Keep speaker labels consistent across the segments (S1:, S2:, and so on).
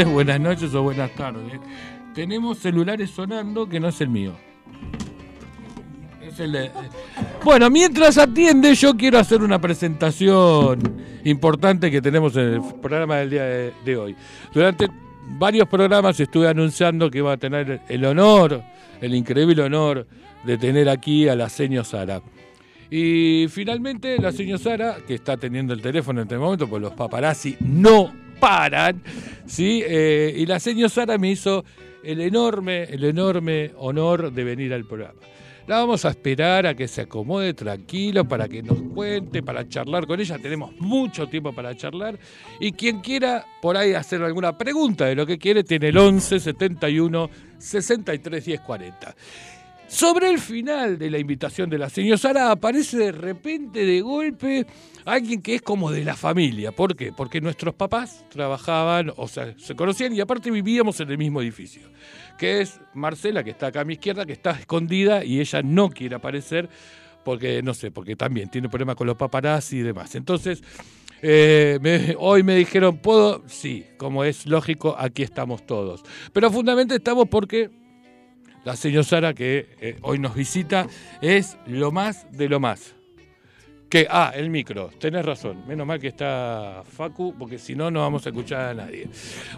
S1: Buenas noches o buenas tardes. Tenemos celulares sonando que no es el mío. Bueno, mientras atiende, yo quiero hacer una presentación importante que tenemos en el programa del día de, hoy. Durante varios programas estuve anunciando que iba a tener el honor, el increíble honor de tener aquí a la señora Sara. Y finalmente la señora Sara, que está teniendo el teléfono en este momento, pues los paparazzi no paran, ¿sí? Eh, y la señora Sara me hizo el enorme, el enorme honor de venir al programa. La vamos a esperar a que se acomode tranquilo para que nos cuente, para charlar con ella. Tenemos mucho tiempo para charlar. Y quien quiera por ahí hacer alguna pregunta de lo que quiere, tiene el 11 71 63 10 40. Sobre el final de la invitación de la señora Sara aparece de repente, de golpe, alguien que es como de la familia. ¿Por qué? Porque nuestros papás trabajaban, o sea, se conocían y aparte vivíamos en el mismo edificio. Que es Marcela, que está acá a mi izquierda, que está escondida y ella no quiere aparecer porque, no sé, porque también tiene problemas con los paparazzi y demás. Entonces, eh, hoy me dijeron, ¿puedo? Sí, como es lógico, aquí estamos todos. Pero fundamentalmente estamos porque la señora Sara, que eh, hoy nos visita, es lo más de lo más. Que, ah, el micro, tenés razón. Menos mal que está Facu, porque si no, no vamos a escuchar a nadie.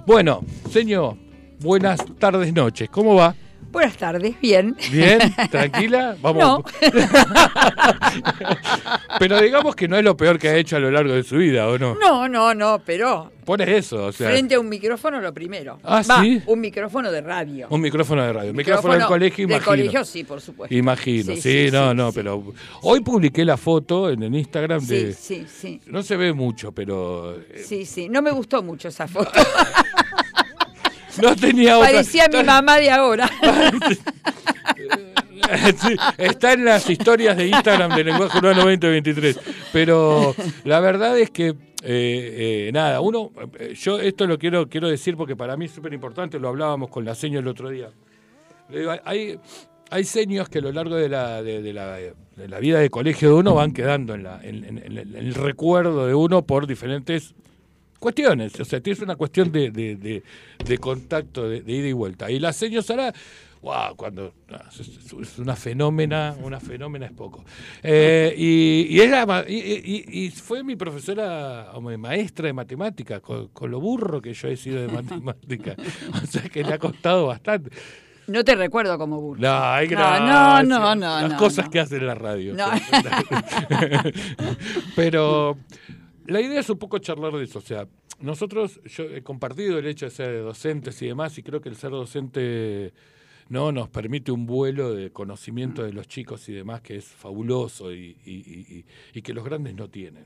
S1: Bueno, señor, buenas tardes, noches. ¿Cómo va?
S2: Buenas tardes, bien.
S1: ¿Bien? ¿Tranquila? Vamos. pero digamos que no es lo peor que ha hecho a lo largo de su vida, ¿o no?
S2: No, no, no, pero.
S1: Pones eso, o sea.
S2: Frente a un micrófono, lo primero.
S1: Ah, sí.
S2: Un micrófono de radio.
S1: Un micrófono de radio. Un micrófono, del colegio, imagino. Del
S2: colegio, sí, por supuesto.
S1: Imagino, sí, no, no, pero. Hoy publiqué la foto en el Instagram de.
S2: Sí, sí, sí.
S1: No se ve mucho, pero.
S2: Eh, sí, sí. No me gustó mucho esa foto.
S1: No tenía
S2: otra. Parecía mi mamá de ahora.
S1: está en las historias de Instagram de Lenguaje Urbano 2023. Pero la verdad es que, eh, eh, nada, uno, eh, yo esto lo quiero, quiero decir porque para mí es súper importante, lo hablábamos con la seño el otro día. Hay, hay seños que a lo largo de la, de, la, de la vida de colegio de uno van quedando en, la, en el recuerdo de uno por diferentes cuestiones. O sea, es una cuestión de, de, de, contacto, de, ida y vuelta. Y la señora Sara, wow, cuando es una fenómena, una fenómena es poco. Eh, y, y, ella, y, fue mi profesora, o mi maestra de matemáticas, con, lo burro que yo he sido de matemáticas. o sea, que le ha costado bastante.
S2: No te recuerdo como burro.
S1: No, hay
S2: no, no, no,
S1: Las cosas que hace en la radio. Pero la idea es un poco charlar de eso. O sea, nosotros, yo he compartido el hecho de ser docentes y demás, y creo que el ser docente no nos permite un vuelo de conocimiento de los chicos y demás que es fabuloso y, que los grandes no tienen.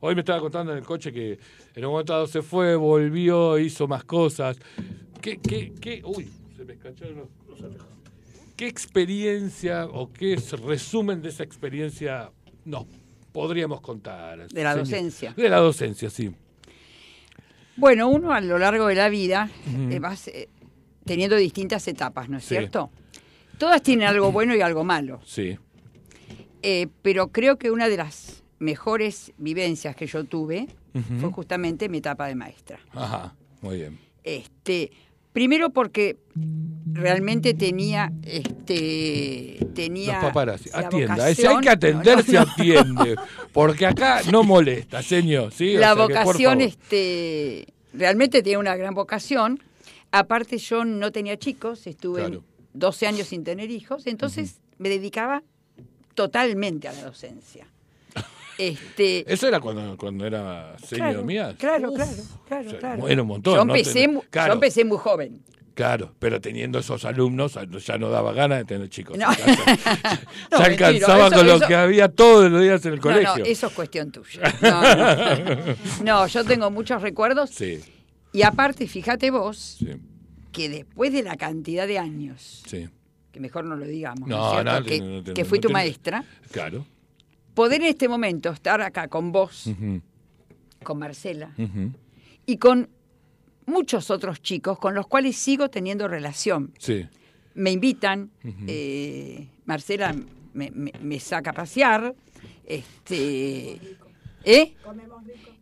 S1: Hoy me estaba contando en el coche que en un momento dado se fue, volvió, hizo más cosas. ¿Qué? Uy, se me escacharon los, ¿Qué experiencia o qué resumen de esa experiencia nos podríamos contar?
S2: De la docencia.
S1: De la docencia, sí.
S2: Bueno, uno a lo largo de la vida eh, va eh, teniendo distintas etapas, ¿no es cierto? Todas tienen algo bueno y algo malo.
S1: Sí.
S2: Eh, pero creo que una de las mejores vivencias que yo tuve fue justamente mi etapa de maestra.
S1: Ajá, muy bien.
S2: Este, Primero porque realmente tenía este tenía
S1: Los paparazzi. Atienda. Si hay que atender,
S2: no,
S1: se
S2: no,
S1: atiende. Porque acá no molesta, señor. ¿sí? O
S2: la
S1: sea
S2: vocación este realmente tenía una gran vocación aparte yo no tenía chicos estuve
S1: Claro.
S2: 12 años sin tener hijos entonces me dedicaba totalmente a la docencia este
S1: Eso era cuando, cuando era señor
S2: claro,
S1: mía.
S2: claro
S1: Uf,
S2: claro claro,
S1: o sea,
S2: claro.
S1: era un montón,
S2: yo empecé
S1: Ten-
S2: mu-
S1: claro.
S2: yo empecé muy joven
S1: Claro, pero teniendo esos alumnos ya no daba ganas de tener chicos.
S2: No.
S1: en casa.
S2: No,
S1: ya
S2: mentira,
S1: alcanzaba
S2: eso-
S1: con lo
S2: eso-
S1: que había todos los días en el colegio.
S2: No, no, eso es cuestión tuya. No, no. No, yo tengo muchos recuerdos.
S1: Sí,
S2: Y aparte, fíjate vos,
S1: sí,
S2: que después de la cantidad de años,
S1: sí.
S2: que mejor no lo digamos,
S1: No,
S2: ¿no es cierto?
S1: no,
S2: que,
S1: no, no, no,
S2: que fui
S1: no
S2: tu maestra,
S1: Claro.
S2: Poder en este momento estar acá con vos, con Marcela, y con muchos otros chicos con los cuales sigo teniendo relación.
S1: Sí,
S2: me invitan, eh, Marcela me, me- me saca a pasear, este, ¿eh?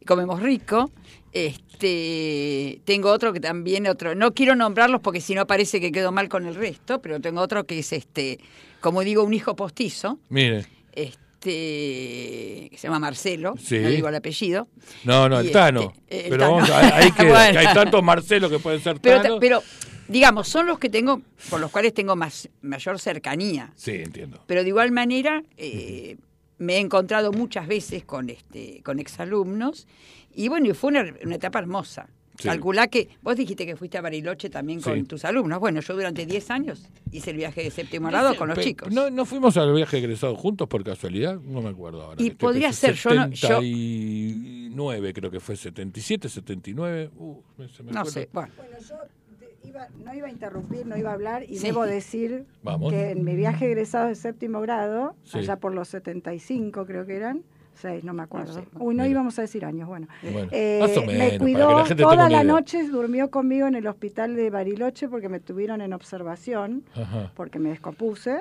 S2: Comemos rico. Este, tengo otro que también otro, no quiero nombrarlos porque si no parece que quedo mal con el resto, pero tengo otro que es este, como digo, un hijo postizo,
S1: mire.
S2: este, que se llama Marcelo,
S1: Sí.
S2: no digo el apellido.
S1: No, no, el Tano.
S2: este, el
S1: pero
S2: Tano.
S1: vamos,
S2: Bueno.
S1: que hay tantos Marcelo que pueden ser
S2: Pero,
S1: Tano.
S2: pero, digamos, son los que tengo, con los cuales tengo más, mayor cercanía.
S1: Sí, entiendo.
S2: Pero de igual manera eh, me he encontrado muchas veces con este con exalumnos y bueno, y fue una, una etapa hermosa.
S1: Sí.
S2: Calculá que vos dijiste que fuiste a Bariloche también con
S1: Sí.
S2: tus alumnos. Bueno, yo durante 10 años hice el viaje de séptimo grado con los
S1: Pe-
S2: chicos.
S1: ¿no, ¿No fuimos al viaje egresado juntos por casualidad? No me acuerdo ahora.
S2: Y podría ser, yo no- yo-
S1: 79 creo que fue, 77, 79. Uh, se me
S2: no
S1: acuerdo.
S2: sé, bueno.
S3: Bueno, yo te iba- no iba a interrumpir, no iba a hablar y
S2: Sí.
S3: debo decir
S1: Vamos.
S3: que en mi viaje egresado de séptimo grado,
S1: Sí.
S3: allá por los 75 creo que eran, seis, no me acuerdo.
S2: sé.
S3: Uy, no
S1: Mira.
S3: íbamos a decir años, bueno.
S1: Bueno,
S3: Eh,
S1: más o menos,
S3: me
S1: para que
S3: cuidó
S1: la gente tenga
S3: toda la noche, durmió conmigo en el hospital de Bariloche porque me tuvieron en observación,
S1: Ajá.
S3: porque me descompuse.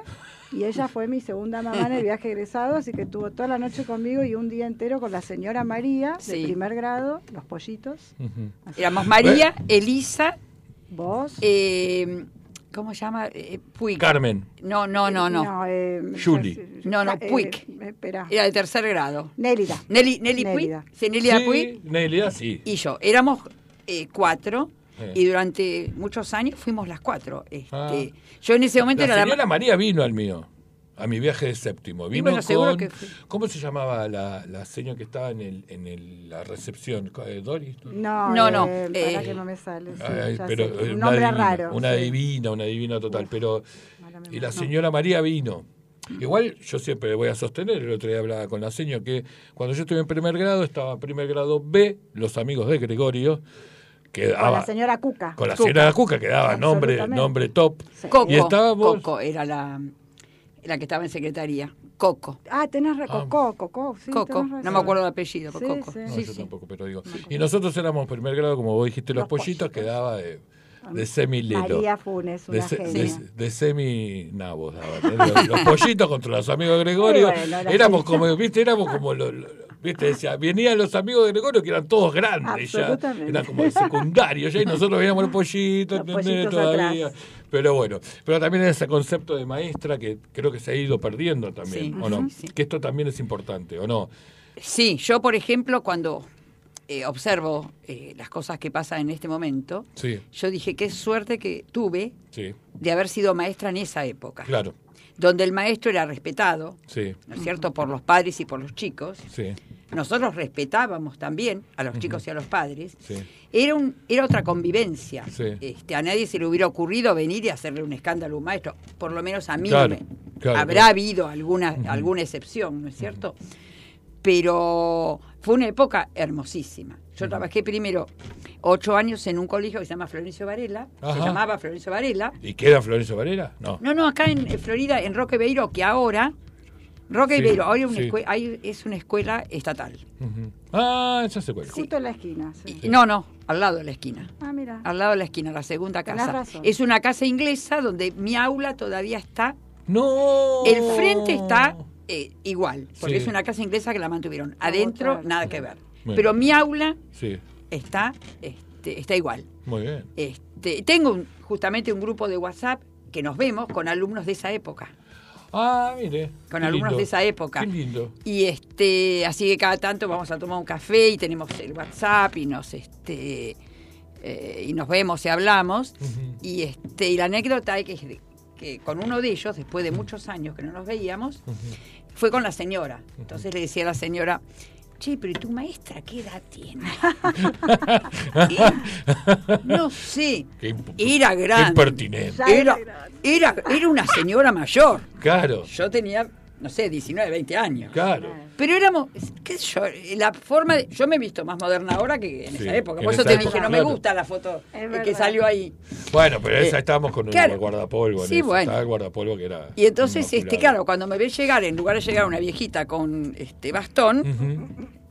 S3: Y ella fue mi segunda mamá en el viaje egresado, así que estuvo toda la noche conmigo y un día entero con la señora María, de primer grado, los pollitos.
S2: Éramos María, Elisa,
S3: Vos.
S2: eh, ¿cómo se llama? Eh, Puig.
S1: Carmen.
S2: No, no, no, no.
S3: No, eh,
S1: Julie.
S2: No, no,
S3: eh,
S2: Puig.
S3: eh, espera.
S2: Era de tercer grado.
S3: Nélida.
S2: Nelly, Nelly Puig.
S3: Nélida.
S2: Sí, Nélida
S1: sí,
S2: Puig.
S1: Nélida, sí.
S2: y yo. Éramos eh, cuatro
S1: Sí.
S2: y durante muchos años fuimos las cuatro. Este,
S1: Ah.
S2: Yo en ese momento
S1: La
S2: era la
S1: María vino al mío, a mi viaje de séptimo. Vino
S2: bueno, seguro
S1: con...
S2: que.
S1: ¿Cómo se llamaba la, la señora que estaba en, el, en el- la recepción? Eh, ¿Doris?
S3: No,
S2: No, no,
S3: eh,
S2: eh,
S3: para que no me sale. sí,
S1: Ay,
S3: ya
S1: pero
S3: sé,
S1: eh,
S3: un nombre
S1: divina,
S3: raro.
S1: Una
S3: sí.
S1: divina, una divina total. Pero y la
S3: No.
S1: señora María vino. Igual yo siempre voy a sostener, el otro día hablaba con la señora, que cuando yo estuve en primer grado, estaba en primer grado B, los amigos de Gregorio, que
S3: Con
S1: daba,
S3: la señora Cuca.
S1: con la
S2: Cuca.
S1: señora Cuca, que daba nombre, nombre top.
S3: Sí.
S2: Coco.
S1: Y estábamos-
S2: Coco era la, la que estaba en secretaría. Coco.
S3: Ah, tenés ra-
S1: Ah.
S3: Coco, Coco, sí,
S2: Coco.
S3: tenés
S2: No
S3: razón.
S2: me acuerdo el apellido, pero
S3: Sí,
S2: Coco.
S3: sí.
S1: No,
S2: Sí,
S1: yo
S2: sí.
S1: tampoco, pero digo. Y nosotros éramos primer grado, como vos dijiste, los,
S3: Los
S1: pollitos, que daba de, de semilelo.
S3: María Funes,
S1: De,
S3: una
S1: se-
S3: genia.
S1: de, de semi-nabos daban, ¿eh? los, los pollitos contra los amigos de Gregorio.
S3: Bueno,
S1: éramos como, viste, éramos como los, los- viste, decía, venían los amigos de Gregorio que eran todos grandes ya, eran como de secundario ya, y nosotros veíamos los pollitos,
S3: Los
S1: ¿entendés?
S3: pollitos
S1: Todavía.
S3: atrás.
S1: Pero bueno, pero también ese concepto de maestra que creo que se ha ido perdiendo también,
S2: Sí,
S1: ¿o no?
S2: sí.
S1: Que esto también es importante, ¿o no?
S2: Sí, yo, por ejemplo, cuando eh, observo eh, las cosas que pasan en este momento,
S1: Sí,
S2: yo dije qué suerte que tuve
S1: sí,
S2: de haber sido maestra en esa época,
S1: claro,
S2: donde el maestro era respetado,
S1: sí,
S2: ¿no es cierto?, por los padres y por los chicos.
S1: sí,
S2: Nosotros respetábamos también a los chicos y a los padres.
S1: sí.
S2: Era, un, era otra convivencia.
S1: Sí.
S2: Este, a nadie se le hubiera ocurrido venir y hacerle un escándalo a un maestro. Por lo menos a mí
S1: Claro,
S2: me-
S1: claro,
S2: habrá
S1: claro.
S2: habido alguna, alguna excepción, ¿no es cierto? Pero fue una época hermosísima. Yo trabajé primero ocho años en un colegio que se llama Florencio Varela,
S1: Ajá.
S2: se llamaba Florencio Varela.
S1: ¿Y queda Florencio Varela? No.
S2: No, no, acá en, en Florida, en Roque Beiro, que ahora, Roque
S1: Sí,
S2: Beiro, ahora una
S1: sí.
S2: escue- hay- es una escuela estatal.
S1: Ujú. Ah, ya sé cuál.
S3: Justo en la esquina, sí.
S2: No, no, al lado de la esquina.
S3: Ah, mira.
S2: Al lado de la esquina, la segunda casa.
S3: razón.
S2: Es una casa inglesa donde mi aula todavía está.
S1: No.
S2: El frente está eh, igual, porque
S1: Sí.
S2: es una casa inglesa que la mantuvieron. Adentro, nada que ver.
S1: Bueno.
S2: Pero mi aula
S1: Sí.
S2: está este, está igual.
S1: Muy bien.
S2: Este, tengo un- justamente un grupo de WhatsApp que nos vemos con alumnos de esa época.
S1: Ah, mire.
S2: Con alumnos
S1: lindo.
S2: de esa época.
S1: Qué lindo.
S2: Y este, así que cada tanto vamos a tomar un café y tenemos el WhatsApp y nos este eh, y nos vemos y hablamos. Y este, y la anécdota es que, que con uno de ellos, después de muchos años que no nos veíamos, fue con la señora. Entonces le decía a la señora, che, pero ¿y tu maestra qué edad tiene? No sé. Era
S1: Qué
S2: grande.
S1: impertinente.
S2: Era
S3: era,
S2: era una señora mayor.
S1: Claro,
S2: Yo tenía, no sé, 19, 20 años.
S1: claro.
S2: Pero éramos, qué sé yo, la forma de, yo me he visto más moderna ahora que en
S1: Sí,
S2: esa época. Por eso te dije,
S1: época,
S2: no me gusta la foto
S3: Es
S2: que salió ahí.
S1: Bueno, pero esa
S2: Eh,
S1: estábamos con un
S2: claro.
S1: guardapolvo. en
S2: Sí, bueno.
S1: Estaba el guardapolvo que era.
S2: Y entonces, este, claro, cuando me ve llegar, en lugar de llegar una viejita con este bastón,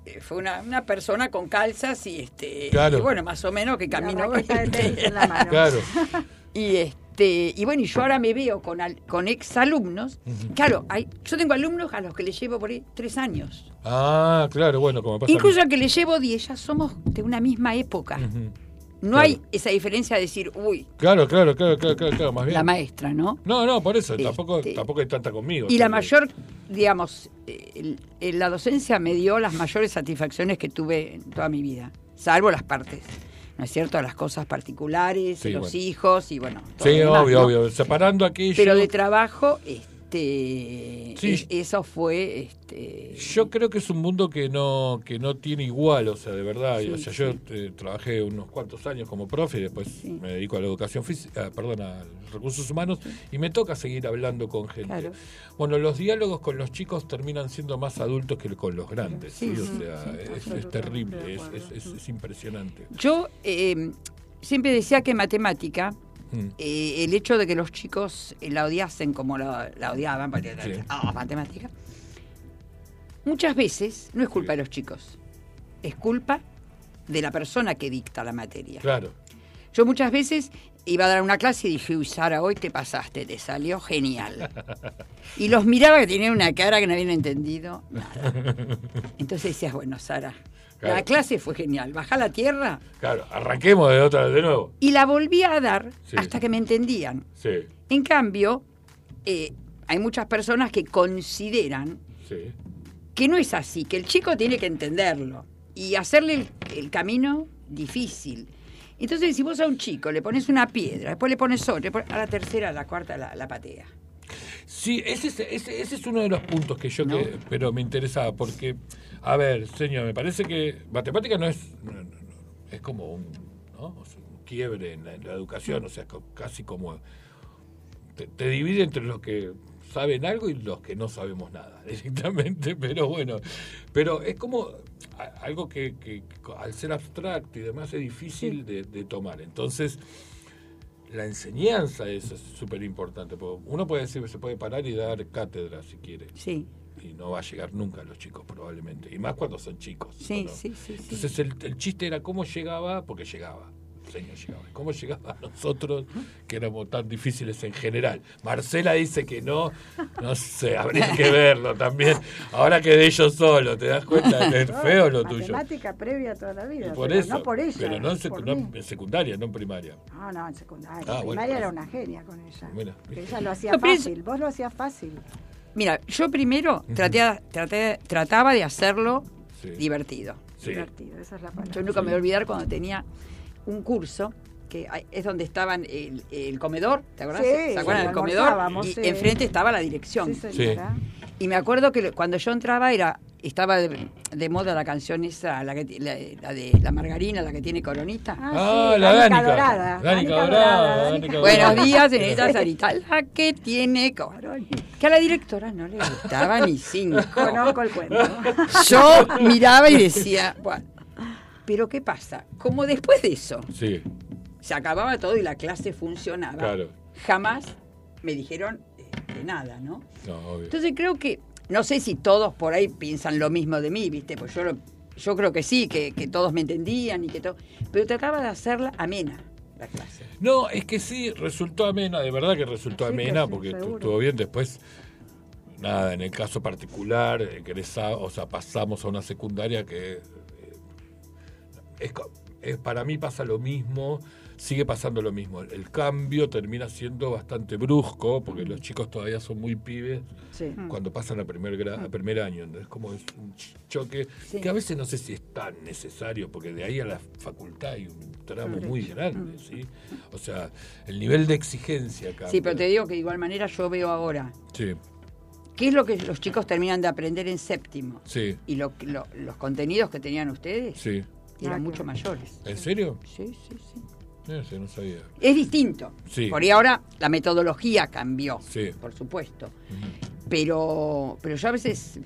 S2: eh, fue una, una persona con calzas y este
S1: Claro.
S2: y bueno, más o menos que
S3: la
S2: caminó.
S3: raqueta de en la mano.
S1: Claro.
S2: Y este, y bueno, y yo ahora me veo con, al- con ex alumnos. Claro, hay, yo tengo alumnos a los que les llevo por ahí tres años.
S1: Ah, claro, bueno, como pasa.
S2: Incluso a que les llevo diez, ya somos de una misma época. No
S1: Claro.
S2: hay esa diferencia de decir, uy,
S1: Claro, claro, claro, claro, claro, más bien.
S2: la maestra, ¿no?
S1: No, no, por eso,
S2: Este-
S1: tampoco, tampoco hay tanta conmigo.
S2: Y la mayor, digamos, el- el- la docencia me dio las mayores satisfacciones que tuve en toda mi vida, salvo las partes, ¿no es cierto? Las cosas particulares,
S1: Sí,
S2: los
S1: bueno.
S2: hijos y bueno. todo
S1: Sí,
S2: demás,
S1: obvio,
S2: ¿no?
S1: obvio. Separando aquello.
S2: Pero de trabajo, este,
S1: Sí.
S2: es- eso fue, este,
S1: Yo creo que es un mundo que no que no tiene igual, o sea, de verdad.
S2: Sí,
S1: o sea,
S2: sí.
S1: yo eh, trabajé unos cuantos años como profe y después
S2: Sí.
S1: me dedico a la educación física, perdón, a los recursos humanos y me toca seguir hablando con gente.
S2: Claro.
S1: Bueno, los diálogos con los chicos terminan siendo más adultos que con los grandes, ¿sí?
S2: Sí,
S1: o sea,
S3: sí,
S1: es- terrible, es- es impresionante.
S2: Yo eh, siempre decía que matemática,
S1: Mm.
S2: eh, el hecho de que los chicos eh, la odiasen como la, la odiaban, porque
S1: Sí.
S2: ah, matemática, muchas veces no es culpa de los chicos, es culpa de la persona que dicta la materia.
S1: Claro.
S2: Yo muchas veces iba a dar una clase y dije, uy, Sara, hoy te pasaste, te salió genial. Y los miraba que tenían una cara que no habían entendido nada. Entonces decías, bueno, Sara, la clase fue genial, baja a la tierra
S1: Claro, arranquemos de otra de nuevo.
S2: y la volví a dar
S1: Sí.
S2: hasta que me entendían.
S1: Sí,
S2: En cambio, eh, hay muchas personas que consideran
S1: sí.
S2: que no es así, que el chico tiene que entenderlo y hacerle el, el camino difícil. Entonces, si vos a un chico le pones una piedra, después le pones otra, a la tercera, a la cuarta, la, la patea.
S1: Sí, ese es, ese, ese es uno de los puntos que yo
S2: ¿No?
S1: que, pero me interesaba, porque, a ver, señor, me parece que matemática no es, no, no, no, es como un, ¿no? O sea, un quiebre en la, en la educación, o sea, casi como te, te divide entre los que saben algo y los que no sabemos nada directamente, pero bueno, pero es como algo que, que- que al ser abstracto y demás es difícil de, de tomar. Entonces, la enseñanza es súper importante. Uno puede decir que se puede parar y dar cátedra si quiere.
S2: Sí,
S1: Y no va a llegar nunca a los chicos probablemente. Y más cuando son chicos.
S2: sí,
S1: ¿no?
S2: sí, sí, sí.
S1: Entonces el, el chiste era cómo llegaba, porque llegaba. Señor llegaba. ¿Cómo llegaba a nosotros que éramos tan difíciles en general? Marcela dice que no, no sé, habría que verlo también. Ahora quedé yo solo, ¿te das cuenta? Es feo lo tuyo.
S3: Matemática previa toda la vida.
S1: por
S3: pero
S1: eso,
S3: No por ella.
S1: pero no en, secu-
S3: por
S1: no
S3: mí.
S1: en secundaria, no en primaria.
S3: No, no, en secundaria.
S1: Ah,
S3: en
S1: bueno,
S3: primaria era una genia con ella.
S1: ¿viste?
S3: ella lo hacía fácil. Vos lo hacías fácil.
S2: Mira, yo primero traté, traté- trataba de hacerlo
S1: Sí.
S2: divertido.
S1: Sí.
S3: Divertido, esa es la palabra.
S2: Yo nunca me voy a olvidar cuando tenía un curso que es donde estaban el, el comedor, ¿te acuerdas?
S3: Sí,
S2: ¿Se acuerdan
S3: sí,
S2: del comedor? Y
S3: sí.
S2: enfrente estaba la dirección.
S3: Sí, señora.
S2: Y me acuerdo que cuando yo entraba era estaba de, de moda la canción esa, la, que ti- la, la de la margarina, la que tiene coronita.
S1: Ah,
S3: sí,
S1: la Dánica.
S3: Dorada.
S1: Dánica Dorada.
S2: Buenos días, señorita Sarita, la que tiene coronita. Que a la directora no le gustaba ni cinco.
S3: Conozco el cuento.
S2: Yo miraba y decía, bueno, pero ¿qué pasa? Como después de eso
S1: Sí,
S2: se acababa todo y la clase funcionaba,
S1: claro.
S2: jamás me dijeron eh, de nada, ¿no?
S1: No, obvio.
S2: Entonces creo que, no sé si todos por ahí piensan lo mismo de mí, ¿viste? Pues yo, lo- yo creo que sí, que, que todos me entendían y que todo. Pero trataba de hacerla amena, la clase.
S1: No, es que sí, resultó amena, de verdad que resultó
S3: Sí, que
S1: amena,
S3: sí,
S1: porque
S3: seguro.
S1: estuvo bien. Después, nada, en el caso particular, egresá- o sea, pasamos a una secundaria que. Es para mí pasa lo mismo, sigue pasando lo mismo. El cambio termina siendo bastante brusco, porque los chicos todavía son muy pibes
S3: Sí.
S1: cuando pasan a primer, gra- a primer año. Es como es un ch- choque
S2: Sí.
S1: que a veces no sé si es tan necesario, porque de ahí a la facultad hay un tramo muy grande, ¿sí? O sea, el nivel de exigencia cambia.
S2: Sí, pero te digo que de igual manera yo veo ahora.
S1: Sí,
S2: ¿Qué es lo que los chicos terminan de aprender en séptimo?
S1: sí,
S2: Y lo- lo- los contenidos que tenían ustedes
S1: sí.
S2: Eran
S3: Ah,
S2: mucho
S3: claro.
S2: mayores.
S1: ¿En serio?
S2: Sí, sí, sí.
S1: Sí, no sabía.
S2: Es distinto.
S1: Sí.
S2: Por ahí ahora la metodología cambió,
S1: Sí.
S2: por supuesto. Pero, pero yo a veces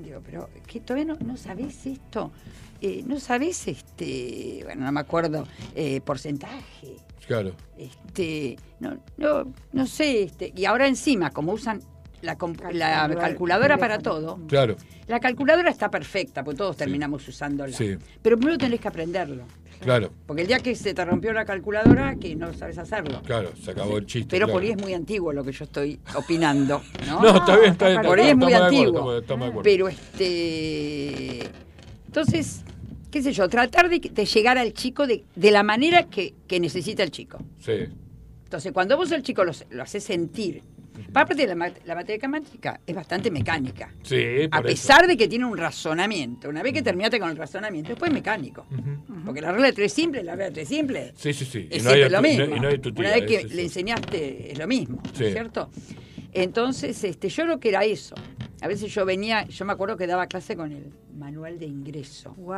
S2: digo, pero ¿qué, todavía no, no sabés esto? Eh, ¿No sabés, este, bueno, no me acuerdo, eh, porcentaje?
S1: Claro,
S2: Este, no, no, no sé, este, y ahora encima, como usan la,
S3: Calculadora,
S2: para todo,
S1: claro.
S2: la calculadora está perfecta, porque todos terminamos usándola.
S1: Sí.
S2: Pero primero tenés que aprenderlo.
S1: Claro,
S2: Porque el día que se te rompió la calculadora, que no sabes hacerlo.
S1: claro, se acabó el chiste.
S2: Pero por
S1: claro.
S2: ahí es muy antiguo lo que yo estoy opinando. No,
S1: No, está bien, está bien.
S2: por ahí es muy
S1: estamos de acuerdo,
S2: antiguo.
S1: estamos- estamos de acuerdo.
S2: Pero este. Entonces, qué sé yo, tratar de, de llegar al chico de, de la manera que, que necesita el chico.
S1: Sí,
S2: Entonces, cuando vos al chico lo, lo haces sentir, aparte de la, ma- la matemática es bastante mecánica.
S1: sí,
S2: A
S1: eso.
S2: pesar de que tiene un razonamiento. Una vez que terminaste con el razonamiento, después es mecánico. Porque la regla de tres simple, la regla de tres simple
S1: Sí, sí, sí. Y
S2: es
S1: no hay
S2: siempre lo mismo.
S1: no- y no hay tutía,
S2: Una vez que
S1: eso.
S2: le enseñaste es lo mismo, ¿no es cierto? Entonces, este, yo lo que era eso. A veces yo venía, yo me acuerdo que daba clase con el manual de ingreso,
S3: Wow.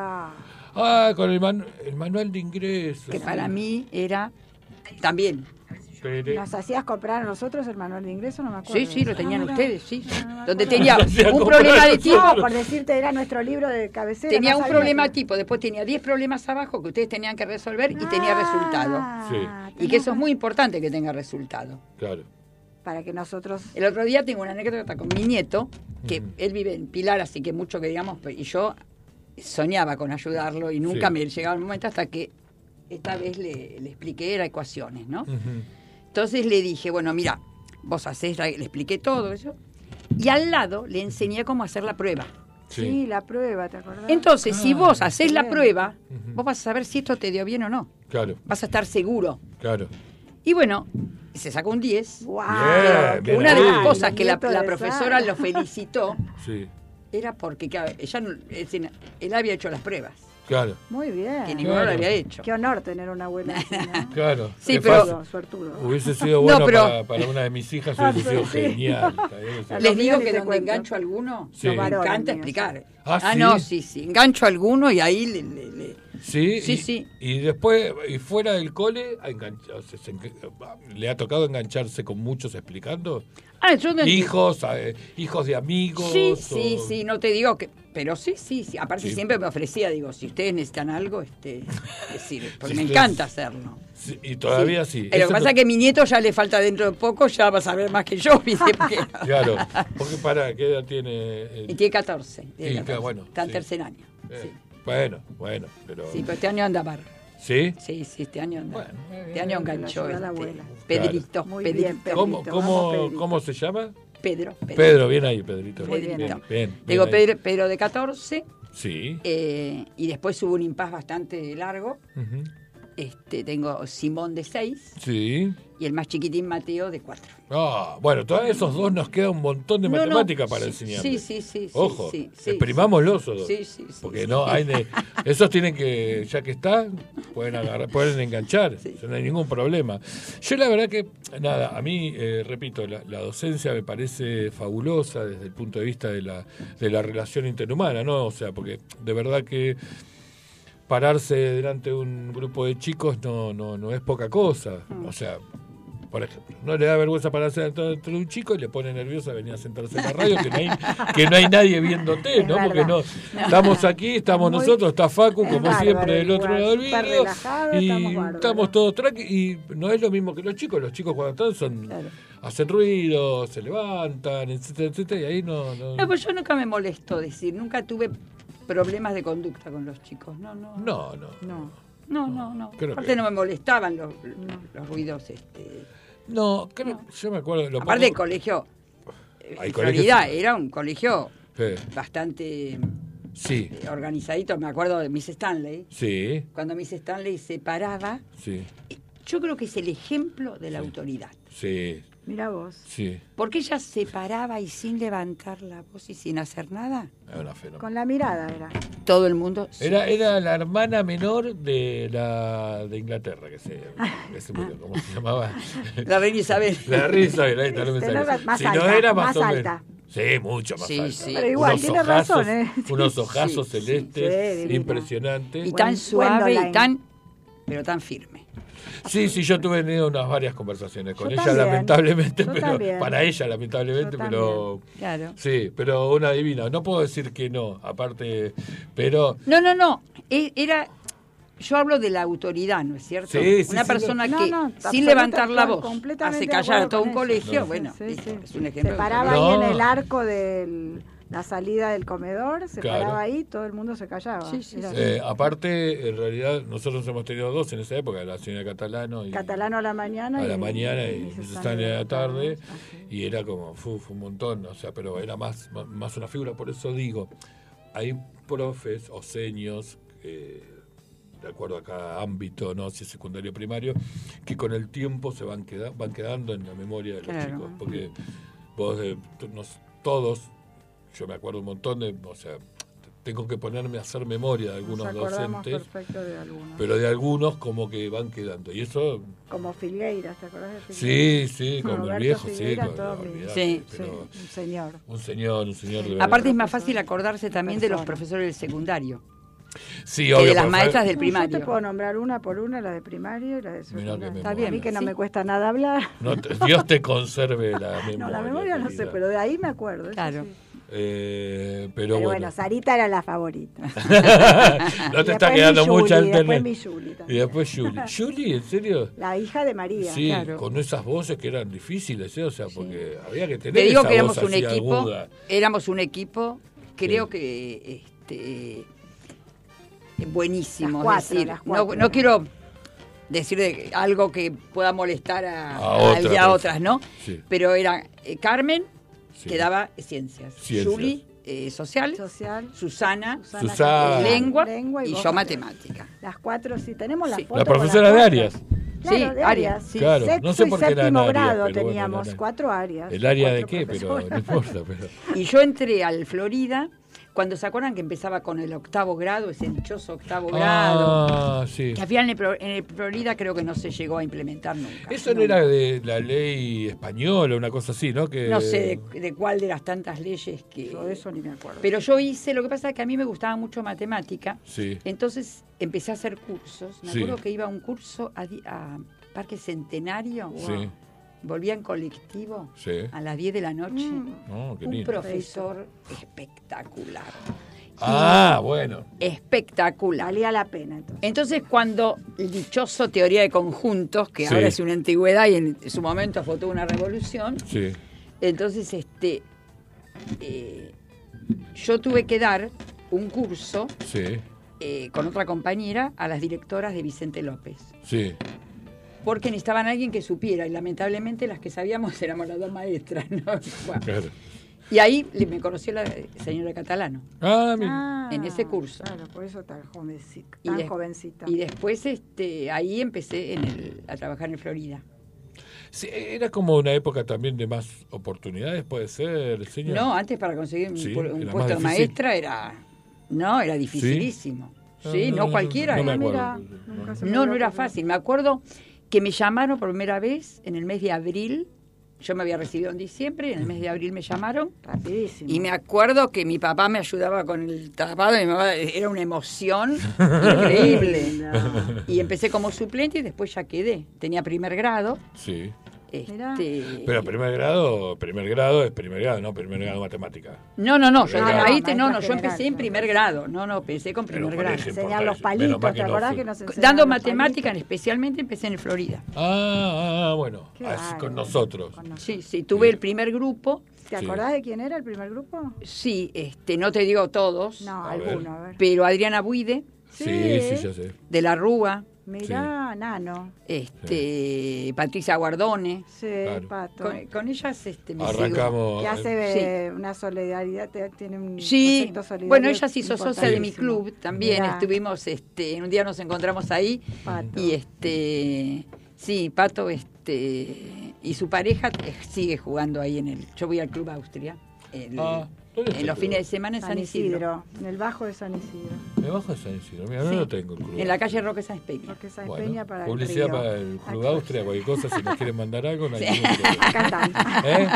S1: Ah, con el, manu- el manual de ingresos.
S2: que para mí era también.
S3: Nos hacías comprar a nosotros el manual de ingreso, no me acuerdo.
S2: Sí, sí, lo
S3: Ah,
S2: tenían
S3: mirá.
S2: ustedes, sí.
S3: Ah, no
S2: Donde tenía un problema de tipo.
S3: Por decirte, era nuestro libro de cabecera.
S2: Tenía
S3: no
S2: un problema
S3: que-
S2: tipo, después tenía 10 problemas abajo que ustedes tenían que resolver y tenía resultado.
S3: Ah,
S1: Sí.
S2: Y que eso es muy importante que tenga resultado.
S1: Claro.
S3: Para que nosotros...
S2: El otro día tengo una anécdota con mi nieto, que él vive en Pilar, así que mucho que digamos, y yo soñaba con ayudarlo y nunca
S1: Sí.
S2: me llegaba el momento hasta que esta vez le, le expliqué, era ecuaciones, ¿no?
S1: Ujú.
S2: Entonces le dije, bueno, mira, vos hacés, la- le expliqué todo eso, y al lado le enseñé cómo hacer la prueba.
S3: Sí,
S1: Sí,
S3: la prueba, ¿te acordás?
S2: Entonces, si vos haces la prueba, vos vas a saber si esto te dio bien o no.
S1: claro,
S2: Vas a estar seguro.
S1: claro.
S2: Y bueno, se sacó un 10.
S3: Wow,
S1: bien
S2: Una de las cosas que la, profesora lo felicitó
S1: Sí,
S2: era porque claro, ella, no- es decir, él había hecho las pruebas,
S1: claro,
S3: Muy bien.
S2: que ninguno
S1: Claro.
S2: lo había hecho.
S3: Qué honor tener una abuela así, ¿no?
S1: claro.
S2: Sí, pero-.
S1: Hubiese sido
S2: No,
S1: bueno
S2: pero-
S1: para, para una de mis hijas,
S3: Ah,
S1: hubiese sido
S3: sí.
S1: genial.
S2: Les digo que donde engancho a alguno,
S1: Sí.
S2: me encanta explicar.
S3: sí.
S1: Ah, ¿sí?
S2: no, sí, sí, engancho a alguno y ahí le, le- le-
S1: Sí,
S2: Sí,
S1: y,
S2: sí.
S1: y después, y fuera del cole, a engancha- se- se enga- ¿le ha tocado engancharse con muchos explicando?
S2: Ah, yo no
S1: Hijos, eh, hijos de amigos.
S2: Sí,
S1: o-
S2: sí, sí, no te digo que, pero sí, sí, sí. Aparte
S1: Sí.
S2: siempre me ofrecía, digo, si ustedes necesitan algo, este, decir, porque
S1: Si
S2: me
S1: ustedes-
S2: encanta hacerlo.
S1: Sí, y todavía sí.
S2: Eh, Lo que pasa es que mi nieto ya le falta dentro de poco, ya va a saber más que yo, ¿viste? Porque-
S1: Claro, porque para, ¿qué edad tiene? el-
S2: y tiene 14. tiene
S1: Y,
S2: 14.
S1: claro, bueno,
S2: Está en tercer año.
S1: Eh,
S2: Sí.
S1: Bueno, bueno, pero...
S2: sí, pero este año anda bar.
S1: ¿Sí?
S2: Sí, sí, este año anda.
S1: Bueno,
S2: este año enganchó
S3: ayuda la
S2: este,
S3: abuela.
S2: Pedrito.
S3: Muy
S2: Pedrito.
S3: bien, Pedrito.
S1: ¿Cómo,
S3: vamos,
S1: cómo,
S3: Pedrito.
S1: ¿Cómo se llama?
S2: Pedro. Pedro.
S1: Pedro, bien ahí, Pedrito.
S2: Muy
S1: bien,
S2: bien. Digo. Pedro, Pedro de 14,
S1: Sí.
S2: eh, y después hubo un impas bastante largo.
S1: Ujú.
S2: Este, tengo Simón de 6
S1: Sí.
S2: y el más chiquitín Mateo de 4.
S1: Ah, bueno, todos esos dos nos queda un montón de matemática para
S2: sí,
S1: enseñar.
S2: Sí, sí, sí.
S1: Ojo,
S2: sí, sí,
S1: exprimámoslos esos dos.
S2: Sí, sí, sí,
S1: Porque no hay de- esos tienen que, ya que están, pueden agarrar, pueden enganchar, no hay ningún problema. Yo la verdad que, nada, a mí, eh, repito, la, la docencia me parece fabulosa desde el punto de vista de la, de la relación interhumana, ¿no? O sea, porque de verdad que pararse delante de un grupo de chicos no, no, no es poca cosa.
S2: Mm.
S1: O sea, por ejemplo, no le da vergüenza pararse delante de un chico y le pone nerviosa venir a sentarse en la radio que no hay, que no hay nadie viéndote,
S3: Es
S1: ¿no? Porque no, estamos aquí, estamos
S3: Muy-
S1: nosotros, está Facu
S3: es
S1: como
S3: bárbaro,
S1: siempre del otro
S3: igual,
S1: lado del
S3: relajado,
S1: y
S3: estamos
S1: todos tranqui y no es lo mismo que los chicos, los chicos cuando están son
S3: Claro.
S1: hacen ruido, se levantan, etcétera, etcétera y ahí no, no,
S2: No, pues yo nunca me molesto decir, nunca tuve problemas de conducta con los chicos. No, no.
S1: no, no.
S3: No.
S2: No, no, no.
S1: Creo
S2: Aparte
S1: que-
S2: no me molestaban los, los ruidos. Este.
S1: No, creo, yo me acuerdo lo
S2: Aparte el
S1: poco-
S2: colegio, eh,
S1: Hay
S2: en
S1: colegios-
S2: era un colegio
S1: Sí.
S2: bastante
S1: Sí,
S2: eh, organizadito. Me acuerdo de Miss Stanley.
S1: sí,
S2: Cuando Miss Stanley se paraba,
S1: sí,
S2: yo creo que es el ejemplo de la autoridad.
S1: sí,
S3: Mira vos.
S1: sí.
S2: Porque ella se paraba y sin levantar la voz y sin hacer nada,
S1: Era una fenómeno.
S3: Con la mirada era.
S2: todo el mundo...
S1: Era, era la hermana menor de la de Inglaterra, que se, que se murió, ¿cómo se llamaba?
S2: La reina Isabel.
S1: La risa, ahí está, no me sale.
S3: más
S1: si no
S3: alta,
S1: era más,
S3: más
S1: o menos.
S3: alta.
S1: Sí, mucho más
S2: Sí,
S1: alta.
S2: sí.
S3: Pero igual,
S1: unos
S3: tiene
S1: ojazos,
S3: razón, ¿eh?
S1: Unos ojazos celestes impresionantes.
S2: Y tan suave y tan... pero tan firme.
S1: Sí, sí, yo tuve tenido unas varias conversaciones con
S3: Yo
S1: ella,
S3: también.
S1: lamentablemente,
S3: Yo
S1: pero
S3: también.
S1: para ella, lamentablemente,
S3: Yo
S1: pero
S2: Claro.
S1: sí, pero una divina. No puedo decir que no, aparte, pero
S2: No, no, no. E- Era. Yo hablo de la autoridad, ¿no es cierto?
S1: Sí, sí,
S2: Una
S1: sí,
S2: persona que,
S3: No, no,
S2: sin levantar la voz, hace callar a todo un colegio.
S1: No.
S2: Bueno,
S3: Sí,
S2: listo,
S3: sí.
S2: es un ejemplo.
S3: Se paraba ahí en el arco de la salida del comedor, se
S1: Claro.
S3: paraba ahí, todo el mundo se callaba.
S2: Sí, sí,
S3: Era
S2: sí.
S1: eh, aparte, en realidad, nosotros hemos tenido dos en esa época, la señora Catalano y
S3: Catalano a la mañana.
S1: a la
S3: y-
S1: mañana y
S3: Stanley
S1: a la tarde
S3: Así.
S1: y era como fu, fue un montón o sea pero era más más- más una figura por eso digo hay profes o seños eh, de acuerdo a cada ámbito no si es secundario o primario que con el tiempo se van queda, van quedando en la memoria de los
S2: Claro.
S1: chicos porque vos eh, nos- todos yo me acuerdo un montón de o sea tengo que ponerme a hacer memoria de algunos
S3: Nos
S1: docentes
S3: perfecto de algunos.
S1: pero de algunos como que van quedando y eso
S3: Como Filgueiras, ¿te acordás de Filgueiras?
S1: Sí, sí, como el viejo, sí,
S3: todo
S1: no, olvidate,
S2: Sí.
S3: Sí, un señor.
S1: un señor, un señor de
S2: Aparte es más fácil acordarse también de los profesores del secundario
S1: sí, obvio,
S2: de las maestras del
S3: No,
S2: primario.
S3: Yo te puedo nombrar una por una, la de primario y la de
S1: qué
S2: Está
S3: A
S2: bien.
S3: mí que no
S2: Sí.
S3: me cuesta nada hablar.
S1: No te- Dios te conserve la memoria.
S3: No, la memoria no sé, pero de ahí me acuerdo.
S2: Claro.
S3: sí.
S1: Eh, pero,
S3: Pero
S1: bueno,
S3: bueno, Sarita era la favorita.
S1: no
S3: Y
S1: te está
S3: después
S1: quedando mucha alternativa. Y después Julie. Julie, ¿en serio?
S3: La hija de María.
S1: Sí,
S2: claro.
S1: con esas voces que eran difíciles, ¿eh? O sea, porque había que tener
S2: Te digo
S1: esa
S2: que éramos
S1: voz
S2: un
S1: así
S2: equipo,
S1: aguda.
S2: éramos un equipo, creo
S1: Sí.
S2: que este buenísimo,
S3: Las cuatro,
S2: es decir,
S3: las
S2: no, quiero decir de- algo que pueda molestar a,
S1: A
S2: a-
S1: otra,
S2: y a
S1: pero-
S2: otras, ¿no?
S1: Sí.
S2: Pero era eh, Carmen,
S1: Sí.
S2: que daba ciencias,
S1: Ciencias.
S2: Julie, eh, social,
S3: Social.
S2: Susana,
S3: Susana,
S2: lengua,
S3: lengua
S2: y yo
S3: matemáticas.
S2: matemática.
S3: Las cuatro, sí, tenemos la
S2: Sí.
S1: La profesora
S3: las
S1: de. Arias.
S3: Claro,
S2: Sí,
S3: de
S2: Arias.
S3: Arias.
S2: Sí.
S1: Claro,
S3: Sexto
S1: no sé
S3: y
S1: por qué eran
S3: séptimo
S1: Arias,
S3: grado
S1: pero bueno,
S3: teníamos
S1: eran-
S3: cuatro áreas.
S1: ¿El área de qué? Pero no importa. Pero...
S2: Y yo entré al Florida cuando se acuerdan que empezaba con el octavo grado, ese dichoso octavo grado.
S1: Ah, sí.
S2: Que al final en el, Pro- en el Florida creo que no se llegó a implementar nunca.
S1: Eso no era de la ley española, una cosa así, ¿no? Que...
S2: No sé de, de cuál de las tantas leyes que...
S3: Yo de eso ni me acuerdo.
S2: Pero yo hice, lo que pasa es que a mí me gustaba mucho matemática,
S1: Sí.
S2: entonces empecé a hacer cursos. Me
S1: Sí.
S2: acuerdo que iba a un curso a, di- a Parque Centenario,
S1: Sí.
S2: Volvía en colectivo
S1: Sí.
S2: a las 10 de la noche.
S3: Mm.
S1: Qué
S2: Un
S1: lindo.
S2: profesor espectacular.
S1: Ah, bueno.
S2: Espectacular.
S3: Valía la pena entonces.
S2: Entonces, cuando el dichoso teoría de conjuntos, que
S1: Sí.
S2: ahora es una antigüedad y en su momento fue toda una revolución,
S1: Sí.
S2: entonces este eh, yo tuve que dar un curso
S1: Sí.
S2: eh, con otra compañera a las directoras de Vicente López.
S1: Sí.
S2: Porque necesitaban a alguien que supiera, y lamentablemente las que sabíamos éramos las dos maestras. ¿no? Bueno,
S1: Claro.
S2: y ahí le- me conoció la señora Catalano.
S1: Ah, mira.
S3: Ah,
S2: en ese curso.
S3: Claro, por eso tan jovencita.
S2: Y
S3: Tan
S2: de-
S3: jovencita.
S2: Y después este, ahí empecé en el- a trabajar en Florida.
S1: Sí, era como una época también de más oportunidades, puede ser, señor.
S2: No, antes para conseguir un,
S1: Sí,
S2: pu- un
S1: era
S2: puesto de maestra era. No, era dificilísimo. Sí, no, cualquiera.
S1: no me
S2: era.
S1: acuerdo.
S3: Mira, nunca se me
S2: No, era fácil. Me acuerdo que me llamaron por primera vez en el mes de abril. Yo me había recibido en diciembre, en el mes de abril me llamaron.
S3: Rapidísimo.
S2: Y me acuerdo que mi papá me ayudaba con el tapado, mi mamá era una emoción increíble.
S3: No.
S2: Y empecé como suplente y después ya quedé. Tenía primer grado.
S1: Sí.
S2: Este,
S1: Pero primer grado, primer grado es primer grado, no primer grado matemática.
S2: No, no, no, yo,
S1: Ah,
S2: ahí te- no, no, yo empecé en primer grado. No, no, empecé con primer grado.
S3: Enseñar los palitos, ¿te acordás que nos
S2: Dando
S3: los
S2: matemática,
S3: palitos?
S2: especialmente empecé en Florida.
S1: Ah, ah, bueno, así con nosotros.
S3: Con nosotros.
S2: Sí, sí, tuve el primer grupo.
S3: ¿Te
S1: Sí.
S3: acordás de quién era el primer grupo?
S2: Sí, este, no te digo todos,
S3: No,
S1: A ver.
S3: alguno, a ver.
S2: pero Adriana Buide,
S1: Sí, sí,
S3: Sí.
S1: ya sé.
S2: de la Rúa,
S3: Mirá, Nano.
S2: este, Patricia Guardone.
S3: Sí,
S1: Claro.
S3: Pato.
S2: Con, con ellas este, me sigo.
S1: Arrancamos.
S3: Que
S1: eh,
S3: hace eh, una solidaridad, tiene un
S2: Sí,
S3: concepto solidario
S2: bueno, ella se hizo socia de mi club también.
S3: Mirá,
S2: Estuvimos, este, en un día nos encontramos ahí
S3: Pato.
S2: y este, sí, Pato, este, y su pareja eh, sigue jugando ahí en el. Yo voy al club Austria. el-
S1: Ah, ¿dónde está
S2: en
S1: el
S2: los fines de semana en
S3: San
S2: San Isidro.
S3: Isidro, en el bajo de San Isidro.
S1: Me bajo de San Isidro. Mira, no
S2: Sí.
S1: lo tengo el club.
S2: En la calle Roque San Peña.
S3: Porque San
S1: Bueno,
S3: Peña para
S1: publicidad
S3: el
S1: para el Club
S3: Acá.
S1: Austria, cualquier cosa, si nos quieren mandar algo, no hay
S2: Sí.
S1: ningún problema.
S3: Acá están.
S1: ¿Eh?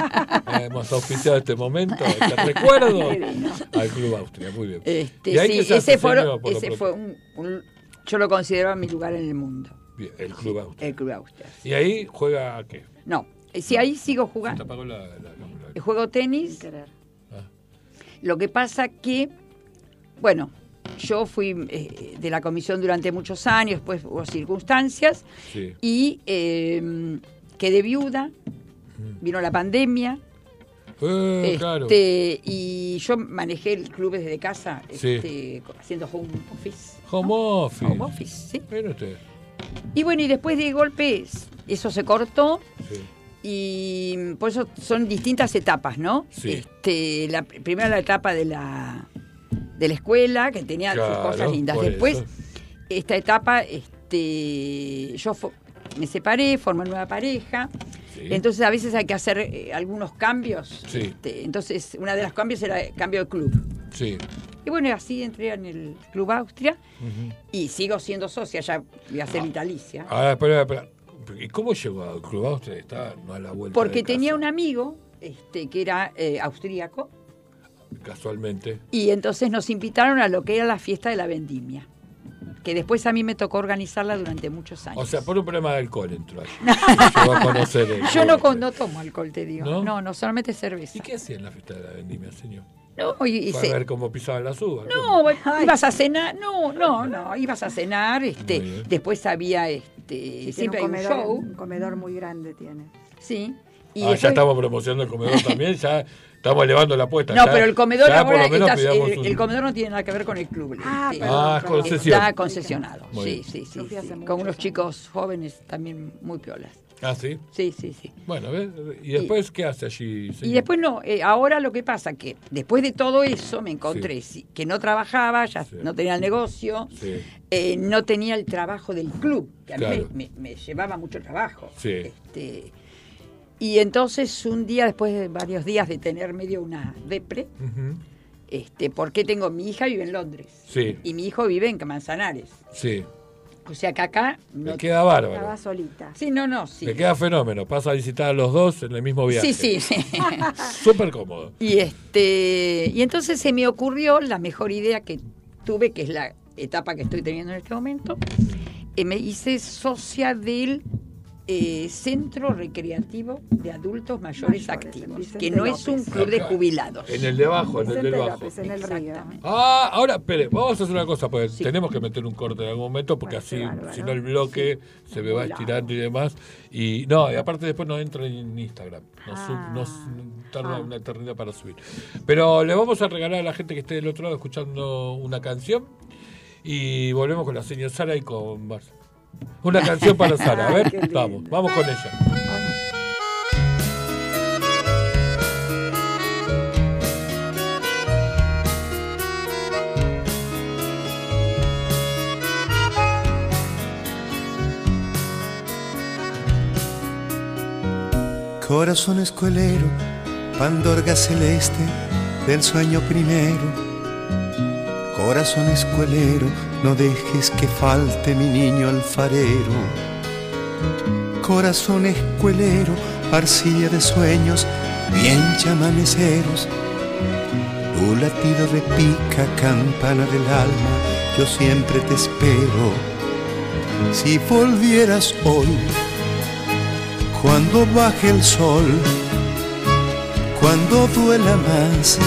S1: Eh, Hemos auspiciado este momento, este recuerdo al Club Austria, muy bien.
S2: Este,
S1: ¿Y ahí
S2: sí, ese,
S1: por lo
S2: ese fue un, un- Yo lo considero mi lugar en el mundo,
S1: Bien, el Club Austria.
S2: el club Austria.
S1: ¿Y ahí juega a qué?
S2: No, eh, si ahí sigo
S1: Se te
S2: jugando.
S1: apagó la, la, la- la-
S2: Juego
S3: Sin
S2: tenis,
S3: querer.
S2: Lo que pasa que, bueno, yo fui eh, de la comisión durante muchos años, después hubo circunstancias,
S1: sí.
S2: y eh, quedé viuda, vino la pandemia,
S1: Eh, claro.
S2: este, y yo manejé el club desde casa,
S1: Sí.
S2: este, haciendo home office.
S1: Home office.
S2: Home office, sí.
S1: Usted.
S2: Y bueno, y después de golpes, eso se cortó,
S1: Sí.
S2: Y por eso son distintas etapas, ¿no?
S1: Sí.
S2: Este, la, primero la etapa de la, de la escuela, que tenía sus cosas lindas. Después,
S1: eso.
S2: esta etapa, este, yo me separé, formé nueva pareja.
S1: Sí.
S2: Entonces a veces hay que hacer eh, algunos cambios.
S1: Sí.
S2: Este, entonces, una de los cambios era el cambio de club.
S1: Sí.
S2: Y bueno, así entré en el Club Austria y sigo siendo socia, ya voy a ser vitalicia.
S1: Ahora, espera, espera. ¿Y cómo llegó al Club Austria? Está no a la vuelta
S2: Porque tenía un amigo este, que era eh, austríaco
S1: Casualmente.
S2: y entonces nos invitaron a lo que era la fiesta de la vendimia, que después a mí me tocó organizarla durante muchos años.
S1: O sea, por un problema de alcohol entró ahí. Llegó a conocer el
S2: Yo no, con- no tomo alcohol, te digo.
S1: ¿No?
S2: ¿No? no, solamente cerveza.
S1: ¿Y qué hacía en la fiesta de la vendimia, señor?
S2: No, y-
S1: Fue a ver cómo pisaban las uvas.
S2: no, ibas a cenar, no, no, no, ibas a cenar, este, después había,
S3: Sí,
S2: este,
S3: tiene
S2: siempre
S3: un
S2: hay un
S3: comedor,
S2: show,
S3: un comedor muy grande tiene.
S2: sí. Y
S1: ah,
S2: después-
S1: ya estamos promocionando el comedor también, ya estamos elevando la apuesta.
S2: No,
S1: ya-
S2: pero el comedor ahora está- el,
S1: un-
S2: el comedor no tiene nada que ver con el club.
S3: Ah,
S2: este,
S1: Ah, concesión.
S2: Está concesionado, sí, sí, sí, sí.
S3: muchos
S2: Con unos chicos jóvenes también muy piolas.
S1: Ah, sí.
S2: Sí, sí, sí.
S1: Bueno. ¿Y después qué hace allí?
S2: Y después no, eh, ahora lo que pasa que después de todo eso me encontré sí, que no trabajaba, ya
S1: Sí.
S2: no tenía el negocio,
S1: Sí.
S2: eh, no tenía el trabajo del club, que a mí me, llevaba mucho trabajo.
S1: Sí.
S2: Este, y entonces un día, después de varios días de tener medio una depre,
S1: Ujú.
S2: este, porque tengo, mi hija vive en Londres
S1: Sí,
S2: y mi hijo vive en Manzanares.
S1: sí.
S2: O sea que acá no...
S1: Me queda bárbaro.
S3: Estaba solita.
S2: Sí, no, no, sí.
S1: Me queda fenómeno. Pasa a visitar a los dos en el mismo viaje.
S2: Sí, sí, sí.
S1: Súper cómodo.
S2: Y este y entonces se me ocurrió la mejor idea que tuve, que es la etapa que estoy teniendo en este momento. Eh, me hice socia del eh, Centro Recreativo de Adultos Mayores,
S3: Mayores,
S2: Activos, que no es un club de jubilados.
S1: En el de abajo, en el
S3: Vicente
S1: del bajo.
S3: López, en el río.
S1: Ah, ahora, espere, vamos a hacer una cosa, porque
S2: Sí.
S1: tenemos que meter un corte en algún momento, porque así, si no el bloque se me va estirando y demás. Y no, y aparte después no entra en Instagram. Nos, sub-
S3: Ah.
S1: tarda
S3: Ah.
S1: una eternidad para subir. Pero le vamos a regalar a la gente que esté del otro lado escuchando una canción. Y volvemos con la señora Sara y con Marcia. Una canción para Sara, a ver, vamos, vamos con ella.
S4: Corazón escuelero, pandorga celeste del sueño primero. Corazón escuelero, no dejes que falte mi niño alfarero. Corazón escuelero, arcilla de sueños, bien chamaneceros. Tu latido repica, campana del alma, yo siempre te espero. Si volvieras hoy, cuando baje el sol, cuando duela más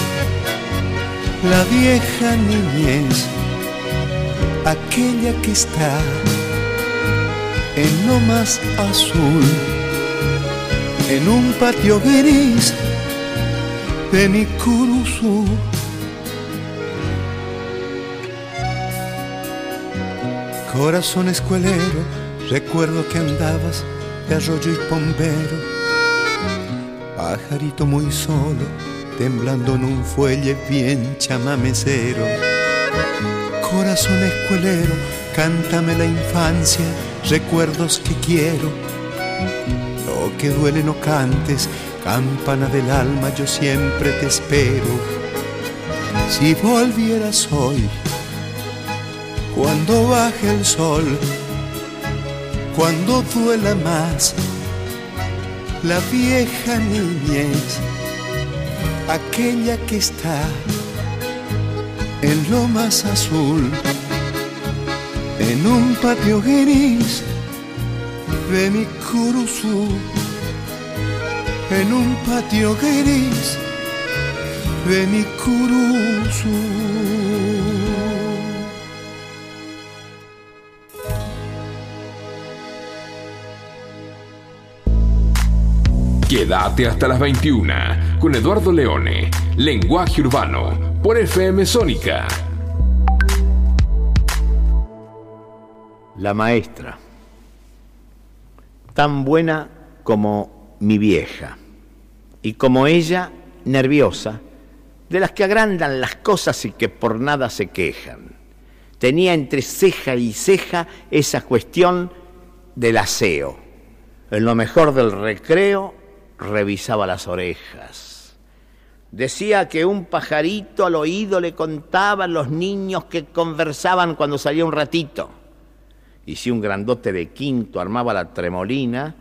S4: la vieja niñez, aquella que está en lo más azul, en un patio gris de Nicuruzú. Corazón escuelero, recuerdo que andabas de arroyo y pombero. Pajarito muy solo, temblando en un fuelle bien chamamecero. Corazón escuelero, cántame la infancia, recuerdos que quiero. Lo que duele no cantes, campana del alma, yo siempre te espero. Si volvieras hoy, cuando baje el sol, cuando duela más la vieja niñez, aquella que está en lo más azul, en un patio gris de mi curuzú, en un patio gris de mi curuzú.
S5: Quédate hasta las 21 con Eduardo Leone, Lenguaje Urbano, por FM Sónica.
S6: La maestra, tan buena como mi vieja, y como ella, nerviosa, de las que agrandan las cosas y que por nada se quejan. Tenía entre ceja y ceja esa cuestión del aseo. En lo mejor del recreo revisaba las orejas. Decía que un pajarito al oído le contaba a los niños que conversaban cuando salía un ratito. Y si un grandote de quinto armaba la tremolina,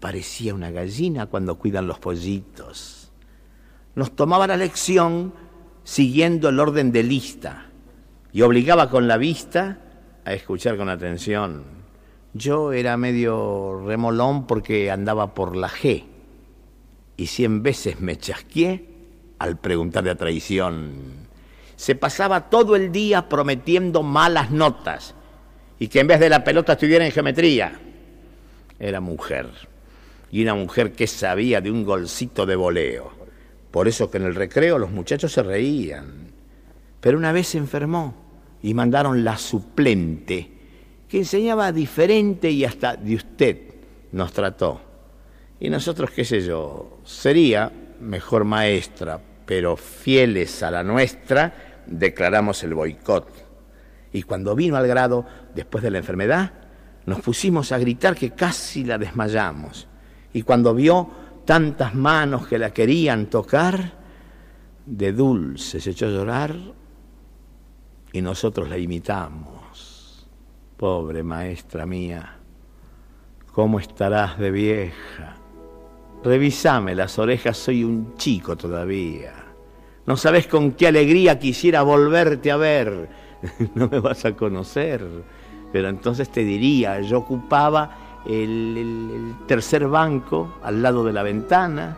S6: parecía una gallina cuando cuidan los pollitos. Nos tomaba la lección siguiendo el orden de lista y obligaba con la vista a escuchar con atención. Yo era medio remolón porque andaba por la G y cien veces me chasqué al preguntar de traición. Se pasaba todo el día prometiendo malas notas y que en vez de la pelota estuviera en geometría. Era mujer y una mujer que sabía de un golcito de voleo. Por eso que en el recreo los muchachos se reían. Pero una vez se enfermó y mandaron la suplente, que enseñaba diferente y hasta de usted nos trató. Y nosotros, qué sé yo, sería mejor maestra, pero fieles a la nuestra, declaramos el boicot. Y cuando vino al grado, después de la enfermedad, nos pusimos a gritar que casi la desmayamos. Y cuando vio tantas manos que la querían tocar, de dulce se echó a llorar y nosotros la imitamos. Pobre maestra mía, ¿cómo estarás de vieja? Revisame las orejas, soy un chico todavía. No sabes con qué alegría quisiera volverte a ver. No me vas a conocer. Pero entonces te diría, yo ocupaba el, el- tercer banco al lado de la ventana,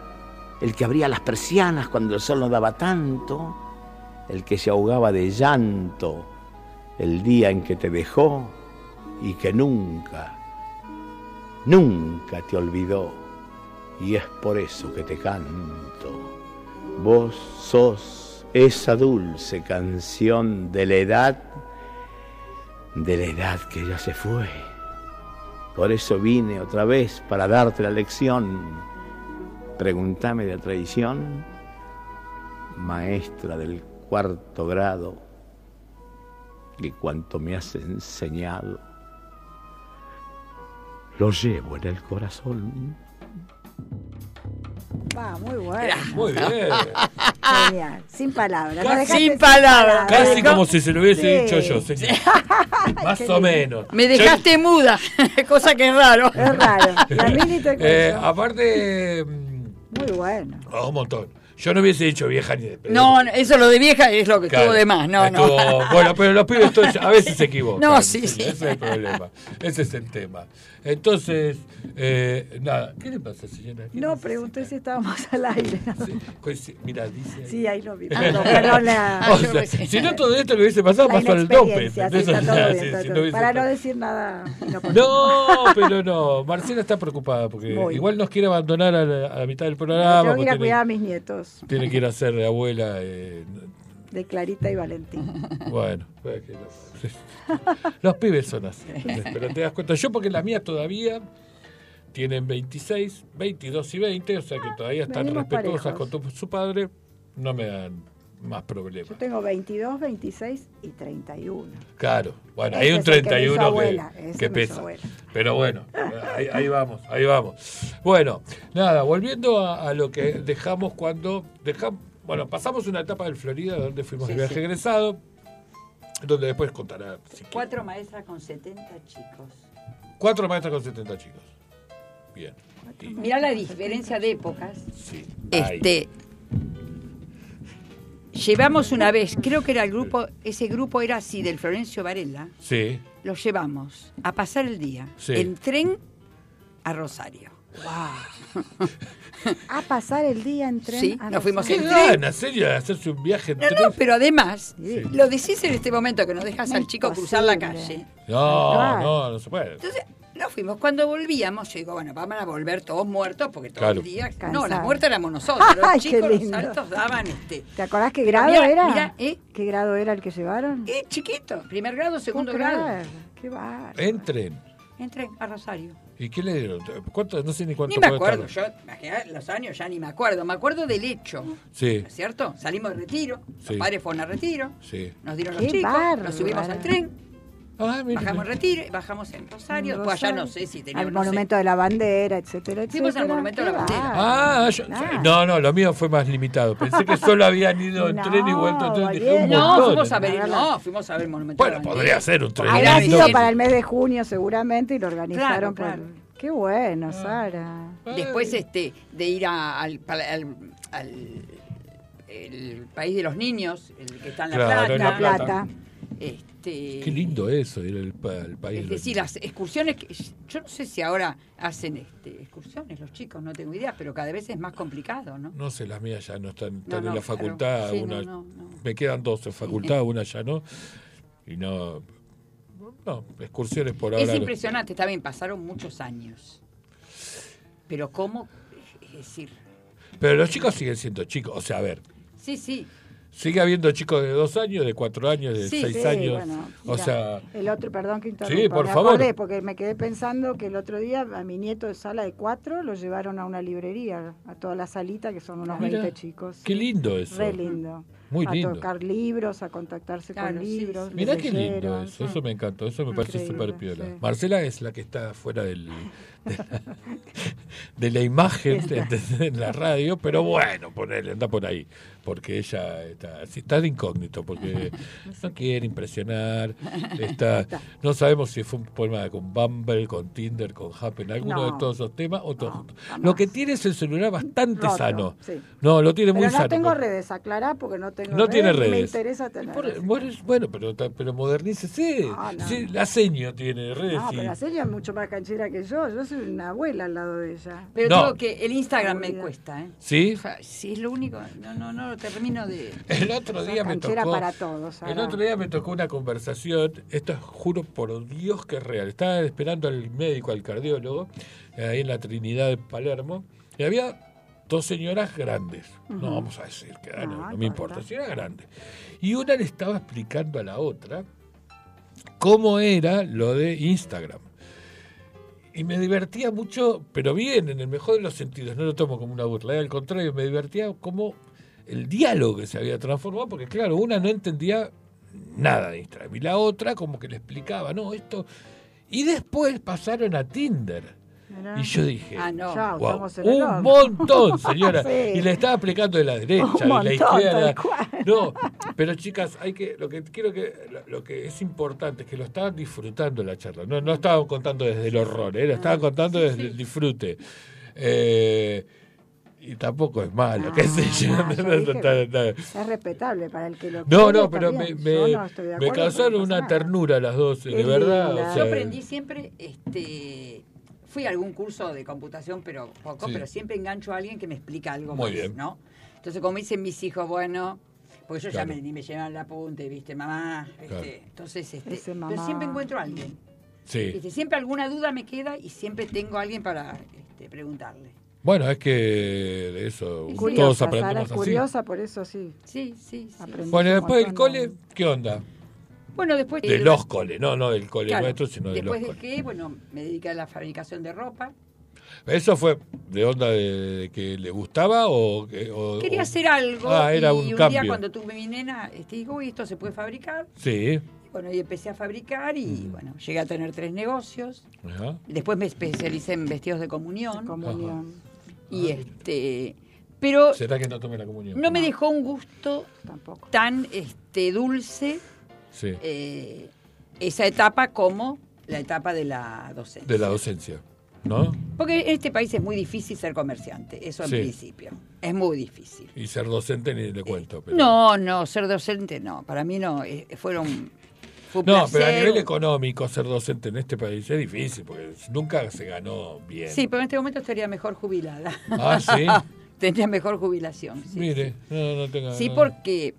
S6: el que abría las persianas cuando el sol no daba tanto, el que se ahogaba de llanto el día en que te dejó y que nunca, nunca te olvidó. Y es por eso que te canto. Vos sos esa dulce canción de la edad, de la edad que ya se fue. Por eso vine otra vez para darte la lección. Pregúntame de traición, maestra del cuarto grado, y cuanto me has enseñado, lo llevo en el corazón.
S3: Va, muy bueno.
S1: Muy bien.
S3: Genial. Sin palabras.
S1: Casi
S2: sin palabras.
S1: Casi
S2: ¿no?
S1: como si se lo hubiese
S3: Sí.
S1: dicho yo, señor. Más
S3: Qué
S1: o
S3: lindo.
S1: menos.
S2: Me dejaste muda, cosa que es raro.
S3: Es raro.
S1: Eh,
S3: escucho.
S1: aparte, mm,
S3: Muy bueno.
S1: oh, un montón. Yo no hubiese dicho vieja ni de pedo.
S2: No, no, eso lo de vieja es lo que
S1: Claro,
S2: estuvo de más. No, no.
S1: Bueno, pero los pibes todos a veces se equivocan.
S2: No, sí, sí.
S1: Ese es el problema. Ese es el tema. Entonces, eh, nada. ¿Qué le pasa, señora? ¿Qué
S3: No,
S1: necesita?
S3: pregunté si estábamos al aire.
S1: Sí, pues, mira, dice. ahí.
S3: Sí, ahí lo vi. Perdón, perdón, la-
S1: O
S2: yo
S1: sea,
S2: qué sé.
S1: si no todo esto que hubiese pasado
S3: la
S1: pasó al tope.
S3: inexperiencia, sí,
S1: no
S3: Para no decir nada.
S1: No, pero no. Marcela está preocupada porque igual nos quiere abandonar a la, a la mitad del programa.
S3: Tengo que ir a cuidar a
S1: tiene,
S3: mis nietos.
S1: tiene que ir a ser abuela. eh,
S3: de Clarita y Valentín.
S1: Bueno, pues que los pibes son así. Pero te das cuenta, yo porque las mías todavía tienen 26, 22 y 20, o sea que todavía están
S3: venimos
S1: respetuosas
S3: parejos.
S1: con tu- su padre, no me dan más
S3: Yo
S1: problemas.
S3: tengo 22, 26 y 31.
S1: Claro, bueno,
S3: Ese
S1: hay un
S3: es el que me hizo
S1: 31 que,
S3: abuela,
S1: que
S3: hizo
S1: pesa. Pero bueno, ahí, ahí vamos, ahí vamos. Bueno, nada, volviendo a, a lo que dejamos cuando dejamos, bueno, pasamos una etapa del Florida donde fuimos
S2: Sí,
S1: de viaje
S2: sí.
S1: egresado, donde después contará. si quiere.
S2: Cuatro maestras con 70 chicos.
S1: Cuatro maestras con 70 chicos. Bien. Y-
S2: Mirá la diferencia de épocas.
S1: sí, ahí.
S2: Este, llevamos una vez, creo que era el grupo, ese grupo era así, del Florencio Varela,
S1: Sí,
S2: lo llevamos a pasar el día
S1: Sí.
S2: en tren a Rosario.
S3: A pasar el día en tren.
S2: Sí,
S3: a
S2: nos fuimos
S1: qué
S2: en tren.
S1: ganas, serio, de hacerse un viaje en
S2: No,
S1: tren.
S2: no, pero además,
S1: Sí.
S2: lo decís en este momento que nos dejas al chico cruzar la calle.
S1: No,
S3: Claro.
S1: no, no se puede.
S2: Entonces, nos fuimos. Cuando volvíamos, yo digo, bueno, vamos a volver todos muertos porque todo
S1: Claro.
S2: el día. No,
S3: Cansados.
S2: la muerta éramos nosotros. Los
S3: Ay, qué
S2: chicos, los
S3: lindo.
S2: saltos daban este.
S3: ¿Te acordás qué grado
S2: mira,
S3: era?
S2: mira, ¿eh?
S3: ¿Qué grado era el que llevaron?
S2: Eh, chiquito, primer grado, segundo
S3: ¿Puedo
S2: grado.
S3: Qué bárbaro.
S1: En tren.
S2: A Rosario.
S1: ¿Y qué le dieron? ¿Cuánto? No sé ni cuánto
S2: Ni me acuerdo,
S1: estar.
S2: yo, los años ya ni me acuerdo. Me acuerdo del hecho,
S1: Sí,
S2: ¿es cierto? Salimos de retiro,
S1: Sí.
S2: los padres fueron a retiro,
S1: sí.
S2: nos dieron
S3: Qué
S2: los chicos, nos subimos al tren,
S1: Ah,
S2: bajamos en
S1: mire.
S2: retiro, y bajamos en Rosario, después allá no sé si teníamos.
S3: Al
S2: no sé.
S3: monumento de la bandera, etcétera, etcétera.
S2: Fuimos al monumento de la bandera.
S1: Ah, yo- no, no, lo mío fue más limitado. Pensé que solo habían ido en
S3: No,
S1: tren y vuelto en tren. Dije un
S3: bien.
S2: No,
S1: montón.
S2: fuimos a ver, no, fuimos a ver el monumento. de
S1: Bueno,
S2: la bandera.
S1: podría ser un tren.
S3: Habrá sido para el mes de junio seguramente y lo organizaron.
S2: Claro,
S3: por-. Qué bueno, Sara.
S2: Después este, de ir a- al, al- al- el país de los niños, el que está en La
S1: Claro,
S2: Plata.
S1: en
S3: La
S1: La Plata.
S2: Este,
S1: Qué lindo eso, ir al, pa- al país.
S2: Es decir, las excursiones, que, yo no sé si ahora hacen este, excursiones los chicos, no tengo idea, pero cada vez es más complicado, ¿no?
S1: No sé, las mías ya no están, están
S2: No,
S1: en la
S2: claro.
S1: facultad.
S2: Sí,
S1: una,
S2: no.
S1: Me quedan dos en facultad, una ya no. Y no. No, excursiones por ahora.
S2: Es impresionante, está bien, pasaron muchos años. Pero cómo, es decir,
S1: Pero los chicos siguen siendo chicos. O sea, a ver,
S2: sí, sí,
S1: sigue habiendo chicos de dos años, de cuatro años, de
S2: Sí,
S1: seis
S3: Sí,
S1: años.
S3: bueno,
S1: o sea,
S3: El otro, perdón que interrumpa.
S1: Sí, por
S3: me
S1: favor.
S3: acordé porque me quedé pensando que el otro día a mi nieto de sala de cuatro lo llevaron a una librería, a toda la salita, que son unos
S1: Mira,
S3: 20 chicos.
S1: qué lindo eso.
S3: Re lindo.
S1: Muy
S3: a
S1: lindo.
S3: tocar libros, a contactarse
S2: Claro,
S3: con
S2: sí,
S3: libros.
S2: sí.
S1: Mirá qué lindo eso,
S3: sí.
S1: eso me encantó, eso me parece súper piola.
S3: sí.
S1: Marcela es la que está fuera del, de, la, de la imagen en la radio, pero bueno, ponele, anda por ahí, porque ella está, está de incógnito, porque no quiere impresionar, está, no sabemos si fue un problema con Bumble, con Tinder, con Happen, alguno
S3: No.
S1: de todos esos temas, o todo
S3: No.
S1: Lo que tiene es el celular bastante
S3: Roto,
S1: sano.
S3: sí.
S1: No, lo tiene muy
S3: Pero no
S1: sano.
S3: tengo
S1: porque-
S3: redes, aclará porque no tengo
S1: no tiene
S3: ni Me
S1: redes.
S3: interesa tener.
S1: Por- bueno, bueno, pero, pero modernícese.
S3: No, no.
S1: Sí, la seño tiene redes.
S3: No,
S1: y-
S3: pero la señora es mucho más canchera que yo. Yo soy una abuela al lado de ella.
S2: pero
S1: No.
S2: digo que el Instagram me cuesta, ¿eh?
S1: ¿Sí?
S2: O sea, sí, es lo único, no, no, no, termino de...
S1: El otro día me tocó.
S3: para todos, Sara.
S1: el otro día me tocó una conversación. Esto juro por Dios que es real. Estaba esperando al médico, al cardiólogo, ahí en la Trinidad de Palermo. Y había dos señoras grandes. No vamos a decir que edad, no,
S3: No,
S1: no me
S3: importa.
S1: importa, señoras grandes. Y una le estaba explicando a la otra cómo era lo de Instagram. Y me divertía mucho, pero bien, en el mejor de los sentidos, no lo tomo como una burla, eh, al contrario, me divertía como el diálogo que se había transformado, porque claro, una no entendía nada de Instagram, y la otra como que le explicaba, no, esto... Y después pasaron a Tinder. Y yo dije,
S2: Ah, no.
S3: Chao,
S1: Wow, un montón, señora.
S3: Sí.
S1: Y le estaba explicando de la derecha,
S3: Un
S1: de la izquierda. No, pero chicas, hay que, lo que quiero que, lo, lo que es importante es que lo estaban disfrutando la charla. No, no estaban contando desde el horror, ¿eh? lo estaban
S3: Ah,
S1: contando desde el disfrute. Eh, y tampoco es malo, qué sé yo.
S3: no, yo dije,
S1: No, no, no.
S3: Es respetable para el que lo
S1: No, no, pero me, me, causaron una
S3: nada.
S1: ternura las dos, de verdad. o
S3: linda.
S1: sea,
S2: Yo aprendí siempre, este, fui a algún curso de computación, pero poco,
S1: Sí.
S2: pero siempre engancho a alguien que me explica algo
S1: Muy
S2: más,
S1: bien.
S2: ¿no? Entonces, como dicen mis hijos, bueno, porque yo ya me, ni me llevan la punta, viste, mamá, viste.
S1: Claro.
S2: Entonces, este,
S3: Ese
S2: pero siempre encuentro a alguien.
S1: Sí.
S2: Viste, siempre alguna duda me queda y siempre tengo a alguien para este, preguntarle.
S1: Bueno, es que de eso todos
S3: Curiosa, Sara
S1: aprendemos
S3: es
S1: así.
S3: curiosa, por eso sí.
S2: Sí, sí.
S1: Bueno, después del cole, ¿qué onda?
S2: Bueno, después...
S1: De los coles, no, no del cole
S2: Claro,
S1: nuestro, sino de los
S2: después de
S1: coles.
S2: que, bueno, me dediqué a la fabricación de ropa.
S1: ¿Eso fue de onda de, de que le gustaba o...? o-
S2: Quería
S1: o-
S2: hacer algo
S1: Ah, era
S2: y
S1: un
S2: un,
S1: cambio.
S2: día cuando tuve mi nena, este, digo, uy, esto se puede fabricar.
S1: Sí.
S2: Bueno, y empecé a fabricar y,
S1: Mm.
S2: bueno, llegué a tener tres negocios.
S1: Ajá.
S2: Después me especialicé en vestidos de comunión.
S3: Comunión.
S2: Y este... Pero
S1: ¿Será que no tome la comunión?
S2: no me dejó un gusto
S3: Tampoco.
S2: tan este, dulce
S1: Sí,
S2: eh, esa etapa como la etapa de la docencia.
S1: de la docencia, ¿no?
S2: Porque en este país es muy difícil ser comerciante, eso en
S1: Sí.
S2: principio. Es muy difícil.
S1: Y ser docente ni le cuento. Pero...
S2: No, no, ser docente no. Para mí no. eh, fueron. Fue
S1: No, pero a nivel económico ser docente en este país es difícil porque nunca se ganó bien.
S2: Sí, pero en este momento estaría mejor jubilada.
S1: Ah, sí.
S2: Tendría mejor jubilación. Sí,
S1: Mire, no, no tenga.
S2: Sí,
S1: no.
S2: porque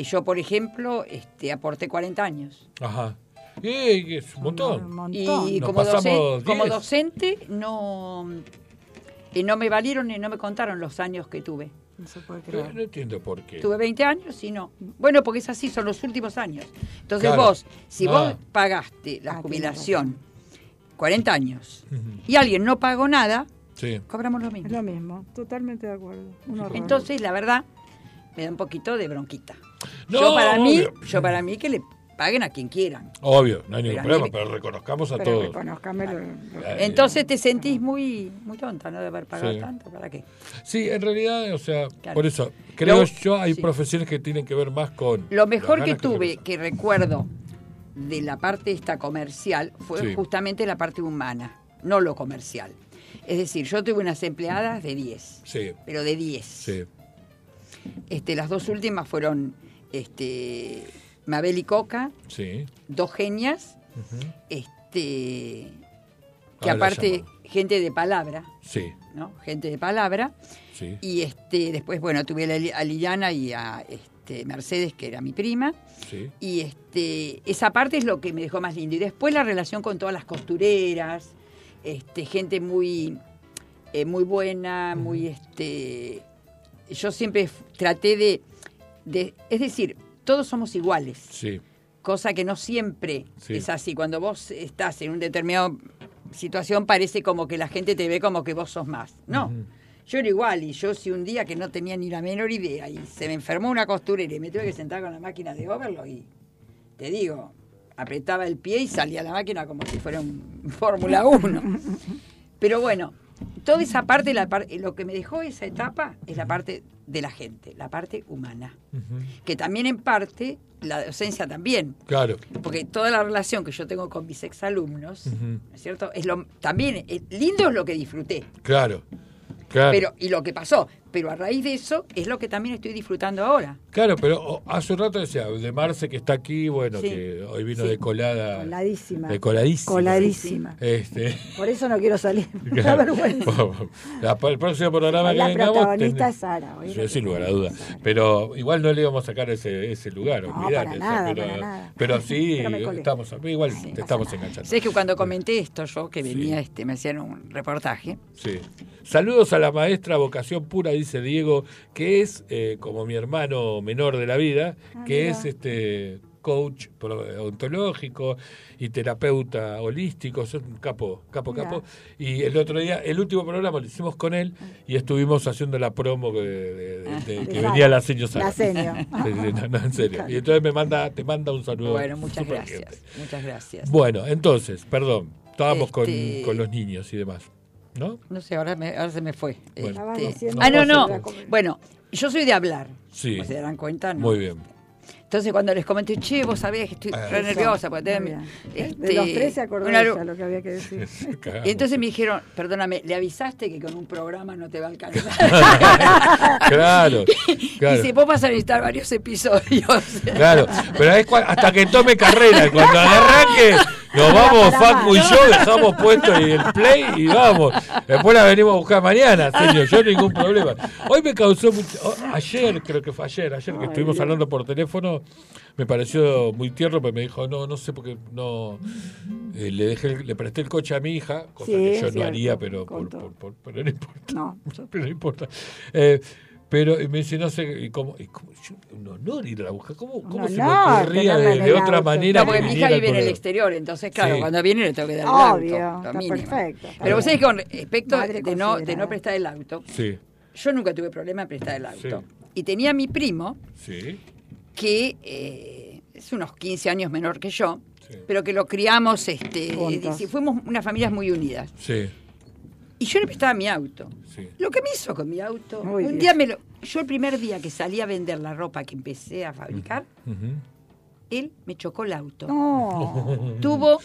S2: eh, yo, por ejemplo, este, aporté 40 años.
S1: Ajá. ¡Ey, que es un
S3: Un
S1: montón!
S3: montón.
S2: Y
S1: Nos
S2: como, docente, como
S1: 10.
S2: docente no, eh, no me valieron ni no me contaron los años que tuve.
S3: No se puede
S1: Pero
S3: creer.
S1: no entiendo por qué.
S2: Tuve 20 años y no. Bueno, porque es así, son los últimos años. Entonces
S1: Claro.
S2: vos, si
S1: Ah.
S2: vos pagaste la
S3: Ah,
S2: jubilación 40 años y alguien no pagó nada,
S1: Sí.
S2: cobramos lo
S3: Es
S2: mismo.
S3: lo mismo, totalmente de acuerdo.
S2: Entonces, la verdad, me da un poquito de bronquita.
S1: No,
S2: yo para mí, yo para mí que le paguen a quien quieran.
S1: Obvio, no hay ningún
S2: Pero
S1: problema,
S2: mí-
S1: pero reconozcamos a
S3: Pero
S1: todos.
S2: Entonces te sentís muy muy tonta, ¿no? De haber pagado
S1: Sí.
S2: tanto, ¿para qué?
S1: Sí, en realidad, o sea,
S2: Claro.
S1: por eso, creo
S2: Lo-
S1: yo, hay
S2: sí.
S1: profesiones que tienen que ver más con...
S2: Lo mejor que tuve, que recuerdo de la parte esta comercial, fue
S1: Sí.
S2: justamente la parte humana, no lo comercial. Es decir, yo tuve unas empleadas de 10,
S1: Sí,
S2: pero de 10.
S1: sí.
S2: Este, las dos últimas fueron este, Mabel y Coca,
S1: Sí.
S2: dos genias, este, que aparte, gente de palabra,
S1: Sí,
S2: ¿no? Gente de palabra.
S1: sí.
S2: Y este, después, bueno, tuve a Li- a Liliana y a este, Mercedes, que era mi prima.
S1: Sí.
S2: Y este, esa parte es lo que me dejó más lindo. Y después la relación con todas las costureras, este, gente muy, eh, muy buena, muy este. Yo siempre traté de, de. Es decir, todos somos iguales.
S1: Sí,
S2: Cosa que no siempre
S1: Sí.
S2: es así. Cuando vos estás en un determinado situación, parece como que la gente te ve como que vos sos más. No. Yo era igual, y yo si un día que no tenía ni la menor idea y se me enfermó una costurera y me tuve que sentar con la máquina de overlock y te digo, apretaba el pie y salía la máquina como si fuera un Fórmula 1. Pero bueno, toda esa parte, la lo que me dejó esa etapa es la parte de la gente, la parte humana. Que también en parte, la docencia también,
S1: claro.
S2: porque toda la relación que yo tengo con mis exalumnos. ¿no es cierto? Es lo, también, eh, lindo es lo que disfruté.
S1: Claro, claro.
S2: Pero, y lo que pasó. Pero a raíz de eso es lo que también estoy disfrutando ahora.
S1: Claro, pero hace un rato decía, de Marce que está aquí, bueno,
S2: Sí.
S1: que hoy vino
S2: Sí.
S1: de colada.
S3: Coladísima.
S1: De coladísima.
S3: Coladísima.
S1: Este.
S3: Por eso no quiero salir. Da vergüenza.
S1: La- el próximo programa
S3: La
S1: que vengamos.
S3: protagonista
S1: ten-
S3: es Sara.
S1: Sí, sin lugar a duda. Pero igual no le íbamos a sacar ese, ese lugar,
S3: No,
S1: olvidate,
S3: para
S1: o sea,
S3: nada,
S1: pero,
S3: para nada.
S1: pero sí,
S3: Pero
S1: estamos, igual
S2: Sí,
S1: te estamos enganchando.
S2: Sé que cuando comenté esto yo, que
S1: Sí.
S2: venía, este, me hacían un reportaje.
S1: Sí. Saludos a la maestra vocación pura, dice Diego, que es eh, como mi hermano menor de la vida,
S3: Ah,
S1: que
S3: mira.
S1: es este coach ontológico y terapeuta holístico, es un capo, capo,
S3: Mira.
S1: capo. Y el otro día, el último programa lo hicimos con él y estuvimos haciendo la promo de, de- que venía la señor Sara.
S3: La seño.
S1: No, no, en serio. Y entonces me manda, te manda un saludo.
S2: Bueno, muchas gracias.
S1: gente.
S2: Muchas gracias.
S1: Bueno, entonces, perdón, estábamos con,
S2: Este-
S1: con los niños y demás, ¿no?
S2: No sé, ahora, me- ahora se me fue.
S1: Bueno.
S2: Este,
S3: diciendo
S2: ah, no, no. Bueno, yo soy de hablar.
S1: Sí.
S2: Como se darán cuenta, ¿no?
S1: Muy bien.
S2: Entonces cuando les comenté, che, vos sabés que estoy
S1: Ah.
S2: re nerviosa. Porque este,
S3: De los tres se acordó
S2: una-
S3: ella lo que había que decir.
S2: Y entonces me dijeron, perdóname, ¿le avisaste que con un programa no te va a alcanzar?
S1: claro, claro.
S2: Dice, vos vas a necesitar varios episodios.
S1: Claro, pero es hasta que tome carrera, cuando le arranque, Nos vamos, Facu y yo, dejamos puesto el play y vamos. Después la venimos a buscar mañana, señor, yo ningún problema. Hoy me causó mucho, oh, ayer, creo que fue ayer, ayer que estuvimos hablando por teléfono, me pareció muy tierno, porque me dijo, no, no sé por qué no, eh, le dejé, el- le presté el coche a mi hija, cosa
S3: Sí,
S1: que yo no
S3: cierto,
S1: haría, pero, por, por- por- pero no importa.
S3: No,
S1: pero no importa. Eh, pero y me dice, no sé, y cómo, y cómo- yo- un honor ir a la buscar. ¿Cómo, cómo se me ocurría de,
S3: el
S1: otra
S3: auto.
S1: manera?
S2: No, porque
S1: que
S2: mi hija vive en el exterior, entonces, claro,
S1: Sí.
S2: cuando viene le tengo que dar el
S3: Obvio,
S2: auto. lo
S3: está perfecto, está
S2: Pero vos sabés que con respecto de no, de no prestar el auto,
S1: Sí,
S2: yo nunca tuve problema en prestar el auto.
S1: Sí.
S2: Y tenía a mi primo,
S1: sí.
S2: que eh, es unos 15 años menor que yo,
S1: Sí.
S2: pero que lo criamos, este, y fuimos unas familias muy unidas.
S1: Sí,
S2: Y yo le prestaba mi auto.
S1: sí.
S2: Lo que me hizo con mi auto, un día me lo... Yo el primer día que salí a vender la ropa que empecé a fabricar, él me chocó el auto.
S3: No,
S2: Tuvo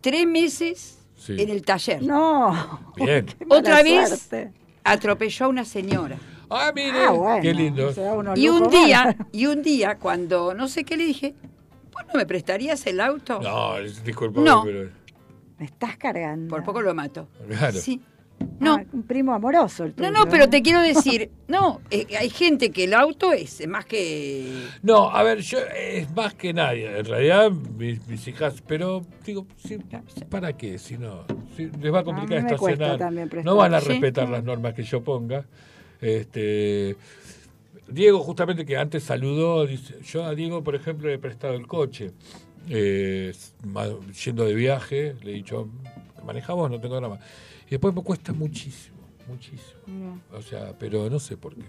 S2: tres meses
S1: Sí.
S2: en el taller.
S3: no.
S1: Bien.
S2: Otra vez
S3: suerte.
S2: atropelló a una señora.
S1: Ah, mire,
S3: Ah, bueno.
S1: qué lindo.
S2: Y un día, y un día cuando no sé qué le dije, ¿vos no me prestarías el auto?
S1: No, disculpame,
S2: No.
S1: pero.
S3: Me estás cargando.
S2: Por poco lo mato.
S1: Claro.
S2: Sí.
S3: Ah,
S2: No,
S3: un primo amoroso el
S2: no,
S3: tuyo,
S2: no, pero
S3: ¿eh?
S2: te quiero decir, no, eh, hay gente que el auto es más que...
S1: No, a ver, yo es más que nadie. En realidad, mis, mis hijas, pero digo, ¿para qué? Si no, si les va a complicar
S3: A
S1: estacionar.
S3: también.
S1: No van a
S2: Sí.
S1: respetar las normas que yo ponga. Este. Diego, justamente que antes saludó, dice, yo a Diego, por ejemplo, le he prestado el coche. Eh, yendo de viaje, le he dicho, manejamos, no tengo drama. Y después me cuesta muchísimo, muchísimo.
S3: Mira,
S1: O sea, pero no sé por qué.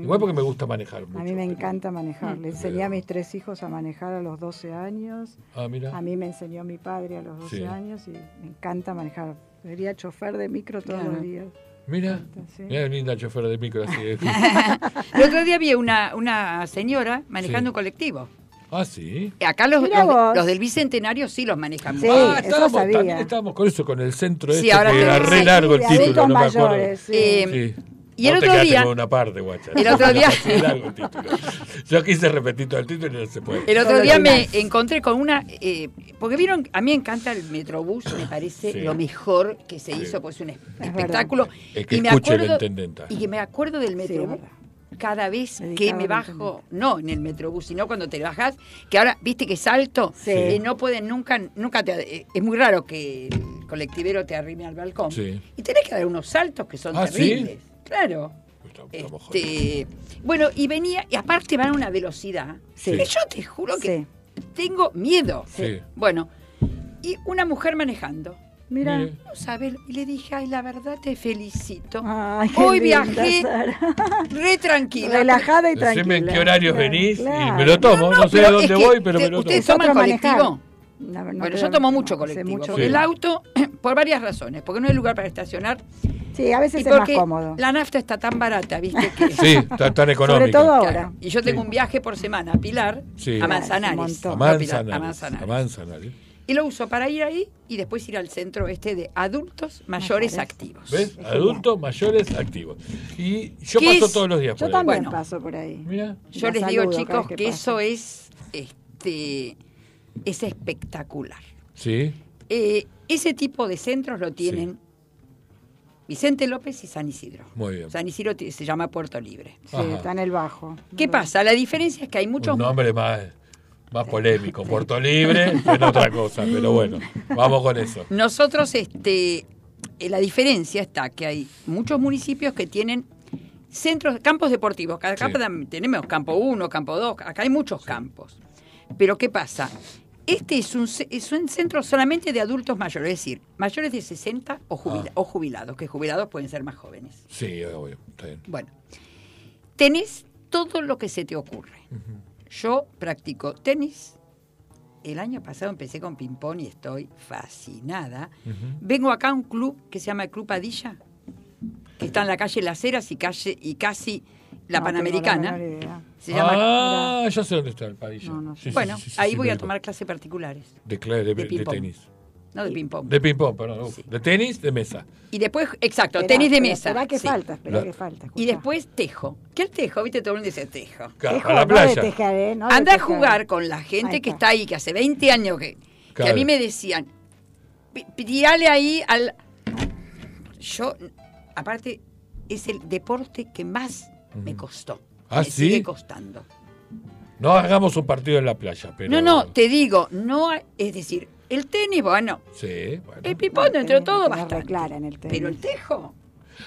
S1: Igual porque me gusta manejar mucho.
S3: A mí me
S1: pero-
S3: encanta manejar. Le enseñé
S1: Pero-
S3: a mis tres hijos a manejar a los 12 años.
S1: Ah, mira.
S3: A mí me enseñó mi padre a los 12
S1: Sí.
S3: años y me encanta manejar. Sería chofer de micro todos
S2: Claro.
S3: los días.
S1: Mira,
S3: Sí.
S1: mira linda chofer de micro así. de-
S2: El otro día vi una, una señora manejando
S1: Sí.
S2: un colectivo.
S1: Ah, sí.
S2: Acá los, los, del Bicentenario sí los manejan
S3: Sí,
S2: muy
S1: ah, estábamos,
S3: sabía.
S1: también estábamos con eso, con el centro
S2: Sí,
S1: este,
S2: ahora
S1: que era re
S2: sí,
S1: largo el título, no me acuerdo.
S3: mayores, sí.
S2: Eh,
S1: Sí.
S2: Y el
S1: te
S2: otro día-
S1: con una parte, guacha.
S2: El otro día-
S1: Así largo el título. Yo quise repetir todo el título y no se puede.
S2: El otro día me encontré con una... eh, porque vieron, a mí me encanta el Metrobús, me parece
S1: Sí.
S2: lo mejor que se
S1: Sí.
S2: hizo, pues un es- espectáculo.
S1: Es que
S2: y me
S1: escuche la
S2: acuerdo,
S1: intendenta.
S2: Y que me acuerdo del Metrobús. Cada vez que me bajo, no en el Metrobús, sino cuando te bajas, que ahora, viste que salto,
S3: Sí.
S2: eh, no pueden nunca, nunca te, eh, es muy raro que el colectivero te arrime al balcón.
S1: Sí.
S2: Y tenés que dar unos saltos que son
S1: Ah, ¿sí?
S2: terribles. Claro.
S1: Jodidos.
S2: Este, bueno, y venía, y aparte van a una velocidad
S3: Sí.
S2: que yo te juro que
S3: Sí.
S2: tengo miedo.
S1: Sí.
S2: Bueno, y una mujer manejando.
S3: Mira.
S1: Mire.
S2: No sabe, y le dije, ay, la verdad te felicito.
S3: Ay, qué
S2: Hoy
S3: linda,
S2: viajé
S3: Sara.
S2: re tranquila.
S3: Relajada y tranquila.
S1: Decime en qué horarios
S3: Claro,
S1: venís y
S3: claro.
S1: me lo tomo. No, sé de dónde voy, pero
S2: te-
S1: me lo tomo.
S2: ustedes
S3: Es
S2: toman colectivo.
S3: No, no
S2: bueno, yo tomo mucho colectivo.
S3: mucho
S1: Sí.
S2: El auto, por varias razones, porque no hay lugar para estacionar
S3: Sí, a veces
S2: y
S3: es más cómodo.
S2: la nafta está tan barata, ¿viste? Que,
S1: Sí, tan, tan económico.
S3: Sobre todo
S2: Claro.
S3: ahora.
S2: Y yo tengo
S1: Sí.
S2: un viaje por semana a Pilar,
S1: Sí.
S2: a Manzanares.
S1: A Manzanares.
S2: a Manzanares.
S1: A Manzanares.
S2: Y lo uso para ir ahí y después ir al centro este de adultos mayores
S3: Mayores.
S2: activos.
S1: ¿Ves?
S3: Es
S1: Adultos, mayores, activos. Y yo
S2: ¿Qué
S1: paso
S2: es?
S1: todos los días
S3: Yo
S1: por ahí.
S3: también
S2: Bueno.
S3: paso por ahí.
S1: Mira.
S2: Yo les digo, chicos, que,
S3: que
S2: eso es, este, es espectacular.
S1: Sí.
S2: Eh, ese tipo de centros lo tienen Vicente López y San Isidro.
S1: Muy bien.
S2: San Isidro se llama Puerto Libre.
S3: Sí,
S1: Ajá.
S3: está en el bajo.
S2: ¿Qué pasa? La diferencia es que hay muchos...
S1: Un nombre más, más polémico. Puerto Libre es otra cosa, pero bueno, vamos con eso.
S2: Nosotros, este, eh, la diferencia está que hay muchos municipios que tienen centros, campos deportivos. Cada
S1: Sí.
S2: tenemos campo 1, campo 2, acá hay muchos campos. Pero ¿qué pasa? Este es un, es un centro solamente de adultos mayores, es decir, mayores de 60 o, jubila-
S1: Ah.
S2: o jubilados, que jubilados pueden ser más jóvenes.
S1: Sí, obvio, está bien.
S2: Bueno, tenés todo lo que se te ocurre. Yo practico tenis. El año pasado empecé con ping-pong y estoy fascinada. Vengo acá a un club que se llama el Club Padilla, que está en la calle Las Heras y, calle, y casi la
S3: No
S2: Panamericana. se llama,
S1: ah, ya sé dónde está el padilla.
S3: No, no
S1: Sí,
S3: sé.
S1: sí,
S2: bueno,
S1: sí, sí,
S2: ahí
S1: sí,
S2: voy a tomar clases particulares,
S1: De, de,
S2: de
S1: de tenis.
S2: No de ping-pong.
S1: De ping-pong, perdón.
S2: Sí.
S1: De tenis, de mesa.
S2: Y después, exacto,
S3: Esperá,
S2: tenis de mesa.
S3: Esperá que
S2: sí.
S3: falta, esperá que falta.
S2: Y después tejo. ¿Qué es tejo? ¿Viste? Todo el mundo dice tejo.
S1: Claro,
S3: Tejo,
S1: a la
S3: no
S1: playa.
S3: tejer, ¿eh? No de
S2: Anda a jugar con la gente que
S3: está.
S2: ahí, que hace 20 años que, que a mí me decían, tirale ahí al... Yo, aparte, es el deporte que más me costó.
S1: ¿Ah,
S2: me
S1: sí?
S2: sigue costando.
S1: No hagamos un partido en la playa, pero.
S2: No, no, te digo, no, es decir, el tenis, bueno,
S1: Sí, bueno.
S2: el pipón entre
S3: tenés
S2: todo bastante.
S3: reclara en el tenis.
S2: Pero el tejo,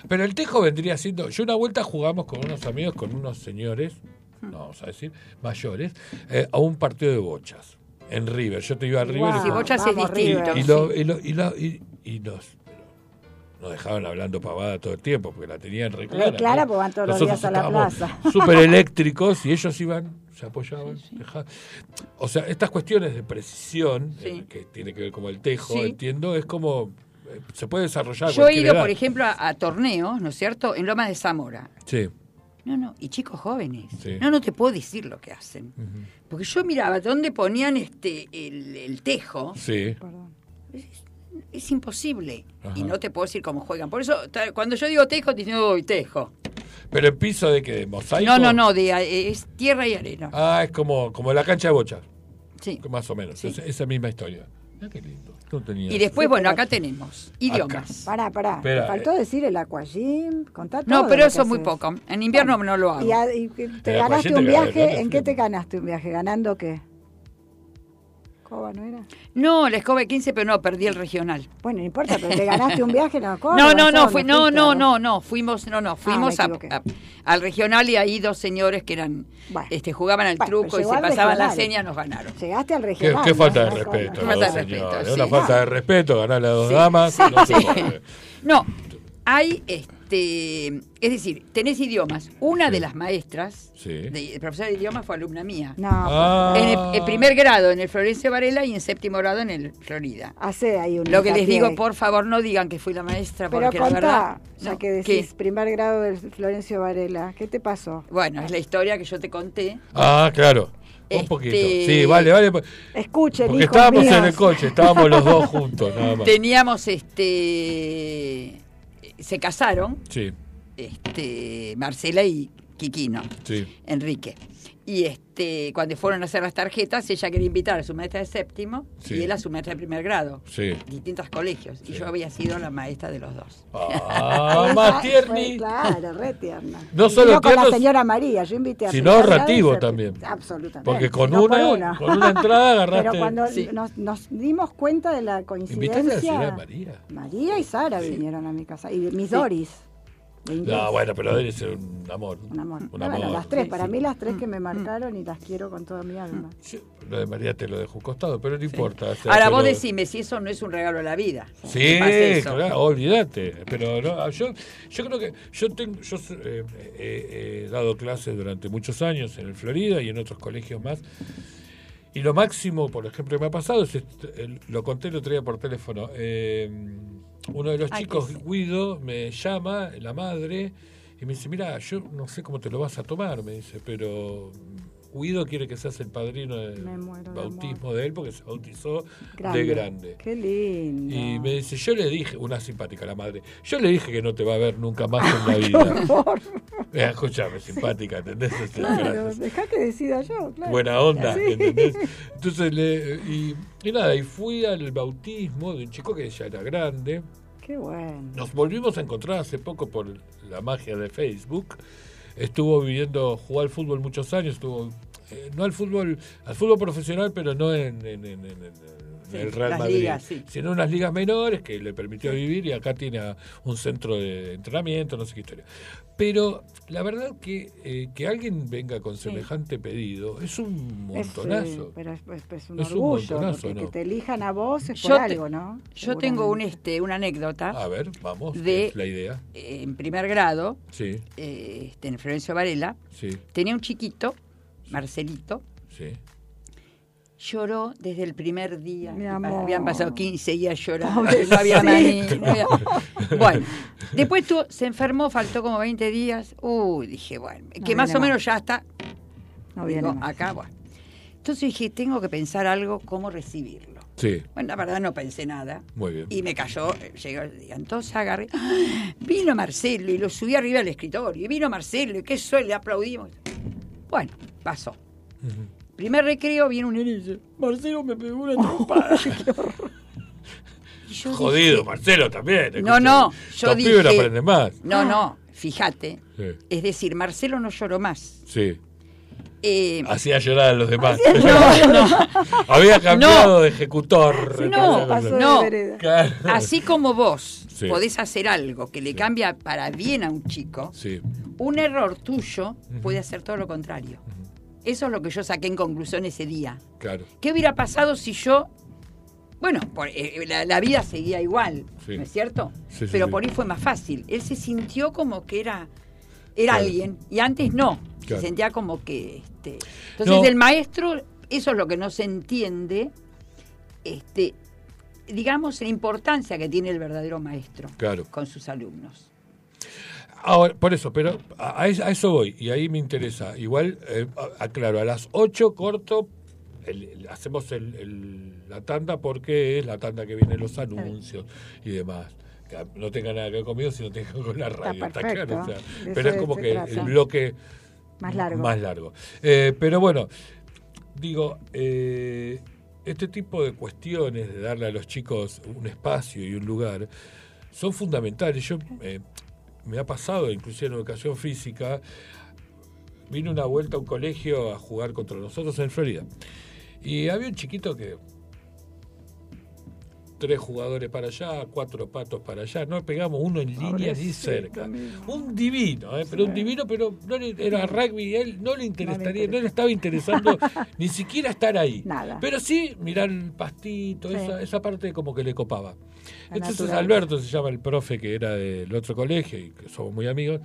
S1: Pero el tejo vendría siendo. Yo una vuelta jugamos con unos amigos, con unos señores,
S2: Hmm.
S1: no vamos a decir, mayores, eh, a un partido de bochas. En River. Yo te iba a River y,
S2: bochas es
S3: vamos,
S2: distinto.
S3: River.
S1: y, lo- y lo- y lo- y- y nos, pero nos dejaban hablando pavada todo el tiempo porque la tenían re clara.
S3: Re clara,
S1: ¿no?
S3: porque van todos los días a la plaza.
S1: Súper eléctricos y ellos iban, se apoyaban. dejaban. O sea, estas cuestiones de precisión,
S2: Sí.
S1: eh, que tiene que ver como el tejo,
S2: Sí.
S1: entiendo, es como. eh, Se puede desarrollar.
S2: yo he ido,
S1: edad.
S2: por ejemplo, a, a torneos, ¿no es cierto?, en Lomas de Zamora.
S1: Sí.
S2: No, no, y chicos jóvenes.
S1: Sí.
S2: No, no te puedo decir lo que hacen. Porque yo miraba dónde ponían este el, el tejo,
S1: Sí.
S3: Perdón.
S2: es imposible.
S1: Ajá.
S2: Y no te puedo decir cómo juegan. Por eso, cuando yo digo tejo, te uy, tejo.
S1: Pero el piso de que de mosaico.
S2: No, no, no, de, eh, es tierra y arena.
S1: Ah, es como, como la cancha de bochas,
S2: Sí.
S1: más o menos.
S2: Sí.
S1: Es- esa misma historia. Ah, qué lindo. No tenía.
S2: Y después, bueno, acá tenemos idiomas.
S3: Pará, pará.
S1: Espera,
S3: Te faltó decir el aquagym, contá todo.
S2: No, pero eso es muy poco. En invierno no lo hago.
S3: Y, a- y te
S1: El
S3: ganaste un viaje, ¿en qué te ganaste un viaje? ¿Ganando qué? ¿Coba no era?
S2: No, la escoba de 15, pero no, perdí el regional.
S3: Bueno, no importa, pero te ganaste un viaje, no, Córdoba,
S2: No, no,
S3: ¿a
S2: no,
S3: dónde
S2: fui, no, no, no, no, fuimos, no, no, fuimos
S3: me
S2: a- a- al regional y ahí dos señores que eran,
S3: Bueno.
S2: este, jugaban al
S3: Bueno,
S2: truco y se pasaban la
S3: regional.
S2: seña, nos ganaron.
S3: Llegaste al
S1: Qué,
S3: regional.
S1: qué falta de
S3: ¿no?
S1: respeto, ¿no,
S2: Falta de respeto,
S1: Es una falta de respeto ganarle a dos
S2: Sí.
S1: damas. No.
S2: No, hay, este, es decir, tenés idiomas. Una de las maestras,
S1: Sí.
S2: de, profesora de idiomas, fue alumna mía.
S3: No,
S1: Ah.
S2: En el, el primer grado en el Florencio Varela y en séptimo grado en el Florida.
S3: hace ahí un
S2: Lo que les digo,
S3: ahí.
S2: por favor, no digan que fui la maestra,
S3: Pero
S2: porque la
S3: contá,
S2: verdad...
S3: ya
S2: no,
S3: que
S2: ¿qué?
S3: decís primer grado del Florencio Varela, ¿qué te pasó?
S2: Bueno, es la historia que yo te conté.
S1: Ah, claro. Un
S2: Este-
S1: poquito. Sí, vale, vale.
S3: Escuchen,
S1: Porque
S3: hijos
S1: estábamos en el coche, estábamos los dos juntos, nada más.
S2: Teníamos, este... Se casaron,
S1: Sí,
S2: este, Marcela y Quiquino.
S1: sí.
S2: Enrique. Y este, cuando fueron a hacer las tarjetas, ella quería invitar a su maestra de séptimo
S1: Sí.
S2: y él a su maestra de primer grado.
S1: Sí.
S2: Distintos colegios. Y yo había sido la maestra de los dos.
S1: Ah, más
S3: fue,
S1: tierni.
S3: Claro, re tierna.
S1: No solo
S3: yo con la señora María, yo invité a
S1: sino
S3: séptimo.
S1: también.
S3: Absolutamente.
S1: Porque con
S3: no por
S1: una, con una entrada agarraste.
S3: Pero cuando
S2: Sí.
S3: nos, nos dimos cuenta de la
S1: ¿Invitaste a la
S3: coincidencia.
S1: señora María?
S3: María y Sara vinieron a mi casa. Y mis
S2: Sí.
S3: Doris.
S1: No, bueno, pero debe ser un amor.
S3: Un amor.
S1: Un
S3: Bueno,
S1: amor.
S3: las tres,
S2: Sí,
S3: para
S2: sí.
S3: mí las tres que me
S2: Mm.
S3: marcaron y las quiero con toda mi alma.
S1: Yo- lo de María te lo dejo a un costado, pero no importa. o sea,
S2: Ahora vos decime si eso no es un regalo a la vida.
S1: Sí, claro, olvídate. Pero no, yo, yo creo que yo tengo, yo eh, eh, he dado clases durante muchos años en el Florida y en otros colegios más. Y lo máximo, por ejemplo, que me ha pasado es, este, el- lo conté el otro día por teléfono. eh, uno de los
S2: Ay,
S1: chicos,
S2: sí.
S1: Guido, me llama, la madre, y me dice, mira, yo no sé cómo te lo vas a tomar, me dice, pero Guido quiere que seas el padrino del
S3: de
S1: bautismo de él porque se bautizó
S3: Grande.
S1: de grande.
S3: Qué lindo.
S1: Y me dice, yo le dije, una simpática la madre, yo le dije que no te va a ver nunca más en la vida. Eh, escúchame, simpática, ¿entendés? Este,
S3: Claro, dejá que decida yo, claro.
S1: Buena onda,
S3: Sí.
S1: ¿entendés? Entonces, le, y, y nada, y fui al bautismo de un chico que ya era grande.
S3: Qué bueno.
S1: Nos volvimos a encontrar hace poco por la magia de Facebook. Estuvo viviendo, jugó al fútbol muchos años, estuvo, eh, no al fútbol, al fútbol profesional, pero no en, en- en- en- en
S2: Sí,
S1: el Real
S2: las
S1: Madrid,
S2: ligas, sí.
S1: sino en unas ligas menores que le permitió vivir y acá tiene a- un centro de entrenamiento, no sé qué historia. Pero la verdad que eh, que alguien venga con semejante pedido es un
S3: Es,
S1: montonazo.
S3: eh, pero es, es- es un
S1: Es un
S3: orgullo,
S1: montonazo, ¿no?
S3: que te elijan a vos es por
S2: te-
S3: algo, ¿no?
S2: Yo tengo un, este, una anécdota.
S1: A ver, vamos, ¿qué
S2: De-
S1: es la idea.
S2: Eh, En primer grado,
S1: Sí,
S2: eh, este, en Florencio Varela,
S1: sí,
S2: tenía un chiquito, Marcelito,
S1: sí.
S2: lloró desde el primer día.
S3: Mi amor.
S2: Habían pasado 15 días llorando. No había no había- Bueno, después tú, se enfermó, faltó como 20 días. Uy, dije, bueno, que más o
S3: más.
S2: menos ya está.
S3: No viene
S2: Digo,
S3: más.
S2: acá, bueno. Entonces dije, tengo que pensar algo, cómo recibirlo.
S1: Sí,
S2: Bueno, la verdad no pensé nada.
S1: muy bien.
S2: Y me cayó, llegó el día. Entonces agarré, ¡ah! vino Marcelo y lo subí arriba del escritorio. Y vino Marcelo y qué suele, le aplaudimos. Bueno, pasó. Primer recreo viene un dice, Marcelo me pegó una trompada. Yo
S1: Jodido,
S2: dije-
S1: Marcelo también.
S2: No, no, yo
S1: Los
S2: dije-
S1: aprenden más.
S2: No, no, fíjate.
S1: Sí.
S2: Es decir, Marcelo no lloró más.
S1: Sí.
S2: Eh,
S1: Hacía llorar a los demás.
S2: no, no.
S1: Había cambiado de ejecutor.
S2: No,
S3: de.
S1: Claro.
S2: Así como vos
S1: Sí.
S2: podés hacer algo que le cambia para bien a un chico,
S1: Sí.
S2: un error tuyo puede hacer todo lo contrario. Eso es lo que yo saqué en conclusión ese día.
S1: Claro.
S2: ¿Qué hubiera pasado si yo... Bueno, por- eh, la, la vida seguía igual. ¿no es cierto? Pero por ahí fue más fácil. Él se sintió como que era, era
S1: Claro.
S2: alguien y antes no.
S1: Claro.
S2: Se sentía como que... Este, entonces
S1: No.
S2: el maestro, eso es lo que no se entiende, este, digamos, la importancia que tiene el verdadero maestro
S1: Claro.
S2: con sus alumnos.
S1: Ahora, por eso, pero a, a es- a eso voy y ahí me interesa. Igual, eh, aclaro, a las 8 corto, el- el- hacemos el- la tanda porque es la tanda que vienen los anuncios y demás. Que no tenga nada que ver conmigo, sino tenga que ver con la radio. Está,
S3: perfecto.
S1: claro. o sea,
S3: De
S1: pero es como que
S3: trata.
S1: el bloque
S3: Más largo.
S1: Más largo. Eh, pero bueno, digo, eh, este tipo de cuestiones de darle a los chicos un espacio y un lugar son fundamentales. Yo eh, me ha pasado, inclusive en educación física, vino una vuelta a un colegio a jugar contra nosotros en Florida. Y había un chiquito que tres jugadores para allá, cuatro patos para allá, no pegamos uno en línea ni cerca. Un divino, ¿eh? pero un divino, pero no le- era rugby, él no le interesaría, no le estaba interesando ni siquiera estar ahí.
S3: Nada.
S1: Pero sí mirar el pastito,
S3: Sí.
S1: esa, esa parte como que le copaba.
S3: La
S1: Entonces. Alberto se llama el profe que era del otro colegio y que somos muy amigos.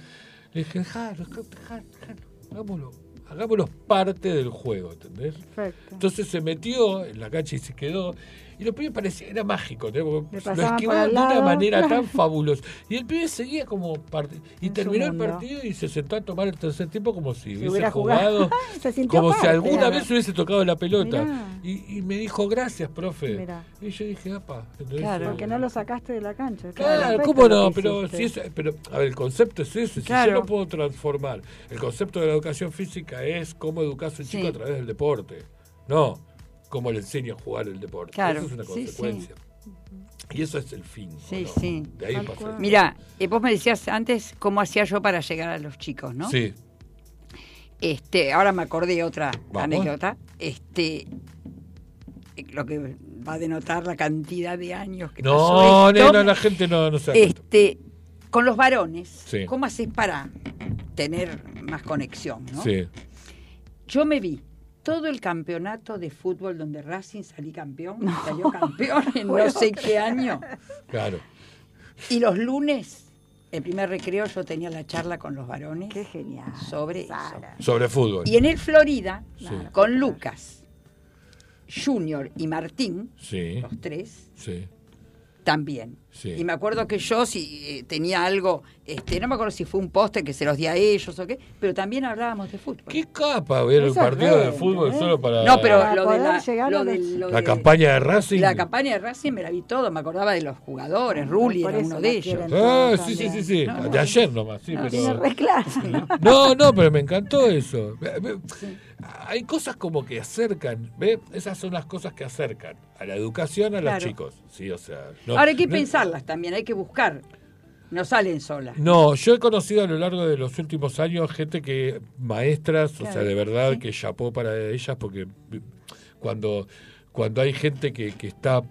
S1: Le dije, dejalo, dejalo, dejalo, hagámoslo, hagámoslo parte del juego, ¿entendés?
S3: Perfecto.
S1: Entonces se metió en la cancha y se quedó. Y lo pibe parecía, era mágico, ¿no?
S3: Le
S1: lo esquivaban de una manera
S3: claro.
S1: tan fabulosa. Y el pibe seguía como parte Y
S3: En
S1: terminó el partido y se sentó a tomar el tercer tiempo como si, hubiese jugado.
S3: jugado. Se sintió
S1: como si alguna
S3: claro.
S1: vez hubiese tocado la pelota. Y, y me dijo, gracias, profe.
S3: Mirá.
S1: Y yo dije, apa. Entonces,
S2: Claro.
S3: Porque no lo sacaste de la cancha.
S1: Claro,
S3: perfecto
S1: ¿cómo no? Pero,
S3: hiciste.
S1: si es, pero a ver, el concepto es. Si
S2: Claro.
S1: yo lo puedo transformar, el concepto de la educación física es cómo educarse a un
S2: Sí.
S1: chico a través del deporte. No, cómo le enseño a jugar el deporte.
S2: Claro,
S1: Eso es una
S2: sí, sí.
S1: consecuencia. Y eso es el fin. ¿o
S2: Sí,
S1: no?
S2: sí.
S1: De ahí pasa.
S2: Mira, eh, vos me decías antes cómo hacía yo para llegar a los chicos, ¿no?
S1: Sí,
S2: Este, ahora me acordé otra
S1: Vamos.
S2: anécdota. Este, eh, lo que va a denotar la cantidad de años que
S1: no,
S2: pasó esto.
S1: nena, la gente no, no cuenta.
S2: Este, con los varones,
S1: Sí.
S2: ¿cómo haces para tener más conexión? ¿no?
S1: Sí,
S2: Yo me vi todo el campeonato de fútbol donde Racing salí campeón, salió campeón en no sé qué año.
S1: claro.
S2: Y los lunes, el primer recreo, yo tenía la charla con los varones
S3: Qué genial.
S2: sobre
S3: Sara.
S2: eso.
S1: Sobre fútbol.
S2: Y en el Florida,
S1: Sí.
S2: con Lucas, Junior y Martín,
S1: Sí,
S2: los tres,
S1: sí.
S2: también.
S1: Sí.
S2: Y me acuerdo que yo si eh, tenía algo, este, no me acuerdo si fue un póster que se los di a ellos o qué, pero también hablábamos de fútbol.
S1: ¿Qué capa ver
S3: es
S1: partido de fútbol
S3: ¿eh?
S1: solo para
S2: No, pero
S3: Para
S2: lo de la,
S3: llegar
S2: lo
S3: a
S2: de-
S3: los-
S2: lo
S1: la
S2: de-
S1: campaña de Racing?
S2: La campaña de Racing me la vi todo, me acordaba de los jugadores, Rulli
S3: por
S2: era uno de ellos.
S1: Ah, sí, sí, sí, sí.
S2: No,
S1: De ayer nomás, sí,
S2: no,
S1: pero...
S3: Tiene re claro.
S1: No, no, pero me encantó eso. Hay cosas como que acercan, ¿ve? Esas son las cosas que acercan a la educación a los chicos. Sí, o sea. no-
S2: Ahora hay que pensarlas también, hay que buscar. No salen solas.
S1: No, yo he conocido a lo largo de los últimos años gente que, maestras, o sea, de verdad
S2: sí.
S1: que chapó para ellas, porque cuando, cuando hay gente que, que está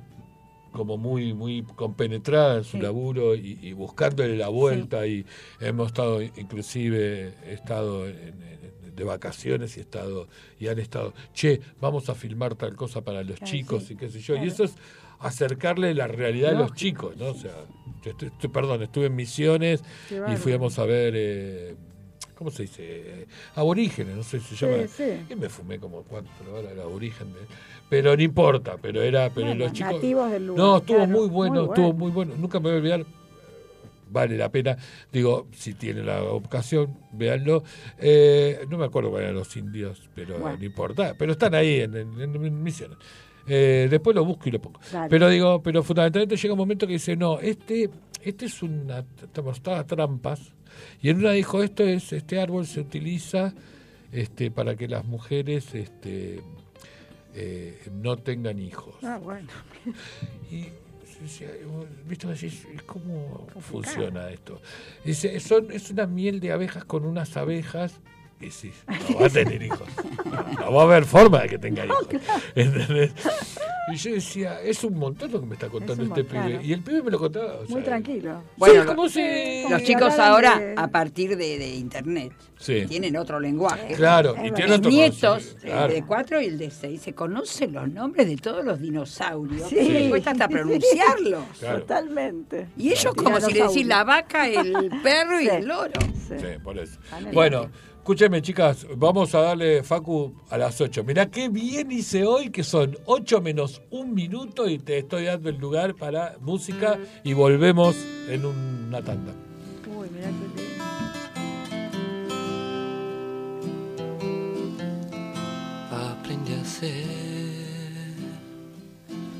S1: como muy muy compenetrada en su
S2: Sí.
S1: laburo y, y buscándole la vuelta y hemos estado inclusive he estado en- en- de vacaciones y he estado y han estado che vamos a filmar tal cosa para los
S2: Claro,
S1: chicos y qué sé yo y eso es acercarle la realidad a los
S2: Lógico.
S1: chicos no o sea yo estoy- estoy- perdón estuve en misiones y fuimos a ver eh, ¿Cómo se dice? Aborígenes, no sé si se llama.
S3: sí.
S1: Y me fumé como cuatro horas el aborigen. de- Pero no importa, pero era. Pero
S3: Bueno,
S1: los chicos.
S3: nativos del lugar,
S1: No, estuvo
S3: claro,
S1: muy bueno,
S3: muy
S1: estuvo muy bueno. Nunca me voy a olvidar. Vale la pena. Digo, si tiene la ocasión, véanlo. Eh, no me acuerdo cuáles eran los indios, pero
S3: Bueno.
S1: no importa. Pero están ahí en- en- en misiones. Eh, después lo busco y lo pongo.
S3: Dale.
S1: Pero digo, pero fundamentalmente llega un momento que dice, no, este, este es una estamos todas trampas. Y en una dijo, esto es, este árbol se utiliza este, para que las mujeres este, eh, no tengan hijos.
S3: Ah, bueno.
S1: Y ¿viste? ¿Cómo funciona esto? Dice, son, es una miel de abejas con unas abejas y sí, no va a tener hijos. No, va a haber forma de que tenga hijos. ¿Entendés? Y yo decía, es un montón lo que me está contando este
S3: montón,
S1: pibe. Y el pibe me lo contaba. o
S3: Muy tranquilo.
S2: Bueno,
S1: sí, como si-
S2: Los chicos ahora,
S3: de-
S2: a partir de, de internet,
S1: Sí.
S2: tienen otro lenguaje.
S1: Claro, y
S3: Es
S1: tiene
S2: Mis
S1: otro
S2: nietos, el
S1: claro.
S2: de 4 y el de 6, se conocen los nombres de todos los dinosaurios.
S3: Sí.
S2: Les cuesta hasta pronunciarlos.
S1: Claro.
S3: Totalmente.
S2: Y ellos como si le decís la vaca, el perro y
S3: Sí.
S2: el loro.
S3: Sí.
S1: Sí, por eso. Bueno, escúcheme, chicas, vamos a darle Facu a las 8. Mirá qué bien hice hoy, que son 8 menos un minuto y te estoy dando el lugar para música y volvemos en una tanda.
S3: Uy, mirá qué lindo.
S7: aprendí a ser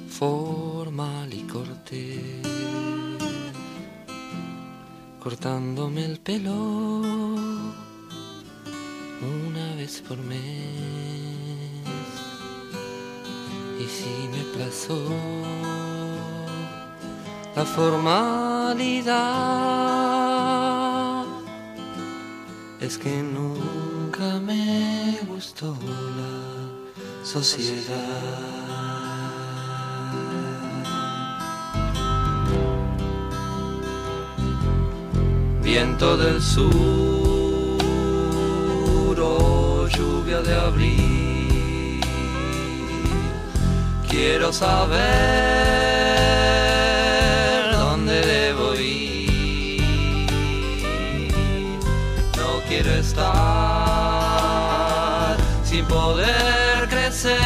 S7: formal y cortés, cortándome el pelo una vez por mes. Y si me plazó la formalidad, es que nunca me gustó la sociedad. Viento del sur lluvia de abril, quiero saber dónde debo ir. No quiero estar sin poder crecer,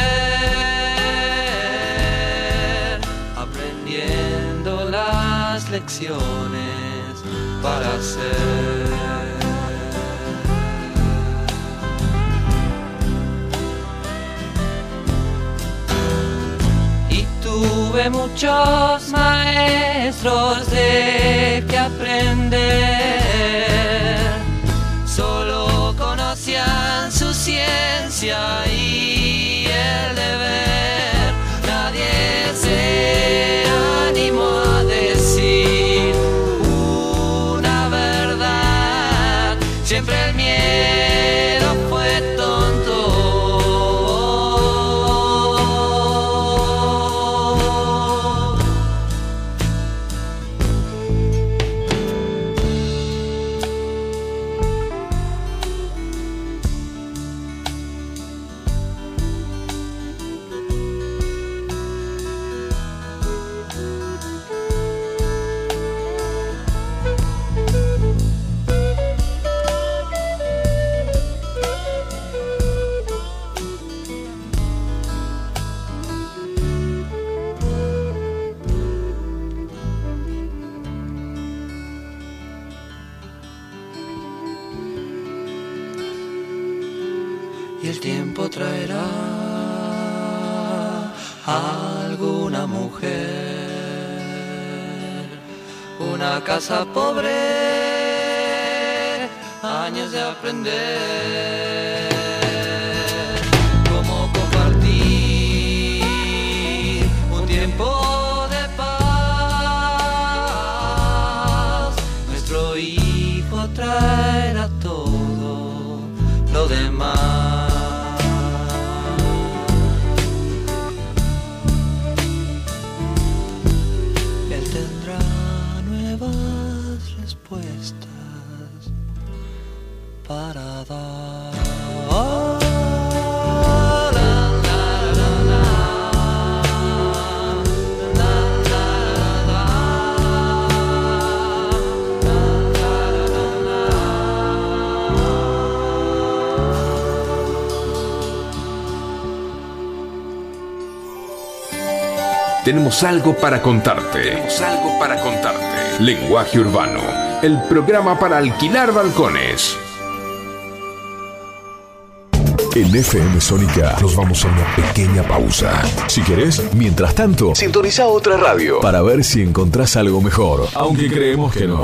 S7: aprendiendo las lecciones para ser. Tuve muchos maestros de que aprender. Solo conocían su ciencia y el deber. Nadie se animó a decir una verdad. Siempre el miedo
S5: Tenemos algo para contarte. Tenemos algo para contarte. Lenguaje Urbano, el programa para alquilar balcones.
S8: En FM Sónica nos vamos a una pequeña pausa. Si querés, mientras tanto, sintoniza otra radio para ver si encontrás algo mejor. Aunque creemos que no.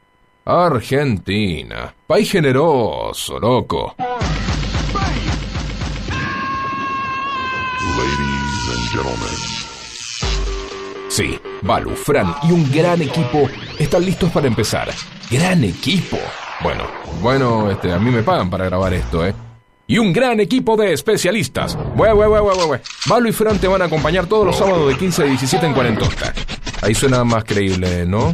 S9: Argentina. País generoso, loco.
S5: Ladies and gentlemen.
S9: Sí, Balu, Fran y un gran equipo están listos para empezar. ¡Gran equipo! Bueno, bueno, este, a mí me pagan para grabar esto, ¿eh? Y un gran equipo de especialistas. Bue, bue, bue. Balu y Fran te van a acompañar todos los sábados de 15 a 17 en Cuarentosta. Ahí suena más creíble, ¿no?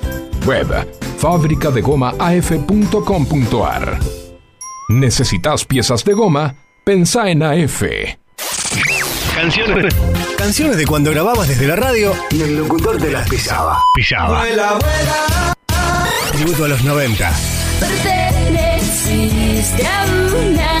S5: Web, fabricadegoma.af.com.ar. ¿Necesitas piezas de goma? Pensá en AF.
S10: Canciones, canciones de cuando grababas desde la radio y el locutor te las pisaba. Pisaba. Tributo a los 90.
S8: Perteneciste a una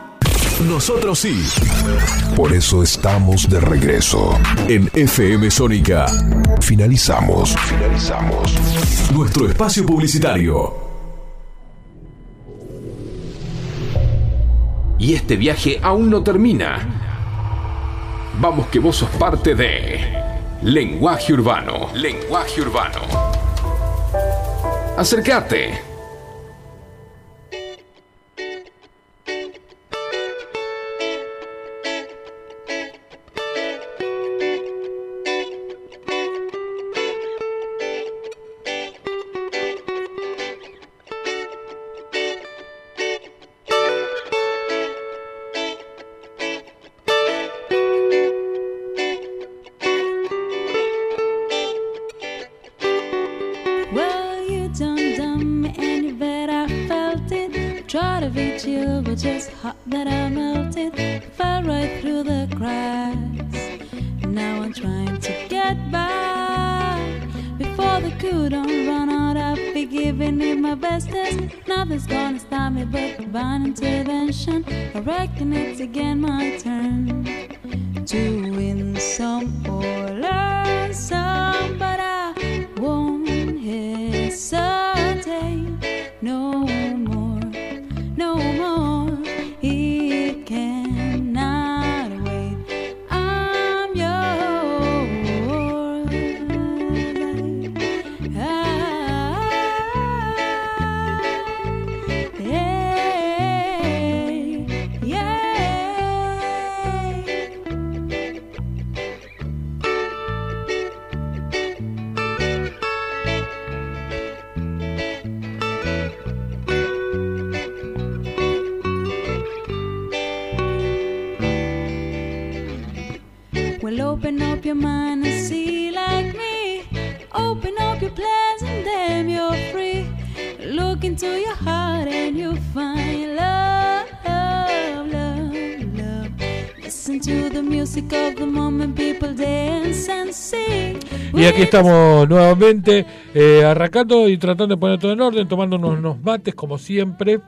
S5: Nosotros sí. Por eso estamos de regreso. En FM Sónica. Finalizamos. Finalizamos. Nuestro espacio publicitario.
S9: Y este viaje aún no termina. Vamos que vos sos parte de Lenguaje Urbano. Lenguaje Urbano. Acércate. Open up your plans and damn, you're free. Look into your heart and you'll find love, love, love, love. Listen to the music of the moment, people dance and sing.
S1: Y aquí estamos nuevamente eh, arrancando y tratando de poner todo en orden, tomando unos, mates como siempre.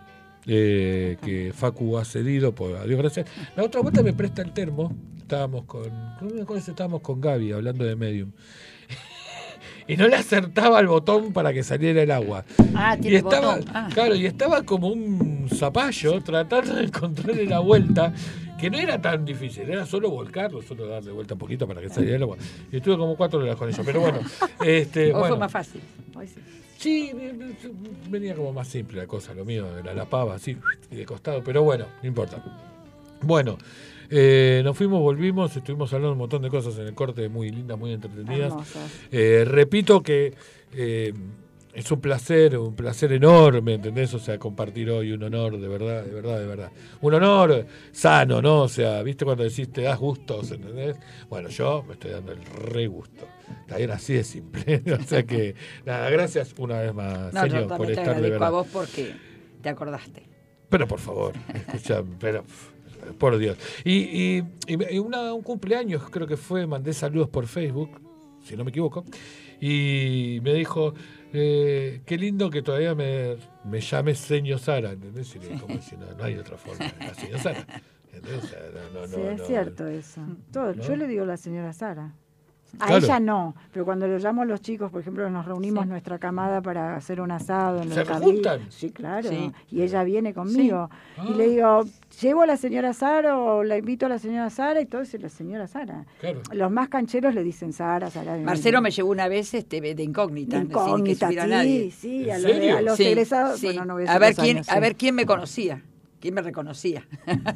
S1: eh, que Facu ha cedido, por a Dios gracias. La otra vuelta me presta el termo. Estábamos con. no me acuerdo si estábamos con Gaby hablando de Medium. Y no le acertaba el botón para que saliera el agua.
S2: Ah,
S1: y
S2: tiene
S1: estaba,
S2: botón. Ah.
S1: claro, y estaba como un zapallo tratando de encontrarle la vuelta, que no era tan difícil, era solo volcarlo, solo darle vuelta un poquito para que saliera el agua. Y estuve como cuatro horas con eso, pero bueno, este,
S2: Hoy
S1: bueno,
S2: fue más fácil.
S1: Sí, venía como más simple la cosa, lo mío, la pava, así, y de costado, pero bueno, no importa. Bueno, eh, nos fuimos, volvimos, estuvimos hablando un montón de cosas en el corte, muy lindas, muy entretenidas. Eh, repito que eh, es un placer, un placer enorme, ¿entendés? O sea, compartir hoy un honor, de verdad, de verdad, de verdad. Un honor sano, ¿no? O sea, ¿viste cuando decís te das gustos, ¿entendés? Bueno, yo me estoy dando el re gusto. También así de simple. o sea que, nada, gracias una vez más,
S2: No, yo
S1: por
S2: también te
S1: estar de
S2: agradezco a
S1: verdad.
S2: vos porque te acordaste.
S1: Pero por favor, escucha, pero por Dios. Y, y, y una- un cumpleaños, creo que fue, mandé saludos por Facebook, si no me equivoco, y me dijo, eh, qué lindo que todavía me, me llames señor Sara, ¿entendés? Y le digo, como si no, no hay otra forma, la señor Sara. ¿entendés? No, no,
S3: Sí,
S1: no,
S3: es
S1: no.
S3: cierto eso. Todo-
S1: ¿No?
S3: Yo le digo a la señora Sara. A
S1: Claro.
S3: ella no, pero cuando lo llamo a los chicos, por ejemplo, nos reunimos nuestra camada para hacer un asado en
S1: ¿Se juntan?
S3: Sí, claro.
S2: Sí.
S3: Y ella viene conmigo.
S1: Ah.
S3: Y le digo, ¿llevo a la señora Sara o la invito a la señora Sara? Y todo es la señora Sara.
S1: Claro.
S3: Los más cancheros le dicen Sara, Sara.
S2: Marcelo me llevó una vez este, de incógnita, sin que
S3: Incógnita, sí,
S2: nadie.
S3: sí, a
S1: ¿En
S3: los, a los
S2: Sí,
S3: egresados.
S2: sí.
S3: Bueno, no voy a
S2: ver
S3: los
S2: quién,
S3: años,
S2: a
S3: sí.
S2: ver quién me conocía, quién me reconocía.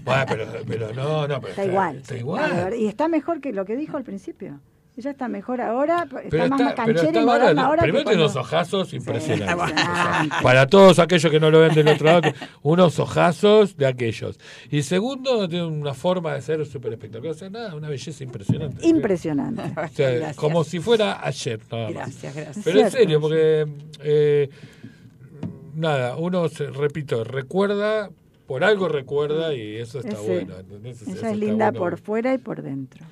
S1: Bueno, pero, pero no, no, pero
S3: Está igual.
S1: Está igual.
S3: Y está mejor que lo que dijo al principio. Ella está mejor ahora, está
S1: Pero
S3: más
S1: está, pero está
S3: ahora. que
S1: Primero tiene unos ojazos impresionantes. O sea,
S3: Impresionante.
S1: para todos aquellos que no lo ven del otro lado, unos ojazos de aquellos. Y segundo, tiene una forma de ser súper espectacular. O sea, nada, una belleza impresionante.
S3: Impresionante.
S1: O sea, como si fuera ayer, nada más.
S2: Gracias, gracias.
S1: Pero en serio, porque, eh, nada, uno, se, repito, recuerda, por algo recuerda y eso está
S3: Ese-
S1: bueno. sea,
S3: Ella
S1: eso
S3: es linda
S1: bueno.
S3: por fuera y por dentro.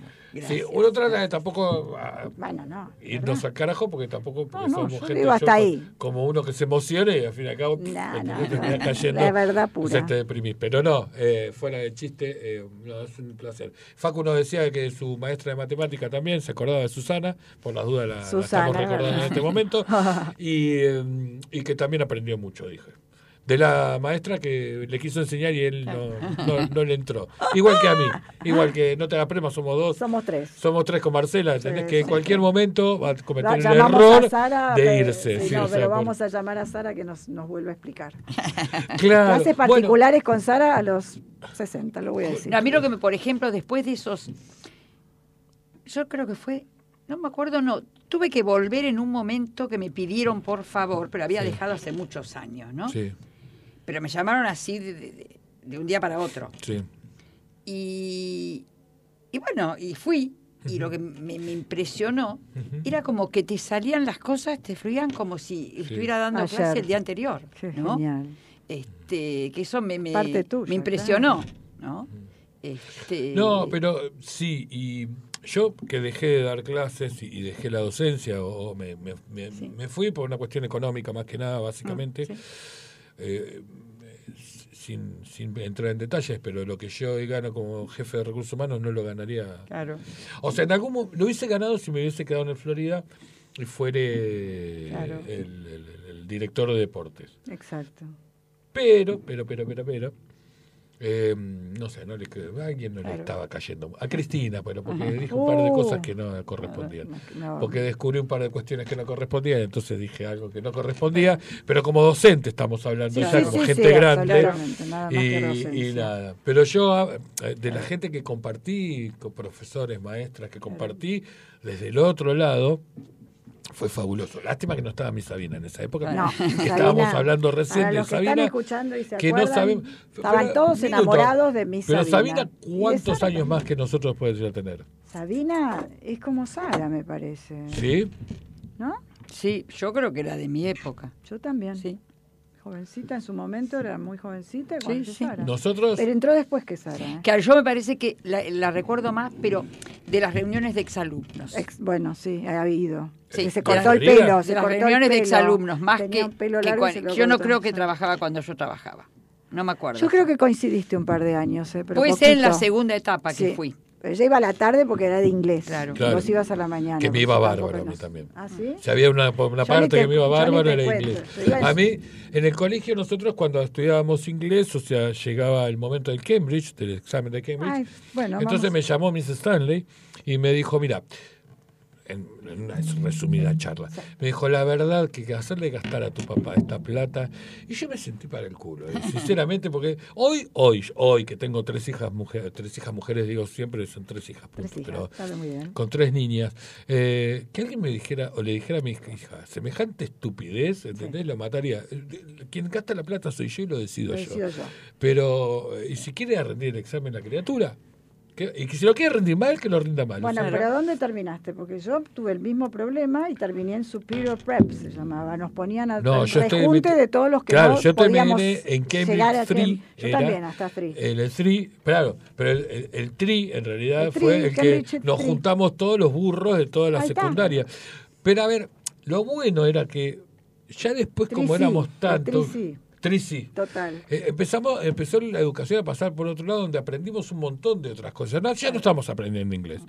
S1: Sí, uno trata de tampoco ah,
S3: Bueno, no.
S1: irnos al carajo porque tampoco porque
S3: No, no,
S1: somos
S3: yo
S1: gente
S3: hasta
S1: yo,
S3: ahí.
S1: como uno que se emociona y al fin y al cabo pff,
S3: No,
S1: cayendo.
S3: la verdad
S1: o
S3: pura.
S1: sea, te deprimís. Pero no eh, fuera de chiste eh, no, es un placer. Facu nos decía que su maestra de matemática también se acordaba de Susana por las dudas la, la
S3: Susana,
S1: estamos recordando en este momento. Y, eh, y que también aprendió mucho dije de la maestra que le quiso enseñar y él no, no, no le entró. Igual que a mí, igual que no te hagas prema, somos dos.
S3: Somos tres.
S1: Somos tres con Marcela, ¿entendés?
S3: Sí,
S1: que en
S3: sí.
S1: cualquier momento va a cometer
S3: La-
S1: el
S3: llamamos
S1: error
S3: a Sara,
S1: de
S3: pero-
S1: irse.
S3: sí,
S1: sí,
S3: no,
S1: o sea,
S3: pero
S1: por-
S3: vamos a llamar a Sara que nos, nos vuelve a explicar.
S1: Claro,
S3: Clases
S1: bueno.
S3: particulares con Sara a los 60, lo voy a decir.
S2: No, a mí lo que me, por ejemplo, después de esos, yo creo que fue, no me acuerdo, no, tuve que volver en un momento que me pidieron por favor, pero había
S1: Sí.
S2: dejado hace muchos años, ¿no?
S1: Sí,
S2: Pero me llamaron así de, de- un día para otro.
S1: sí.
S2: Y, y bueno, y fui, y lo que me, me impresionó era como que te salían las cosas, te fluían como si estuviera dando
S3: Ayer.
S2: clase el día anterior.
S3: Qué
S2: ¿no?
S3: genial.
S2: Este, que eso me, me,
S3: Parte tuya,
S2: me impresionó, ¿no? Este,
S1: No, pero sí, y yo que dejé de dar clases y, y dejé la docencia, o, o me, me- me- me fui por una cuestión económica más que nada, básicamente,
S2: Ah, sí.
S1: Eh, sin, sin entrar en detalles, pero lo que yo gano como jefe de recursos humanos no lo ganaría.
S2: Claro.
S1: O sea, en algún lo hubiese ganado si me hubiese quedado en Florida y fuere
S3: Claro.
S1: el, el- el director de deportes.
S3: Exacto.
S1: Pero, pero, pero, pero, pero, eh, no sé, no le creo, a alguien no le estaba cayendo. A Cristina, pero porque
S3: Ajá.
S1: dijo un par de
S3: Uh.
S1: cosas que no correspondían.
S3: No,
S1: Porque descubrí un par de cuestiones que no correspondían, entonces dije algo que no correspondía, pero como docente estamos hablando, ya
S3: sí,
S1: como
S3: sí,
S1: gente grande.
S3: nada
S1: Y, y nada. Pero yo, ah, eh, de la gente que compartí, con profesores, maestras que compartí, desde el otro lado, fue fabuloso. Lástima que no estaba mi Sabina en esa época.
S3: No,
S1: que
S3: Sabina,
S1: estábamos hablando recién de
S3: los que
S1: Sabina.
S3: están escuchando y se
S1: que no
S3: acuerdan,
S1: sabemos.
S3: estaban
S1: Pero,
S3: todos
S1: minuto,
S3: enamorados de mi
S1: Pero
S3: Sabina.
S1: Sabina,
S3: Y
S1: ¿cuántos
S3: esa-
S1: años más que nosotros puede llegar a tener?
S3: Sabina es como Sara, me parece.
S1: ¿Sí?
S3: ¿No?
S2: Sí, yo creo que era de mi época.
S3: Yo también.
S2: Sí.
S3: Jovencita en su momento, era muy jovencita
S2: Sí,
S3: que
S2: sí.
S3: Sara.
S1: Nosotros-
S3: Pero entró después que Sara. ¿eh?
S2: Que yo me parece que la, la recuerdo más, pero de las reuniones de exalumnos.
S3: Ex- bueno, sí, ha habido.
S2: Sí,
S3: que se cortó el pelo,
S2: de
S3: se
S2: las reuniones de exalumnos, más
S3: Tenía
S2: que,
S3: pelo largo
S2: yo no creo que trabajaba cuando yo trabajaba. No me acuerdo.
S3: Yo creo que coincidiste un par de años, eh, pero
S2: Puede ser en la segunda etapa que
S3: Sí.
S2: fui.
S3: Pero yo iba a la tarde porque era de inglés.
S2: Claro.
S1: Claro.
S3: Vos ibas a la mañana.
S1: Que me iba bárbaro a mí
S3: no-
S1: también.
S3: ¿Ah, sí?
S1: Si había una, una parte
S3: te-
S1: que me iba bárbaro era
S3: cuento.
S1: inglés. A mí, en el colegio, nosotros cuando estudiábamos inglés, o sea, llegaba el momento del Cambridge, del examen de Cambridge,
S3: Ay, bueno,
S1: entonces
S3: vamos.
S1: me llamó Miss Stanley y me dijo, mira, en, en una resumida charla, me dijo, la verdad que hacerle gastar a tu papá esta plata, y yo me sentí para el culo, eh, sinceramente, porque hoy, hoy, hoy que tengo tres hijas mujeres, tres hijas mujeres, digo siempre son tres hijas, punto,
S3: Tres hijas,
S1: pero
S3: sale muy bien.
S1: con tres niñas, eh, que alguien me dijera o le dijera a mi hija, semejante estupidez, ¿entendés? Lo mataría. Eh, Quien gasta la plata soy yo y lo decido,
S3: Lo
S1: yo.
S3: decido yo.
S1: Pero, eh, y si quiere rendir el examen la criatura, que- y que si lo quiere rendir mal, que lo rinda mal.
S3: Bueno,
S1: O sea,
S3: pero ¿dónde terminaste? Porque yo tuve el mismo problema y terminé en Superior Prep, se llamaba. Nos ponían a
S1: No, yo estoy
S3: de todos los que
S1: Claro,
S3: no
S1: yo terminé en Cambridge
S3: llegar a
S1: 3.
S3: Cam- Yo
S1: era
S3: también, hasta 3.
S1: El, el three, claro, pero el, el, el tri en realidad
S3: tri,
S1: fue el que nos
S3: tri.
S1: juntamos todos los burros de toda la
S3: Ahí está.
S1: secundaria. Pero a ver, lo bueno era que ya después, como
S3: Tri
S1: éramos tantos.
S3: tri sí.
S1: Tri sí.
S3: Total.
S1: Eh, empezamos, empezó la educación a pasar por otro lado donde aprendimos un montón de otras cosas. No, ya no estamos aprendiendo inglés.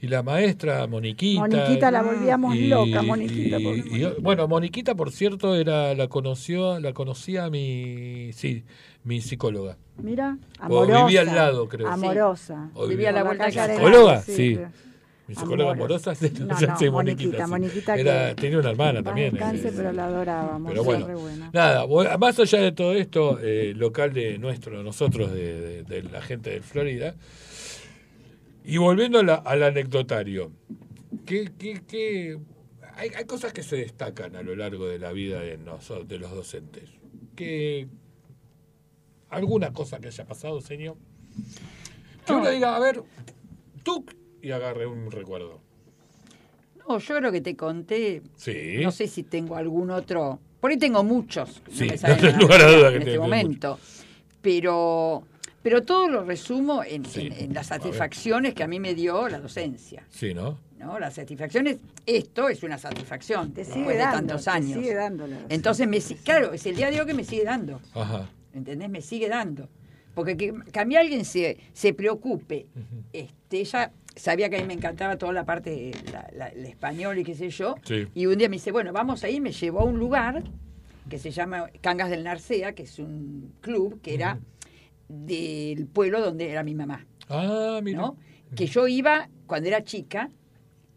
S1: Y la maestra Moniquita.
S3: Moniquita la volvíamos
S1: y-
S3: loca, Moniquita.
S1: y- bueno, Moniquita, por cierto, era la conoció, la conocía mi, sí, mi psicóloga.
S3: Mira,
S1: O
S3: amorosa.
S1: vivía al lado, creo.
S3: Amorosa.
S1: O
S2: Vivía a la vuelta de.
S3: Arenal,
S1: ¿Psicóloga?
S3: sí,
S1: Sí. Mi psicóloga
S3: Amorosa.
S1: amorosa,
S3: No,
S1: sí,
S3: no, Moniquita, Moniquita
S1: Era-
S3: que-
S1: tenía una hermana también.
S3: descanse,
S1: eh,
S3: pero la adorábamos.
S1: pero bueno,
S3: re buena.
S1: nada, más allá de todo esto, eh, local de nuestro, nosotros, de, de- de la gente de Florida, y volviendo a la- al anecdotario, ¿qué, qué, qué- Hay, hay cosas que se destacan a lo largo de la vida de, nosotros, de los docentes. ¿Qué, ¿Alguna cosa que haya pasado, señor? Que uno diga, a ver, tú, y agarre un recuerdo.
S2: No, yo creo que te conté.
S1: Sí.
S2: No sé si tengo algún otro. Por ahí tengo muchos.
S1: Sí,
S2: me sale
S1: no tengo
S2: nada
S1: lugar a duda que
S2: en este momento. Pero, pero todo lo resumo en,
S1: Sí.
S2: en- en las
S1: A
S2: satisfacciones que a mí me dio la docencia.
S1: Sí, ¿no?
S2: ¿no? Las satisfacciones, esto es una satisfacción
S3: Te
S2: después
S3: sigue
S2: de
S3: dando,
S2: tantos
S3: te
S2: años.
S3: sigue dando la-
S2: Entonces, me, claro, es el día de hoy que me sigue dando.
S1: Ajá.
S2: ¿entendés? Me sigue dando. Porque que, que a mí alguien se, se preocupe, este, ella sabía que a mí me encantaba toda la parte, la- la- el español y qué sé yo,
S1: Sí.
S2: y un día me dice, bueno, vamos ahí, me llevó a un lugar que se llama Cangas del Narcea, que es un club que era del pueblo donde era mi mamá,
S1: Ah, mira.
S2: ¿no? Que yo iba cuando era chica,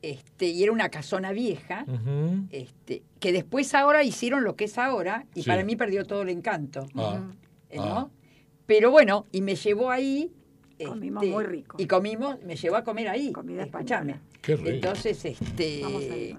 S2: este, y era una casona vieja, este, que después ahora hicieron lo que es ahora, y
S1: Sí.
S2: para mí perdió todo el encanto.
S1: Ah.
S2: ¿no?
S1: Ah.
S2: Pero bueno, y me llevó ahí.
S3: Comimos
S2: este,
S3: muy rico.
S2: Y comimos, me llevó a comer ahí.
S3: Comida
S2: escuchame.
S3: española.
S1: Qué rico.
S2: Entonces, este.
S3: Vamos a ir.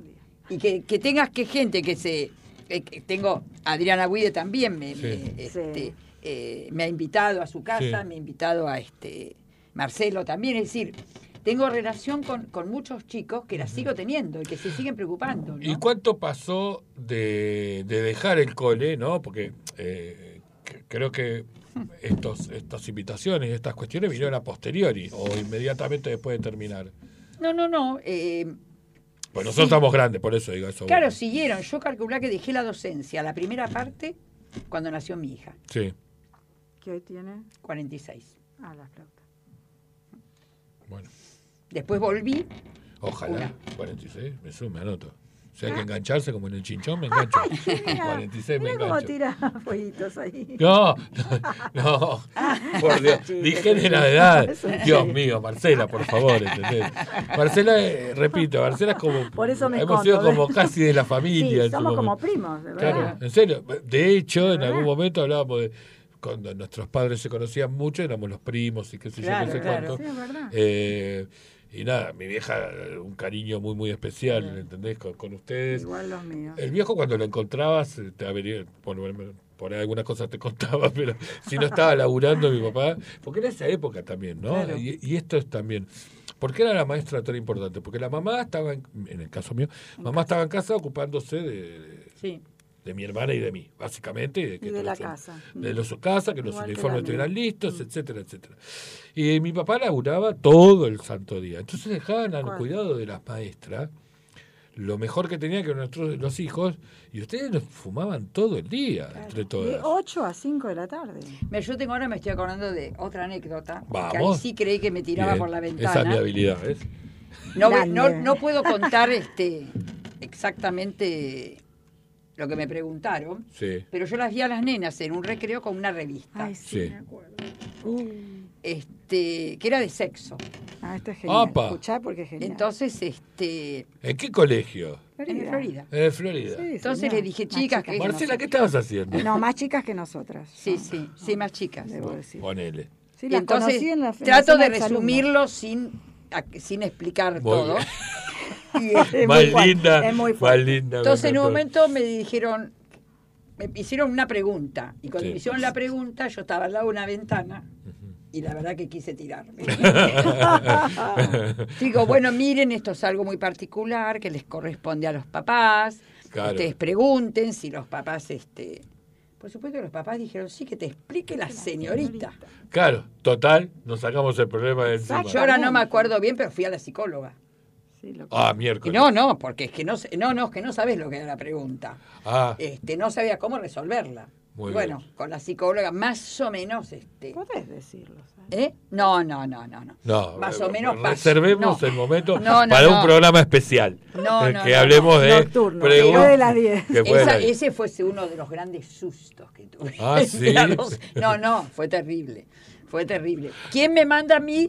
S2: Y que, que tengas que gente que se. eh, que tengo, Adriana Guide también me,
S1: Sí.
S2: me, este,
S3: Sí.
S2: eh, me ha invitado a su casa,
S1: Sí.
S2: me ha invitado a este Marcelo también. Es decir, tengo relación con, con muchos chicos que la sigo teniendo y que se siguen preocupando. ¿no?
S1: ¿Y cuánto pasó de, de dejar el cole, no? Porque eh, creo que estos, estas invitaciones, estas cuestiones vinieron a posteriori o inmediatamente después de terminar.
S2: No, no, no. eh,
S1: Pues nosotros
S2: Sí.
S1: estamos grandes, por eso digo eso.
S2: Claro,
S1: bueno.
S2: siguieron. Yo calculé que dejé la docencia, la primera parte, cuando nació mi hija,
S1: Sí,
S3: ¿Qué hoy tiene?
S2: 46.
S3: Ah, la flauta.
S1: bueno.
S2: Después volví.
S1: Ojalá.
S2: Una.
S1: 46, me sumo, me anoto. Si hay que engancharse como en el chinchón, me engancho. 46 me
S3: Mira cómo
S1: engancho.
S3: tira fueguitos ahí.
S1: No, no, por Dios, dije de la edad. Dios mío, Marcela, por favor, ¿entendés? Marcela, eh, repito, Marcela es como.
S3: Por eso me
S1: Hemos sido como casi de la familia.
S3: Sí, somos como primos, de verdad.
S1: Claro, en serio. De hecho, en algún momento hablábamos de. Cuando nuestros padres se conocían mucho, éramos los primos y qué sé yo,
S2: Claro,
S1: no sé
S2: claro.
S1: cuánto.
S3: Sí, es verdad.
S1: Eh, y nada, mi vieja, un cariño muy, muy especial, ¿entendés? Con, con ustedes.
S3: Igual los míos.
S1: El viejo cuando lo encontrabas, eh, te averigué, por, por ahí algunas cosas te contaba, pero si no estaba laburando mi papá, porque era esa época también, ¿no?
S3: Claro.
S1: Y, y esto es también. ¿Por qué era la maestra tan importante? Porque la mamá estaba, en, en el caso mío, mamá estaba en casa ocupándose de-
S2: Sí.
S1: De mi hermana y de mí, básicamente. De, que
S3: Y de la casa.
S1: De los, su casa, que los
S3: Igual
S1: uniformes estuvieran listos, etcétera, etcétera. Y mi papá laburaba todo el santo día. Entonces dejaban al
S3: Cuál.
S1: cuidado de las maestras lo mejor que tenían que nuestros los hijos, y ustedes nos fumaban todo el día, entre
S3: De
S1: todas.
S3: 8 a 5 de la tarde.
S2: Mira, yo tengo ahora me estoy acordando de otra anécdota. Que ahí
S1: Vamos.
S2: sí creí que me tiraba
S1: Bien,
S2: por la
S1: Esa es mi
S2: ventana.
S1: habilidad, ¿ves?
S2: No, no, no puedo contar este exactamente lo que me preguntaron,
S1: Sí.
S2: pero yo las vi a las nenas en un recreo con una revista,
S3: Ay, sí,
S1: Sí.
S3: me acuerdo. Uh,
S2: este, que era de sexo.
S3: ah, esto es genial.
S1: Apa.
S3: Escuchá porque es genial.
S2: Entonces, este,
S1: ¿En qué colegio?
S2: en Florida.
S1: En Florida.
S3: Sí,
S2: Entonces
S3: señor.
S2: le dije, chicas,
S3: chicas
S2: que-
S1: Marcela, ¿qué estabas haciendo?
S3: No, más chicas que nosotras.
S2: Sí, sí, sí, más chicas.
S3: Debo decir.
S1: Ponele.
S3: Sí,
S2: entonces
S3: conocí en la- en
S2: trato de resumirlo sin, a- sin explicar
S1: Muy
S2: todo. Y,
S3: Es
S1: Más
S3: muy fuerte,
S1: linda,
S3: es muy
S1: más
S3: fuerte.
S1: linda. me
S2: Entonces en un momento me dijeron, me hicieron una pregunta. Y cuando
S1: Sí.
S2: me hicieron la pregunta, yo estaba al lado de una ventana y la verdad que quise tirarme. Digo, bueno, miren, esto es algo muy particular que les corresponde a los papás.
S1: Claro.
S2: Ustedes pregunten si los papás, este. Por supuesto que los papás dijeron, sí, que te explique la señorita.
S1: Claro, total, nos sacamos el problema de encima.
S2: Yo ahora no me acuerdo bien, pero fui a la psicóloga.
S3: Sí, lo-
S1: Ah,
S2: Y
S1: miércoles.
S2: no, no, porque es que no, sé- no, no, es que no sabes lo que era la pregunta.
S1: Ah,
S2: este, no sabía cómo resolverla.
S1: Muy
S2: bueno,
S1: bien.
S2: con la psicóloga más o menos, este,
S3: Podés decirlo. ¿sabes?
S2: ¿eh? No, no, no, no, no.
S1: no,
S2: más
S1: eh,
S2: o menos pas-
S1: reservemos
S2: no.
S1: el momento
S2: No, no,
S1: para
S2: no.
S1: un programa especial.
S2: No,
S1: eh,
S2: no,
S1: que
S2: no,
S1: hablemos
S2: no.
S1: de
S3: Nocturno, de las 10.
S1: que fue
S2: Esa-
S1: la-
S2: ese fue uno de los grandes sustos que tuve.
S1: Ah, ¿sí?
S2: No, no, fue terrible. Fue terrible. ¿Quién me manda a mí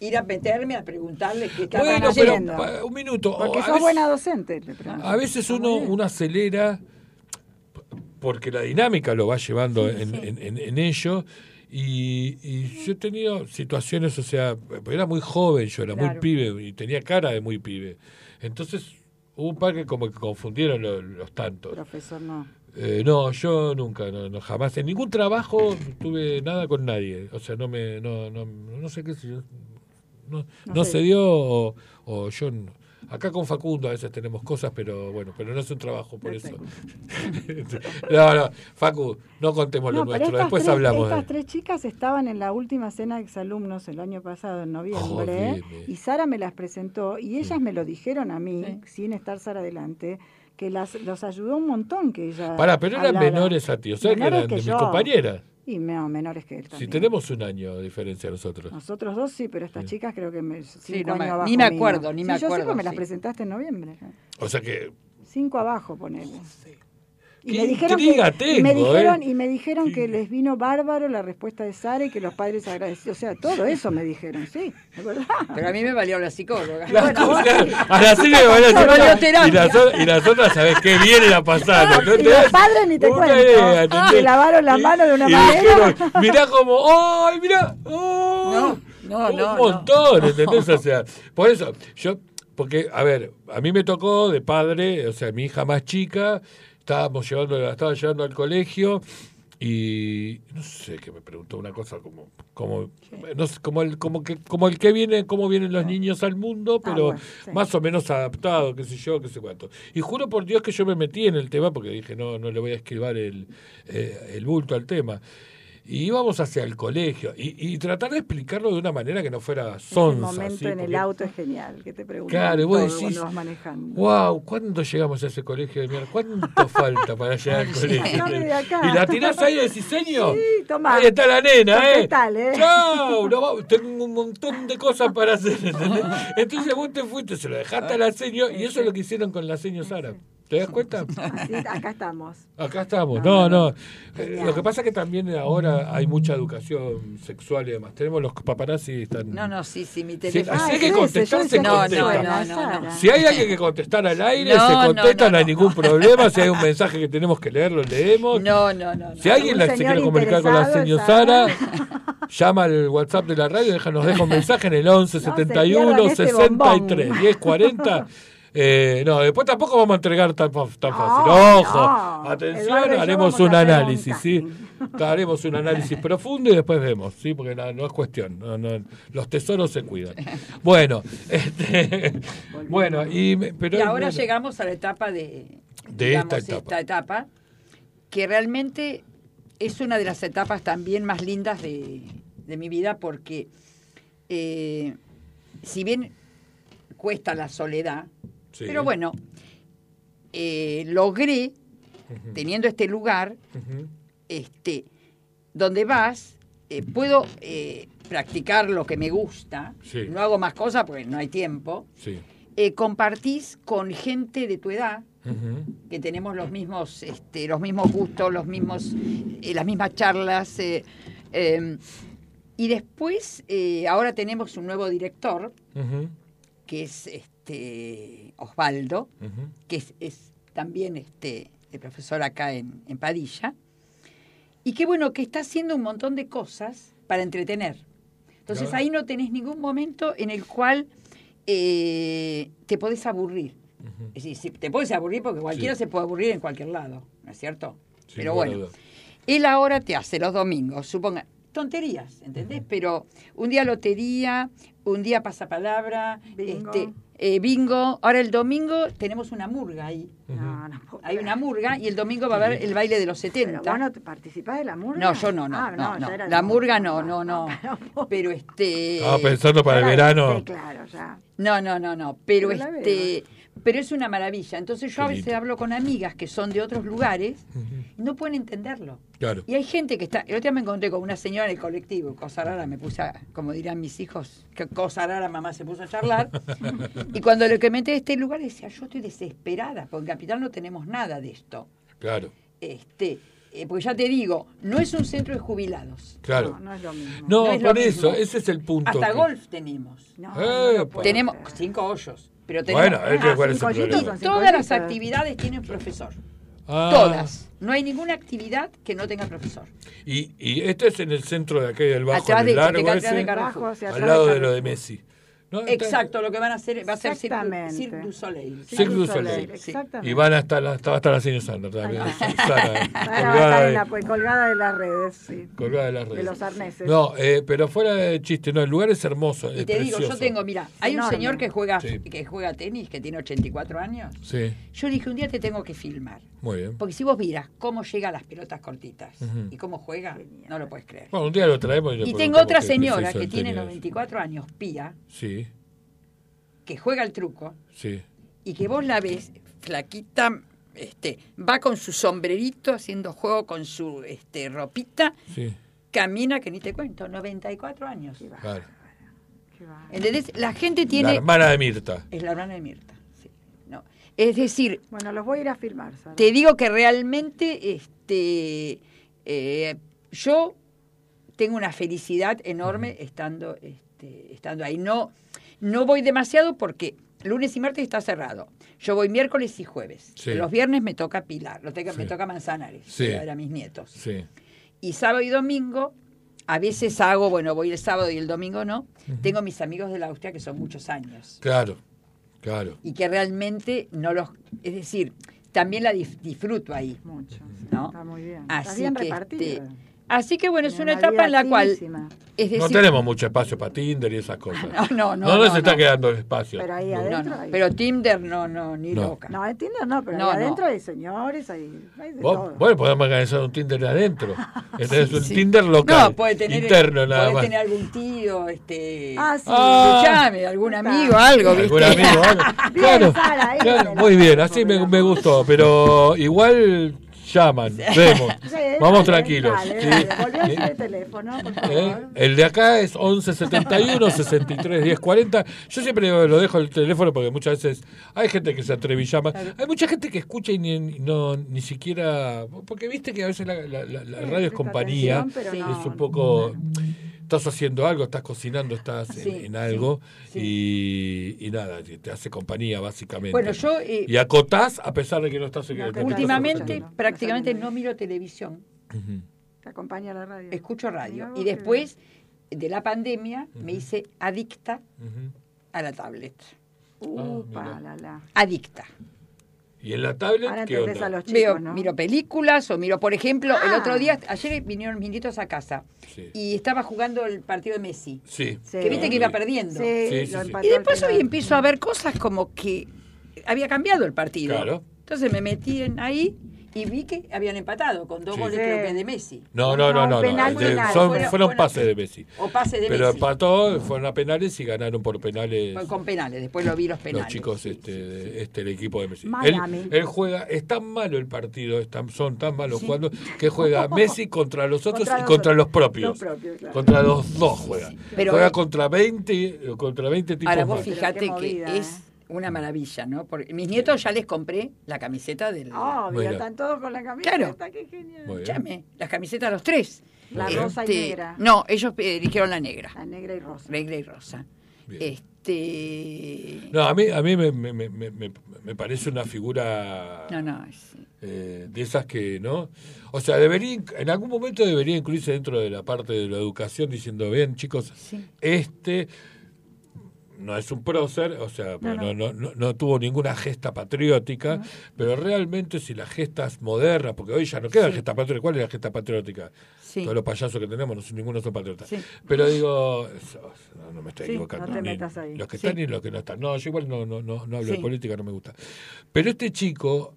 S2: ir a meterme a preguntarle qué estaban
S1: Bueno, pero
S2: haciendo?
S1: pa- un minuto.
S3: Porque
S1: a
S3: sos
S1: veces-
S3: buena docente.
S1: A veces uno, uno acelera porque la dinámica lo va llevando en, en- en- en ello. Y, y yo he tenido situaciones, o sea, era muy joven, yo era muy pibe y tenía cara de muy pibe. Entonces hubo un par que como que confundieron lo- los tantos.
S3: Profesor, no.
S1: Eh, no, yo nunca, no, no, jamás. En ningún trabajo tuve nada con nadie. O sea, no me, no, no, no sé qué sé yo. No,
S3: No
S1: no
S3: sé.
S1: se dio o, o yo. no- Acá con Facundo a veces tenemos cosas, pero bueno, pero no es un trabajo por eso. no, no, Facu, no contemos lo
S3: No,
S1: nuestro, después
S3: tres,
S1: hablamos
S3: estas
S1: de
S3: tres chicas estaban en la última cena de exalumnos el año pasado, en noviembre, y Sara me las presentó, y ellas me lo dijeron a mí, sin estar Sara delante, que las, los ayudó un montón que ella
S1: Pará, pero eran
S3: hablara.
S1: menores a ti, o sea que eran de mis compañeras.
S3: Y no, menores que él
S1: Si
S3: también.
S1: tenemos un año de diferencia nosotros.
S3: Nosotros dos sí, pero estas chicas creo que me, cinco
S2: no me-
S3: abajo
S2: ni me
S3: mío.
S2: acuerdo, ni
S3: Sí,
S2: me
S3: Yo sé
S2: acuerdo,
S3: que me las
S2: sí.
S3: presentaste en noviembre.
S1: O sea que
S3: Cinco abajo, ponele. Y
S1: Qué
S3: me dijeron, que, y me dijeron,
S1: ¿eh?
S3: y me dijeron que les vino bárbaro la respuesta de Sara y que los padres agradecidos. O sea, todo eso me dijeron, sí, es verdad.
S2: Pero a mí me valió la psicóloga.
S1: La
S3: Bueno, vos
S1: cosa-
S3: sí.
S1: a la me y, las, y otras, ¿sabes qué vienen a pasar? ¿no?
S3: Y los padres ni te cuento. Se lavaron las manos de una
S1: Y
S3: manera.
S1: dijeron, mirá como, ¡ay, mirá! ¡oh!
S2: No, no,
S1: un
S2: no,
S1: montón, ¿entendés? O sea, por eso, yo, porque, a ver, a mí me tocó de padre, o sea, mi hija más chica, estábamos llevando, la estaba llevando al colegio y no sé qué me preguntó una cosa como como no sé, como el como que como el que viene cómo vienen los niños al mundo pero
S3: bueno, sí.
S1: más o menos adaptado qué sé yo qué sé cuánto. Y juro por Dios que yo me metí en el tema porque dije no no le voy a esquivar el eh, el bulto al tema y íbamos hacia el colegio y, y tratar de explicarlo de una manera que no fuera
S3: El
S1: sonsa
S3: momento
S1: ¿sí?
S3: en el auto es genial, que te preguntan
S1: Claro, vos decís,
S3: cuando vas manejando.
S1: Wow, ¿cuándo llegamos a ese colegio de mierda? ¿Cuánto falta para llegar al colegio? ¿Y la tirás ahí de diseño?
S3: Sí, tomá.
S1: Ahí está la nena, ¿eh?
S3: Contestale, ¿eh?
S1: Va- tengo un montón de cosas para hacer, ¿entendés? Entonces vos te fuiste, se lo dejaste a la seño y eso es lo que hicieron con la seño Sara. ¿Te das cuenta?
S3: Así, acá estamos.
S1: Acá estamos. No, no. Eh, Lo que pasa es que también ahora hay mucha educación sexual y demás. Tenemos los paparazzi están...
S2: No, no, sí, sí, mi teléfono.
S1: así hay que contestar, se
S2: no, no,
S1: contesta.
S2: no, no, no.
S1: Si hay alguien que contestar al aire,
S2: No,
S1: se contesta, no,
S2: no,
S1: hay ningún problema. Si hay un mensaje que tenemos que leer, lo leemos.
S2: No, no, no. no.
S1: Si alguien la- se quiere comunicar con la señora
S3: Sara.
S1: Llama al WhatsApp de la radio, deja, nos deja un mensaje en el 11
S3: se
S1: 71
S3: pierdan este
S1: 63
S3: bombón.
S1: 10 40. Eh, no, después tampoco vamos a entregar tan, fácil. Ojo,
S3: no.
S1: atención, haremos un análisis, ¿sí? Haremos un análisis profundo y después vemos, ¿sí? Porque no, no es cuestión, no, los tesoros se cuidan. Bueno, este, bueno, y, pero
S2: y ahora
S1: bueno,
S2: llegamos a la etapa de,
S1: De
S2: digamos,
S1: esta etapa.
S2: etapa, que realmente es una de las etapas también más lindas de, de mi vida porque eh, si bien cuesta la soledad,
S1: Sí.
S2: pero bueno, eh, logré, teniendo este lugar, este, donde vas, eh, puedo eh, practicar lo que me gusta,
S1: Sí.
S2: no hago más cosas porque no hay tiempo,
S1: Sí.
S2: compartís con gente de tu edad, que tenemos los mismos, este, los mismos gustos, los mismos, eh, las mismas charlas. eh, eh, y después, ahora tenemos un nuevo director. Que es este Osvaldo, que es, es también este, el profesor acá en, en Padilla. Y qué bueno que está haciendo un montón de cosas para entretener. Entonces
S1: Claro.
S2: ahí no tenés ningún momento en el cual eh, te podés aburrir. Es decir, te puedes aburrir porque cualquiera
S1: Sí.
S2: se puede aburrir en cualquier lado, ¿no es cierto? Pero bueno, él ahora te hace los domingos, suponga, tonterías, ¿entendés? Pero un día lotería, un día pasapalabra,
S3: Bingo.
S2: este, eh, bingo. Ahora el domingo tenemos una murga ahí.
S3: No, no puedo
S2: Hay una murga y el domingo va a haber el baile de los 70.
S3: Pero bueno, ¿te participás de la murga?
S2: no, yo no, no,
S3: Ah,
S2: no, no. La murga no, no, no. Pero este
S1: Estaba pensando para el
S3: Era-
S1: verano.
S3: Sí, claro, ya.
S2: no, no, no, no, pero este pero es una maravilla. Entonces yo a veces hablo con amigas que son de otros lugares y no pueden entenderlo.
S1: Claro.
S2: Y hay gente que está. El otro día me encontré con una señora en el colectivo, cosa rara, me puse a, como dirán mis hijos, que cosa rara mamá se puso a charlar. y cuando le comenté de este lugar decía, yo estoy desesperada, porque en Capital no tenemos nada de esto.
S1: Claro,
S2: Este, eh, porque ya te digo, no es un centro de jubilados.
S1: claro.
S3: No, no es lo mismo.
S1: No,
S2: No es lo
S1: por eso,
S2: mismo.
S1: ese es el punto.
S2: Hasta
S1: que-
S2: golf tenemos.
S3: No,
S1: Eh,
S2: Tenemos cinco hoyos, pero tenemos.
S1: Bueno, es que cuál es el
S3: cinco hoyitos
S1: problema.
S3: son cinco
S2: Todas las actividades tienen profesor.
S1: Ah,
S2: Todas. No hay ninguna actividad que no tenga profesor.
S1: Y, y este es en el centro de aquí del bajo,
S2: Atrás
S1: en
S2: de-
S1: el largo
S2: de- de-
S1: ese,
S2: de Carrefour.
S3: Abajo, hacia
S1: al
S3: atrás
S1: lado
S3: de
S1: de lo de. Messi.
S2: Exacto, lo que van a hacer va a ser Cirque, du Soleil.
S1: Cirque du Soleil.
S2: Sí.
S3: Exactamente.
S1: Y van hasta la, hasta, hasta la señora Sandra también. Sara,
S3: a
S1: colgada,
S3: estar
S1: de,
S3: la, pues, colgada de las redes, sí.
S1: colgada de las redes.
S3: De los arneses.
S1: No, eh, pero fuera de chiste, no, el lugar es hermoso.
S2: Y te digo, yo tengo, mira, hay un señor que juega
S1: Sí.
S2: que juega tenis, que tiene 84 años.
S1: Sí,
S2: Yo dije, un día te tengo que filmar.
S1: muy bien.
S2: Porque si vos vieras cómo llega a las pelotas cortitas y cómo juega, no lo puedes creer.
S1: Bueno, un día lo traemos. le
S2: Y tengo otra señora que tiene
S1: tenis.
S2: 94 años, Pía,
S1: Sí,
S2: que juega el truco
S1: sí.
S2: y que vos la ves, flaquita, este, va con su sombrerito haciendo juego con su este, ropita,
S1: Sí,
S2: camina que ni te cuento, 94 años.
S1: claro.
S3: Qué va.
S2: ¿Entendés? La gente
S1: La
S2: tiene...
S1: hermana de Mirta.
S2: Es la hermana de Mirta. sí. No. Es decir,
S3: Bueno, los voy a ir a filmar, Sara.
S2: te digo que realmente este, eh, yo tengo una felicidad enorme estando, este, estando ahí. No, no voy demasiado porque lunes y martes está cerrado. Yo voy miércoles y jueves.
S1: Sí.
S2: Los viernes me toca Pilar, lo tengo- me
S1: Sí.
S2: toca Manzanares,
S1: Sí.
S2: voy a ver a mis nietos.
S1: Sí,
S2: Y sábado y domingo, a veces hago, bueno, voy el sábado y el domingo no. Tengo mis amigos de la Austria que son muchos años
S1: claro, claro.
S2: y que realmente no los... Es decir, también la disfruto ahí.
S3: Mucho.
S2: ¿No?
S3: Está muy bien. Está
S2: Así
S3: bien
S2: que,
S3: repartido.
S2: este, así que bueno, es una
S3: una
S2: etapa en la cual... Es decir,
S1: No tenemos mucho espacio para Tinder y esas cosas.
S2: No, no, no.
S1: No nos
S2: no,
S1: está
S2: no.
S1: quedando el espacio.
S3: Pero ahí adentro
S2: No, no,
S3: hay-
S2: pero Tinder no, no, ni
S1: No.
S2: loca.
S3: No, en Tinder no, pero
S2: No,
S3: ahí
S2: no.
S3: adentro hay señores, hay, hay de
S1: Vos-
S3: todo.
S1: bueno, podemos organizar un Tinder de adentro. Este es
S2: Sí,
S1: un
S2: sí.
S1: Tinder local.
S2: No, puede tener,
S1: interno nada
S2: puede
S1: más.
S2: tener algún tío, este...
S3: Ah, sí.
S1: Ah.
S2: escuchame, algún amigo, algo, ¿viste?
S1: ¿Algún amigo? algo?
S3: Bien,
S1: Claro,
S3: Sara, ahí
S1: claro, muy bien, así me, me gustó. Pero igual llaman, vemos.
S3: Sí,
S1: Vamos
S3: dale,
S1: tranquilos.
S3: Dale, dale.
S1: ¿Sí?
S3: el teléfono, por
S1: ¿Eh?
S3: favor.
S1: El de acá es 11 71 63 10 40. Yo siempre lo dejo el teléfono porque muchas veces hay gente que se atreve y llama. Hay mucha gente que escucha y ni, no, ni siquiera. Porque viste que a veces la, la- la- la
S3: Sí,
S1: radio es compañía. Es un poco. Estás haciendo algo, estás cocinando, estás en-
S2: Sí,
S1: en, algo
S2: sí,
S1: Y, y nada, te hace compañía básicamente.
S2: Bueno, yo... eh,
S1: y acotás a pesar de que no estás en
S3: No
S2: últimamente prácticamente no miro televisión.
S1: Ujú.
S3: Te acompaña a la radio.
S2: escucho radio. Y después de la pandemia me hice adicta a la tablet.
S3: Upa, la, la.
S2: Adicta.
S1: ¿Y en la tablet
S3: Ahora
S1: qué
S3: entendés
S1: onda?
S3: a los chicos,
S2: Veo,
S3: ¿no?
S2: miro películas o miro, por ejemplo, el
S3: Ah.
S2: otro día, ayer vinieron mis nietos a casa y estaba jugando el partido de Messi.
S1: Sí.
S2: Que viste que iba perdiendo.
S3: Sí,
S1: Sí, sí,
S3: lo
S1: sí.
S3: empató
S2: Y después hoy empiezo a ver cosas como que había cambiado el partido.
S1: Claro.
S2: Entonces me metí en ahí y vi que habían empatado con dos
S1: Sí.
S2: goles
S1: Sí.
S2: creo que de Messi.
S1: No, no, no, no. no,
S2: penal
S1: de- son-
S2: Fueron-
S1: fueron pases de Messi.
S2: O pase de
S1: Pero
S2: Messi.
S1: empató, fueron a penales y ganaron por penales
S2: Fue con penales, después lo vi los penales.
S1: los chicos, este, de- este, el equipo de Messi. Él, él juega, es tan malo el partido, es tan- son tan malos jugando, que juega Messi contra los otros
S2: Contra
S1: y
S2: los
S1: contra los propios.
S2: Los propios, claro.
S1: Contra los dos juega.
S2: Pero-
S1: juega contra 20, contra 20 tipos
S2: Ahora vos
S1: más.
S3: qué
S2: que
S3: movida,
S2: es una maravilla, ¿no? Porque mis nietos ya les compré la camiseta del...
S3: Oh, mira, están todos con la camiseta.
S2: Claro.
S3: Qué genial.
S2: Escuchame, las camisetas los tres.
S3: La rosa y negra.
S2: No, ellos eh, eligieron la negra.
S3: La negra y rosa.
S2: Negra y rosa.
S1: Bien.
S2: Este...
S1: No, a mí, a mí me, me, me, me- me parece una figura
S2: No, no, es-
S1: eh, de esas que, ¿no? O sea, debería, en algún momento debería incluirse dentro de la parte de la educación diciendo, bien, chicos, este no es un prócer, o sea, no, no, no, no- no tuvo ninguna gesta patriótica, pero realmente si las gestas modernas, porque hoy ya no queda gesta patriótica, ¿cuál es la gesta patriótica?
S2: Sí.
S1: Todos los payasos que tenemos, no ninguno son patriotas.
S2: Sí.
S1: Pero digo, no, me estoy
S3: Sí,
S1: equivocando.
S3: no te
S1: ni
S3: metas ahí.
S1: Los que
S3: Sí.
S1: están ni los que no están. No, yo igual no, no, no, no hablo de
S2: Sí.
S1: política, no me gusta. Pero este chico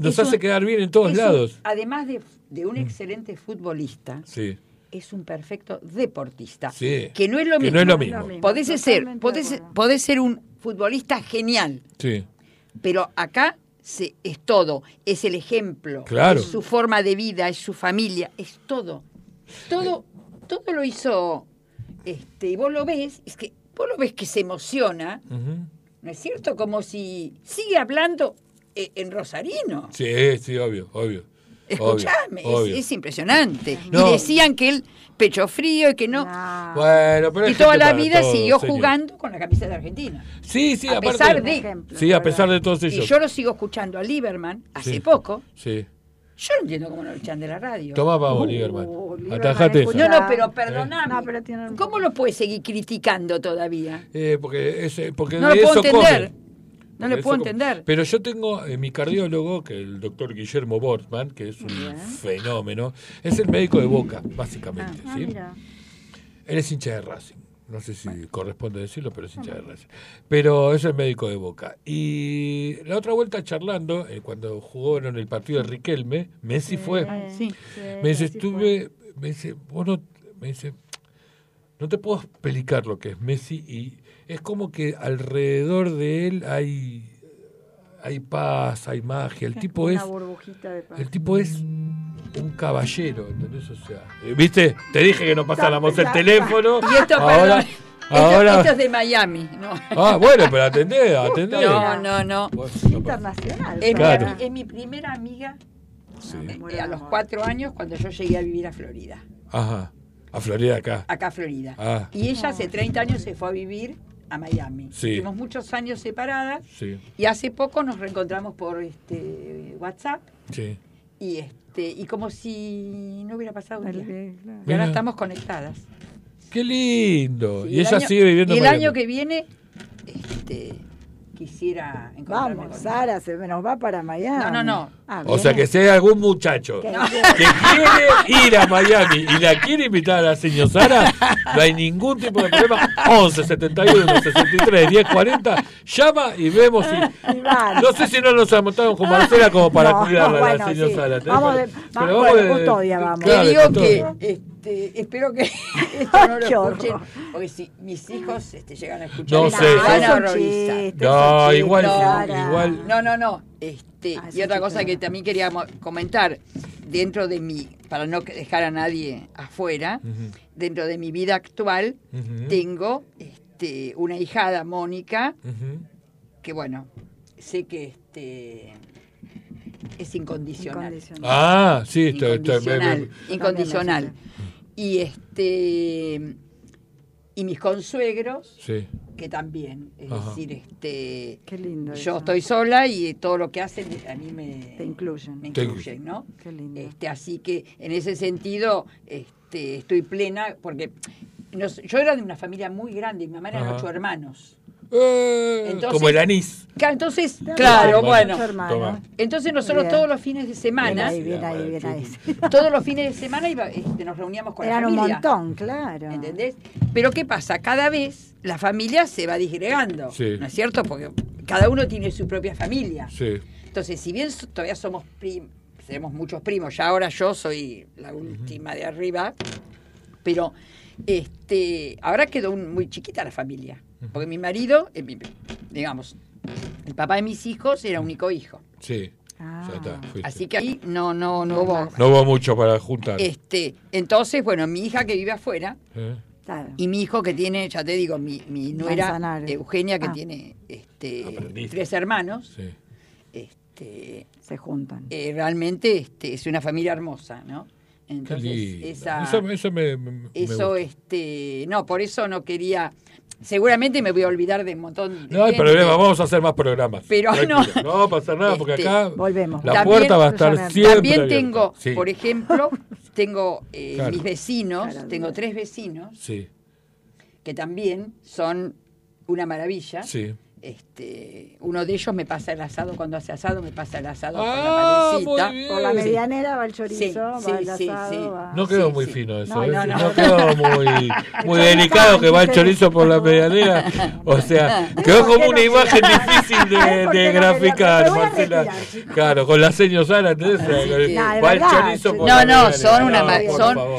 S1: nos
S2: Es
S1: hace
S2: un-
S1: quedar bien en todos
S2: un-
S1: lados.
S2: además de, de un excelente futbolista,
S1: Sí.
S2: Es un perfecto deportista.
S1: Sí.
S2: Que no es lo
S1: Que
S2: mismo.
S1: no es lo mismo.
S2: Podés ser, podés, podés ser un futbolista genial,
S1: Sí.
S2: pero acá se, es todo. Es el ejemplo,
S1: Claro.
S2: es su forma de vida, es su familia, es todo. Todo, todo lo hizo, este, y vos lo ves, es que vos lo ves que se emociona. ¿no es cierto? Como si sigue hablando eh, en Rosarino.
S1: Sí, sí, obvio, obvio.
S2: Escuchame,
S1: Obvio,
S2: es, impresionante.
S1: No.
S2: Y decían que él pecho frío y que no.
S1: Bueno, pero hay
S2: y toda la vida
S1: todo,
S2: siguió
S1: señor.
S2: jugando con la camiseta de Argentina.
S1: Sí, sí,
S2: a
S1: aparte.
S2: pesar de.
S1: Sí, a pesar de todos
S2: Y
S1: ellos.
S2: yo lo sigo escuchando a Lieberman hace
S1: Sí.
S2: poco.
S1: Sí.
S2: Yo no entiendo cómo no lo echan de la radio.
S1: Tomá, vamos,
S2: Uh,
S1: Lieberman. Atajate eso.
S2: No, no, pero perdoname.
S3: No, pero tiene un-
S2: ¿Cómo lo puedes seguir criticando todavía?
S1: Eh, porque ese, porque
S2: No
S1: de
S2: lo puedo
S1: eso
S2: entender.
S1: come.
S2: No le puedo entender.
S1: Pero yo tengo eh, mi cardiólogo, que es el doctor Guillermo Bortman, que es un fenómeno, es el médico de Boca, básicamente.
S3: Ah,
S1: ¿sí?
S3: mira.
S1: Él es hincha de Racing. No sé si corresponde decirlo, pero es hincha de Racing. Pero es el médico de Boca. Y la otra vuelta charlando, eh, cuando jugaron el partido de Riquelme, Messi fue.
S2: Sí.
S1: Me dice, estuve, me dice, vos no, me dice, no te puedo explicar lo que es Messi y es como que alrededor de él hay, hay paz, hay magia. El tipo
S3: Una
S1: es,
S3: burbujita de paz.
S1: el tipo es un caballero, ¿entendés? O sea, eh, ¿viste? Te dije que no pasáramos el teléfono.
S2: Y esto,
S1: ahora,
S2: perdón, esto-
S1: ahora,
S2: esto es de Miami. No,
S1: ah, bueno, pero atendé, atendé.
S2: no, no. no.
S1: Bueno,
S3: Internacional.
S2: Es, mi
S1: Claro.
S2: ami- es mi primera amiga
S1: sí.
S2: eh, a los cuatro años cuando yo llegué a vivir a Florida.
S1: Ajá, a Florida acá.
S2: acá a Florida.
S1: Ah.
S2: Y ella hace 30 años se fue a vivir a Miami.
S1: Sí.
S2: Estuvimos muchos años separadas
S1: Sí,
S2: y hace poco nos reencontramos por este WhatsApp
S1: sí.
S2: y este y como si no hubiera pasado día. Y
S1: Mira.
S2: ahora estamos conectadas.
S1: Qué lindo.
S2: Sí,
S1: y
S2: el
S1: ella
S2: año-
S1: sigue viviendo
S2: Y el
S1: Miami.
S2: año que viene este, quisiera encontrarme
S3: Vamos,
S2: con
S3: Sara, se nos va para Miami.
S2: No, no, no.
S3: Ah,
S1: O sea que si hay algún muchacho
S3: Que
S1: que quiere ir a Miami y la quiere invitar a la señora Sara, no hay ningún tipo de problema. 11 71 63 10 40, llama y vemos si.
S3: Y van.
S1: No sé si no nos amontaron con Marcela como para
S3: No,
S1: cuidarla a la
S3: bueno,
S1: señora
S3: sí.
S1: Sara.
S3: Vamos de-
S1: Pero
S3: vamos de
S1: de-
S3: custodia, vamos.
S2: Te
S1: Claro,
S2: digo que este, espero que esto no lo escuchen, porque si mis hijos este, llegan a escuchar
S1: No sé.
S2: van a horrorizar.
S1: No, igual,
S2: no,
S1: igual.
S2: No, no, no. Este,
S3: Ah,
S2: y otra cosa que también queríamos comentar, dentro de mi, para no dejar a nadie afuera, dentro de mi vida actual, tengo este, una hijada, Mónica, que bueno, sé que este es incondicional.
S3: Incondicional.
S1: Ah, sí, está, está-
S2: Incondicional,
S1: me- me-
S2: incondicional. Y este y mis consuegros,
S1: sí.
S2: que también. Es
S1: Ajá.
S2: decir, este,
S3: Qué lindo.
S2: yo
S3: eso.
S2: estoy sola y todo lo que hacen a mí me,
S3: Te incluyen.
S2: me
S1: Te-
S2: incluyen, ¿no?
S3: Qué lindo.
S2: Este, así que en ese sentido este, estoy plena porque nos- yo era de una familia muy grande, mi mamá eran
S1: Ajá.
S2: ocho hermanos. Entonces-
S1: como el anís.
S2: Entonces, claro, bueno. Entonces nosotros
S3: Bien.
S2: todos los fines de semana,
S3: Bien ahí, bien ahí, bien ahí.
S2: todos los fines de semana iba- este, nos reuníamos con
S3: Eran
S2: la
S3: un
S2: familia.
S3: montón, claro.
S2: ¿Entendés? Pero ¿qué pasa? Cada vez la familia se va disgregando,
S1: Sí.
S2: ¿no es cierto? Porque cada uno tiene su propia familia.
S1: Sí.
S2: Entonces, si bien so- todavía somos primos, tenemos muchos primos, ya ahora yo soy la última de arriba, pero este ahora quedó un- muy chiquita la familia. Porque mi marido, eh, mi- digamos, el papá de mis hijos era único hijo.
S1: Sí.
S3: Ah.
S1: Ya está, fuiste.
S2: Así que ahí no, no, no hubo.
S1: No hubo mucho para juntar.
S2: Este, entonces, bueno, mi hija que vive afuera
S1: ¿Eh?
S3: Claro.
S2: y mi hijo que tiene, ya te digo, mi, mi nuera
S3: Manzanares.
S2: Eugenia que
S3: Ah.
S2: tiene este, tres hermanos,
S1: Sí.
S2: este,
S3: Se juntan.
S2: eh, realmente este, es una familia hermosa, ¿no? Entonces, esa,
S1: Eso, eso me,
S2: eso, este, no, por eso no quería, seguramente me voy a olvidar de un montón de
S1: No hay
S2: gente.
S1: problema, vamos a hacer más programas.
S2: Pero
S1: Tranquilo.
S2: no.
S1: No va a pasar nada porque
S2: Este,
S1: acá
S3: Volvemos.
S1: la
S2: También-
S1: puerta va a estar
S3: También
S1: siempre
S2: También
S1: abierta.
S2: tengo,
S1: Sí.
S2: por ejemplo, tengo eh,
S1: Claro.
S2: mis vecinos,
S3: Claro,
S2: tengo tres vecinos
S1: Sí,
S2: que también son una maravilla.
S1: sí.
S2: Este, uno de ellos me pasa el asado cuando hace asado, me pasa el asado
S1: Ah,
S2: con la
S1: bien.
S3: Por la medianera va el chorizo,
S2: Sí,
S3: va
S2: sí,
S3: el asado,
S2: sí.
S3: va-
S1: No quedó
S2: Sí,
S1: muy
S2: sí.
S1: fino eso,
S3: No,
S1: ¿eh?
S3: no,
S1: No,
S3: no.
S1: quedó muy, muy delicado que va el chorizo por la medianera. O sea,
S3: ¿Por
S1: quedó como una imagen difícil de, graficar, Marcela. Claro, con la seño Sara, ¿entendés? Va el chorizo por
S2: No,
S1: la
S2: no, son, una,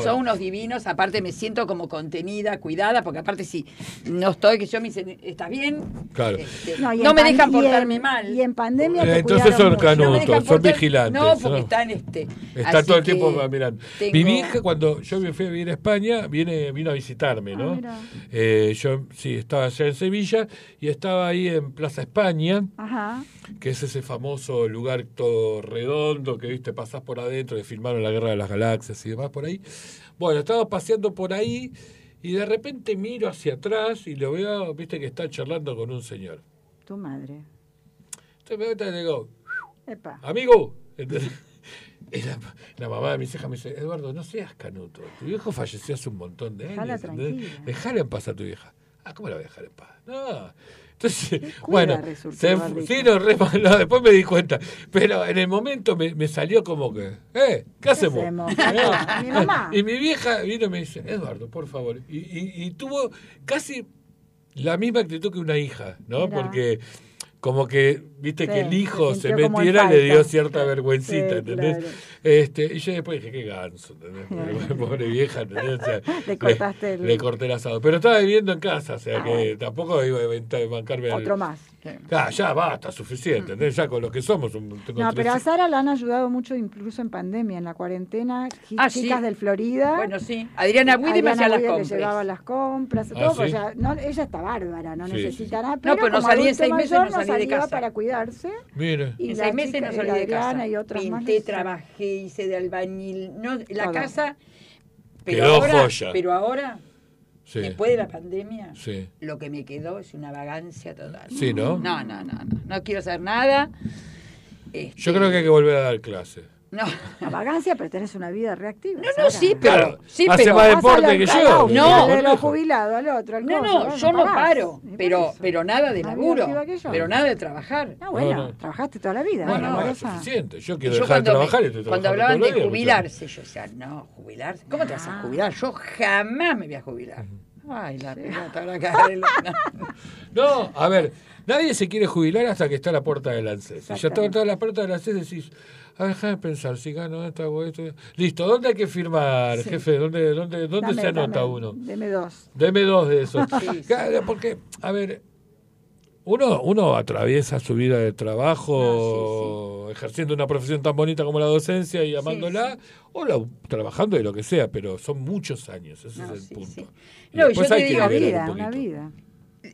S2: son, unos divinos. Aparte, me siento como contenida, cuidada, porque aparte, si no estoy, que yo me dicen, ¿estás bien?
S1: Claro.
S2: Este,
S3: No, y
S2: no me dejan
S3: y en-
S2: portarme mal.
S3: Y en pandemia
S1: Eh,
S3: te
S1: entonces son canutos,
S2: No
S1: son vigilantes.
S2: No, porque
S1: ¿no?
S2: están este.
S1: Está
S2: así
S1: todo el tiempo mirando.
S2: tengo-
S1: Mi vieja, cuando yo me fui a vivir a España, viene, vino a visitarme, ¿no?
S3: Ah.
S1: Eh, yo sí, estaba allá en Sevilla y estaba ahí en Plaza España,
S3: Ajá.
S1: que es ese famoso lugar todo redondo que, viste, pasás por adentro, que filmaron la Guerra de las Galaxias y demás por ahí. Bueno, estaba paseando por ahí y de repente miro hacia atrás y lo veo, viste, que está charlando con un señor.
S3: Tu madre.
S1: Entonces me y digo,
S3: Epa.
S1: amigo. ¿entendés? Y la, la mamá de mis hijas me dice, Eduardo, no seas canuto. Tu viejo falleció hace un montón de años.
S3: Dejala
S1: en paz a tu vieja. Ah, ¿cómo la voy a dejar en paz? No. Entonces, bueno, se, sí, no, re mal, no, después me di cuenta. Pero en el momento me, me salió como que, ¿eh? ¿Qué hacemos?
S3: hacemos?
S1: ¿Eh?
S3: Mi mamá.
S1: Y mi vieja vino y me dice, Eduardo, por favor. Y, y- y tuvo casi la misma actitud que una hija, ¿no?
S3: Mirá.
S1: Porque como que, viste,
S3: Sí,
S1: que el
S3: se
S1: hijo se,
S3: en
S1: metiera, le dio cierta vergüencita, ¿entendés?
S3: claro.
S1: Este, y yo después dije, qué ganso, ¿entendés? Pobre, vieja, ¿entendés? O sea,
S3: Le cortaste el-
S1: le corté el asado. Pero estaba viviendo en casa, o sea que tampoco iba a inventar- bancarme al...
S3: Otro más.
S1: Ah, ya basta, suficiente, ¿entendés? Ya con lo que somos. un-
S3: No,
S1: tres
S3: pero a. Sara la han ayudado mucho incluso en pandemia, en la cuarentena.
S2: Ah,
S3: chicas
S2: sí.
S3: del Florida.
S2: Bueno, sí. Adriana Guidi me hacía las
S3: Guidi le
S2: compras.
S3: llevaba las compras,
S1: Ah,
S3: ella está bárbara, no
S1: Sí,
S3: necesita
S1: sí.
S3: nada.
S2: No,
S3: Pero
S2: pues no
S3: como
S2: salí en seis meses,
S3: mayor,
S2: no salí de
S3: salía
S2: casa.
S3: para cuidarse.
S1: Mire.
S3: Y
S2: en seis meses
S3: chica-
S2: no
S3: y
S2: salí
S3: la
S2: de casa.
S3: Y otras
S2: Pinté, trabajé, hice de albañil. No, la
S3: Todo.
S2: casa.
S1: Quedó
S2: ahora,
S1: joya.
S2: Pero ahora,
S1: Sí.
S2: después de la pandemia,
S1: Sí.
S2: lo que me quedó es una vagancia total.
S1: Sí, ¿no?
S2: No, no, no, no. No quiero hacer nada. Este,
S1: Yo creo que hay que volver a dar clase.
S2: No,
S3: La vagancia, pero tenés una vida reactiva.
S2: no, no, sí, pero.
S1: Claro,
S2: sí,
S1: hace
S2: pero
S1: más deporte que yo.
S2: No.
S3: de lo jubilado al otro, al
S2: No,
S3: coso,
S2: no, yo no paro, pero, pero nada de laburo,
S3: activa que yo.
S2: pero nada de trabajar.
S3: Ah, bueno,
S1: No, no.
S3: trabajaste toda la vida,
S1: Bueno,
S3: ¿no,
S1: no, es suficiente. Yo quiero
S2: Yo
S1: dejar de
S2: me-
S1: trabajar estoy
S2: cuando hablaban de jubilarse, yo decía, no, jubilarse. ¿Cómo te vas
S3: Ah.
S2: a jubilar? Yo jamás me voy a jubilar. Ay, la pelota, la cara de la-
S1: No, a ver, nadie se quiere jubilar hasta que está a la puerta del ANSES. Si ya está,
S3: Exactamente.
S1: está a la puerta del ANSES decís, a ver, déjame pensar, si gano esto, hago esto. Listo, ¿dónde hay que firmar,
S3: Sí.
S1: jefe? ¿Dónde, dónde, dónde
S3: Dame,
S1: se anota
S3: dame,
S1: uno?
S3: Deme dos.
S1: Deme dos de esos.
S2: Sí, sí.
S1: Porque, a ver, uno, uno atraviesa su vida de trabajo ejerciendo una profesión tan bonita como la docencia y amándola, o la- trabajando de lo que sea, pero son muchos años, ese
S2: No,
S1: es el punto.
S2: No, y
S1: después
S2: yo te
S1: hay que
S2: digo,
S1: liberar
S3: Vida,
S1: un
S3: una vida.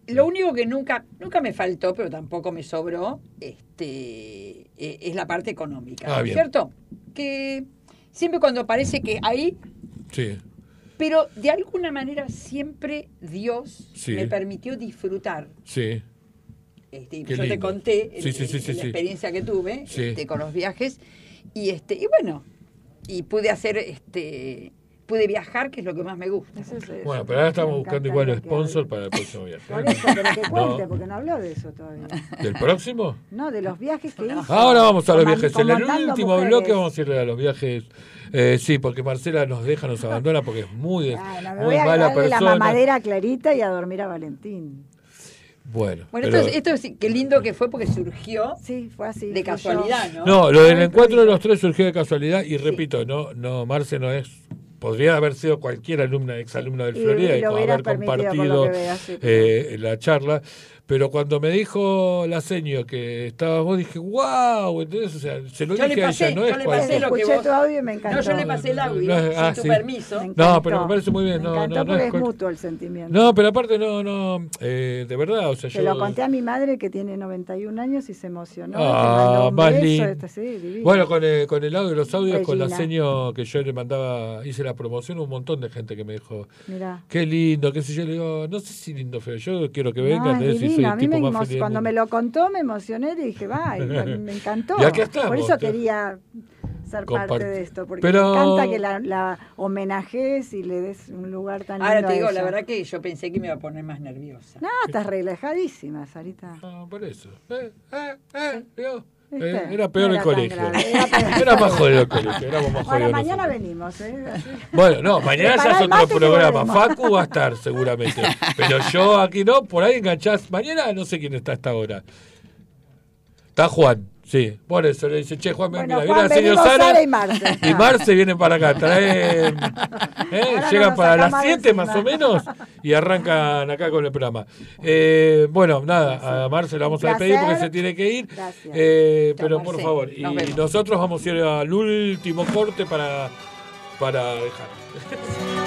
S2: Lo único que nunca, nunca me faltó, pero tampoco me sobró, este, eh, es la parte económica,
S1: Ah.
S2: ¿cierto? Que siempre cuando parece que ahí
S1: Sí.
S2: Pero de alguna manera siempre Dios
S1: Sí.
S2: me permitió disfrutar.
S1: Sí.
S2: Este, yo te conté
S1: Sí, sí,
S2: el- la experiencia que tuve este, con los viajes. Y este, y bueno, y pude hacer este pude viajar, que es lo que más me gusta.
S1: Bueno, pero ahora estamos buscando igual sponsor para el próximo viaje.
S3: Por eso, pero que
S1: No.
S3: cuente, porque no habló de eso todavía.
S1: ¿Del próximo?
S3: No, de los viajes que hizo.
S1: Ahora vamos a los
S3: Coman-
S1: viajes. En el último
S3: mujeres.
S1: bloque vamos a ir a los viajes. Eh, sí, porque Marcela nos deja, nos abandona porque es muy,
S3: me
S1: muy
S3: voy a
S1: mala
S3: la mamadera a Clarita y a dormir a Valentín.
S1: Bueno,
S2: Bueno,
S1: pero-
S2: esto, es- esto es qué lindo que fue porque surgió
S3: sí, fue así,
S2: de casualidad, ¿no?
S1: No, lo del encuentro de los tres surgió de casualidad y repito, no, no, Marce no es. Podría haber sido cualquier alumna, exalumna del Florida
S3: y
S1: haber compartido
S3: sí,
S1: eh, la charla. Pero cuando me dijo la seño que estabas vos, dije, wow, entonces, o sea, se lo
S2: Yo
S1: dije
S2: pasé,
S1: a ella, no
S2: yo
S1: es
S2: le pasé lo que vos-
S3: tu audio y me encantó.
S2: No, yo le pasé el audio,
S1: No,
S2: sin
S1: ah,
S2: tu
S1: sí.
S2: permiso.
S1: No, pero me parece muy bien. No,
S3: me encantó
S1: no, no
S3: porque
S1: es
S3: mutuo el sentimiento.
S1: No, pero aparte no, no, eh, de verdad, o sea,
S3: Se
S1: yo...
S3: lo conté a mi madre que tiene 91 años y se emocionó.
S1: Ah,
S3: te
S1: más lindo.
S3: este, sí.
S1: Bueno, con el, con el audio los audios, con la
S3: Regina.
S1: seño que yo le mandaba, hice la promoción, un montón de gente que me dijo,
S3: Mirá.
S1: qué lindo, qué sé yo, le digo, no sé si lindo o feo, yo quiero que
S3: No,
S1: vengan,
S3: es
S1: eh.
S3: A mí me
S1: tipo más
S3: emo-
S1: feliz del
S3: cuando me lo contó me emocioné y dije, va, me, encantó.
S1: Y aquí estamos,
S3: Por eso
S1: te-
S3: quería ser parte de esto, porque
S1: Pero-
S3: me encanta que la, la homenajes y le des un lugar tan
S2: Ahora
S3: lindo
S2: te
S3: a
S2: digo,
S3: ella.
S2: la verdad que yo pensé que me iba a poner más nerviosa.
S3: No, estás relajadísima, Sarita.
S1: No, por eso. Eh, eh, eh, digo,
S3: ¿Viste?
S1: eh, era peor
S3: No
S1: el
S3: era
S1: colegio.
S3: era peor.
S1: Era más jodido el colegio, éramos más
S3: Bueno, mañana
S1: nosotros.
S3: venimos, ¿eh?
S1: Bueno, no, mañana ya es otro programa. Facu va a estar seguramente. Pero yo aquí no, por ahí enganchás. Mañana no sé quién está a esta hora. Está Juan, sí. Por eso le dice, che, Juan,
S3: Bueno,
S1: mira,
S3: Juan,
S1: viene la señor
S3: venimos
S1: Sara.
S3: Y Marce.
S1: Y Marce vienen para acá. Traen, ¿eh? Llegan para las
S3: sacamos
S1: 7
S3: encima.
S1: más o menos y arrancan acá con el programa. Eh, bueno, nada, a Marce la vamos a despedir porque se tiene que ir.
S3: Gracias.
S1: Eh, pero por favor, y nosotros vamos a ir al último corte para, para dejar.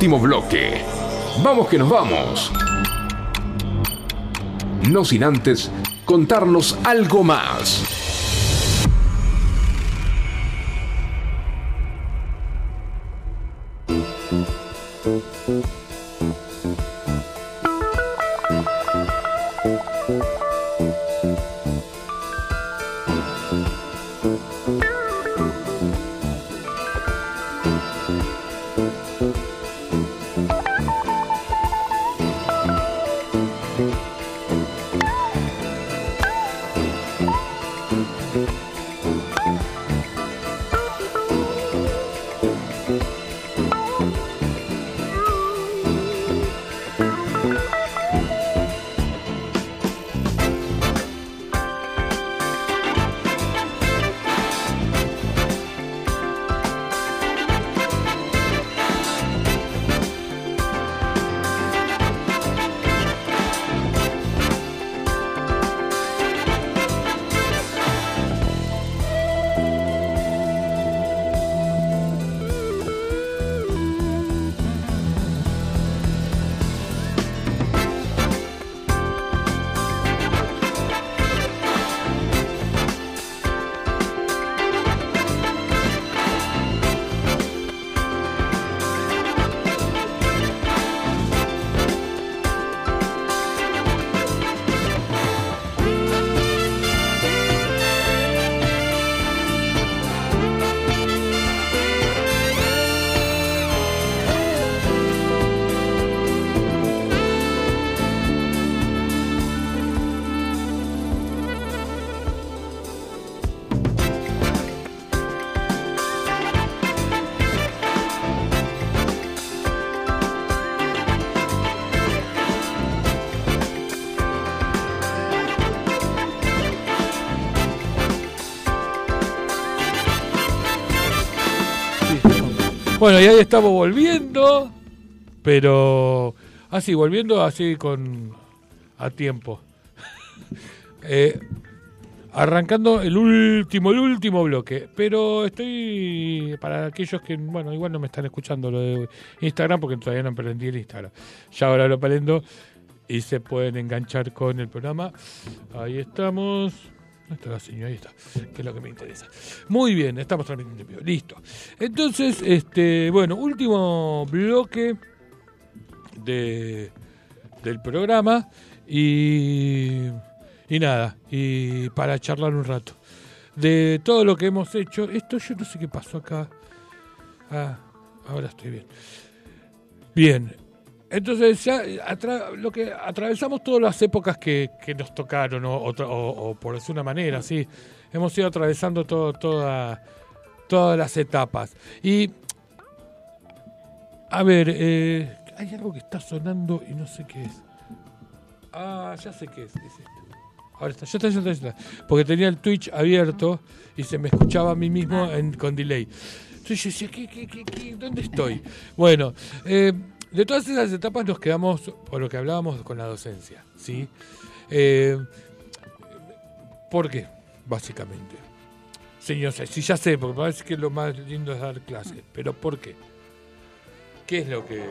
S5: Último bloque. Vamos que nos vamos. No sin antes contarnos algo más.
S1: Bueno, y ahí estamos volviendo, pero así, volviendo así con a tiempo. Eh, arrancando el último, el último bloque. Pero estoy, para aquellos que, bueno, igual no me están escuchando lo de Instagram, porque todavía no aprendí el Instagram. Ya ahora lo aprendo y se pueden enganchar con el programa. Ahí estamos. ¿Dónde está la señora? Ahí está, que es lo que me interesa. Muy bien, estamos transmitiendo. Listo. Entonces, este, bueno, último bloque de, del programa y, y nada, y para charlar un rato. De todo lo que hemos hecho, esto yo no sé qué pasó acá. Ah, ahora estoy bien. Bien, entonces ya lo que atravesamos todas las épocas que, que nos tocaron, o por decir una manera, sí. Hemos ido atravesando todo, toda, todas las etapas. Y, a ver, eh, hay algo que está sonando y no sé qué es. Ah, ya sé qué es. es esto. Ahora está, ya está, ya está, ya está. Porque tenía el Twitch abierto y se me escuchaba a mí mismo en- con delay. Entonces yo decía, ¿qué, qué, qué, qué? dónde estoy? Bueno, eh, de todas esas etapas nos quedamos por lo que hablábamos con la docencia, ¿sí? Eh, ¿Por qué? Básicamente. Señor, sí, ya sé, porque parece que lo más lindo es dar clases, pero ¿por qué? ¿Qué es lo que...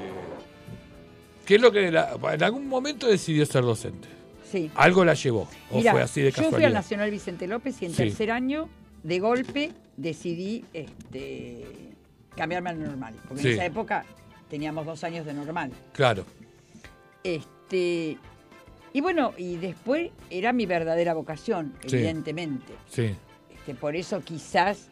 S1: ¿Qué es lo que la- en algún momento decidió ser docente?
S2: Sí.
S1: Algo la llevó, o
S2: Mirá,
S1: fue así de
S2: yo fui al
S1: casualidad.
S2: Nacional Vicente López y en
S1: Sí.
S2: tercer año, de golpe, decidí este, cambiarme al normal. Porque
S1: Sí.
S2: en esa época teníamos dos años de normal.
S1: Claro.
S2: Este, y bueno, y después era mi verdadera vocación,
S1: Sí.
S2: evidentemente.
S1: Sí.
S2: Este, por eso quizás,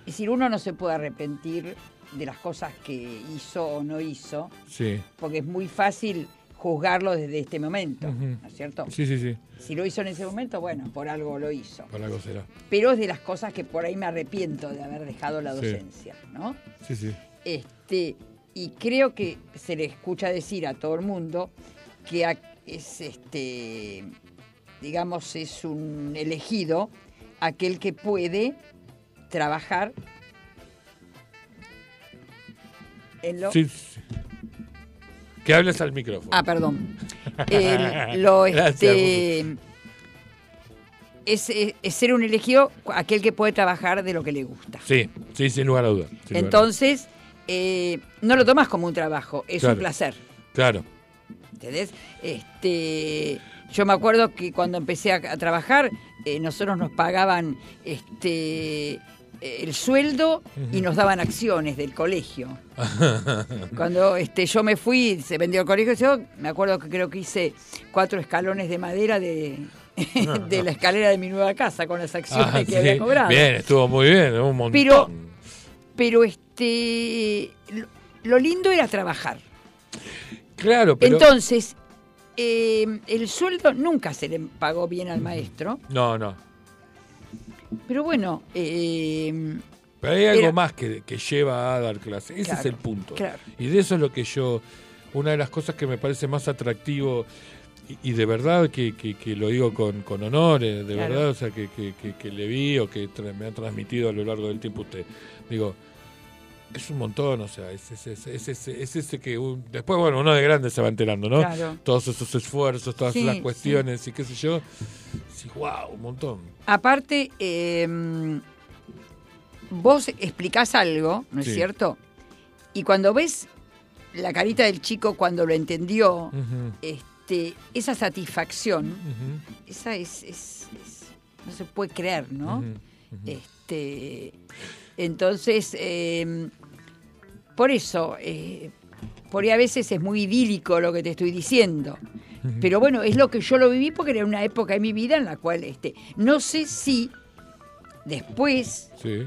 S2: es decir, uno no se puede arrepentir de las cosas que hizo o no hizo,
S1: Sí.
S2: porque es muy fácil juzgarlo desde este momento. ¿no es cierto?
S1: Sí, sí, sí.
S2: Si lo hizo en ese momento, bueno, por algo lo hizo.
S1: Por algo será.
S2: Pero es de las cosas que por ahí me arrepiento de haber dejado la
S1: Sí.
S2: docencia, ¿no?
S1: Sí, sí.
S2: Este, y creo que se le escucha decir a todo el mundo que es este, digamos, es un elegido aquel que puede trabajar en lo.
S1: Sí, sí. Que hables al micrófono.
S2: Ah, perdón. El- lo, este, es, es- es ser un elegido aquel que puede trabajar de lo que le gusta.
S1: Sí, sí, sin lugar a dudas. sin lugar a dudas.
S2: Entonces, eh, no lo tomas como un trabajo, es
S1: Claro.
S2: un placer.
S1: Claro.
S2: ¿Entendés? Este, yo me acuerdo que cuando empecé a, a trabajar, eh, nosotros nos pagaban este, eh, el sueldo y nos daban acciones del colegio. Cuando este, yo me fui, se vendió el colegio, yo me acuerdo que creo que hice cuatro escalones de madera de, de la escalera de mi nueva casa con las acciones
S1: Ah,
S2: que
S1: sí.
S2: había cobrado.
S1: Bien, estuvo muy bien, un montón.
S2: Pero, pero este, lo, lindo era trabajar.
S1: claro, pero...
S2: Entonces, eh, el sueldo nunca se le pagó bien al maestro,
S1: No, no.
S2: pero bueno, eh,
S1: Pero hay algo
S2: Era-
S1: más que, que lleva a dar clase. Ese es el punto.
S2: claro.
S1: Y de eso es lo que yo, una de las cosas que me parece más atractivo, y, de verdad que, que- que lo digo con, con honor, eh, de
S2: Claro.
S1: verdad, o sea, que, que- le vi o que me ha transmitido a lo largo del tiempo usted. Digo, es un montón, o sea, es, es, es, es ese- es ese que un- después, bueno, uno de grande se va enterando, ¿no?
S2: Claro.
S1: Todos esos esfuerzos, todas
S2: Sí,
S1: las
S2: sí.
S1: cuestiones y qué sé yo. Sí, wow, un montón.
S2: aparte, eh, vos explicás algo, ¿no es cierto? Y cuando ves la carita del chico cuando lo entendió, este, esa satisfacción, esa es, no se puede creer, ¿no? Este, entonces, eh, por eso, eh, por ahí a veces es muy idílico lo que te estoy diciendo. Pero bueno, es lo que yo lo viví porque era una época de mi vida en la cual, este, no sé si después
S1: Sí,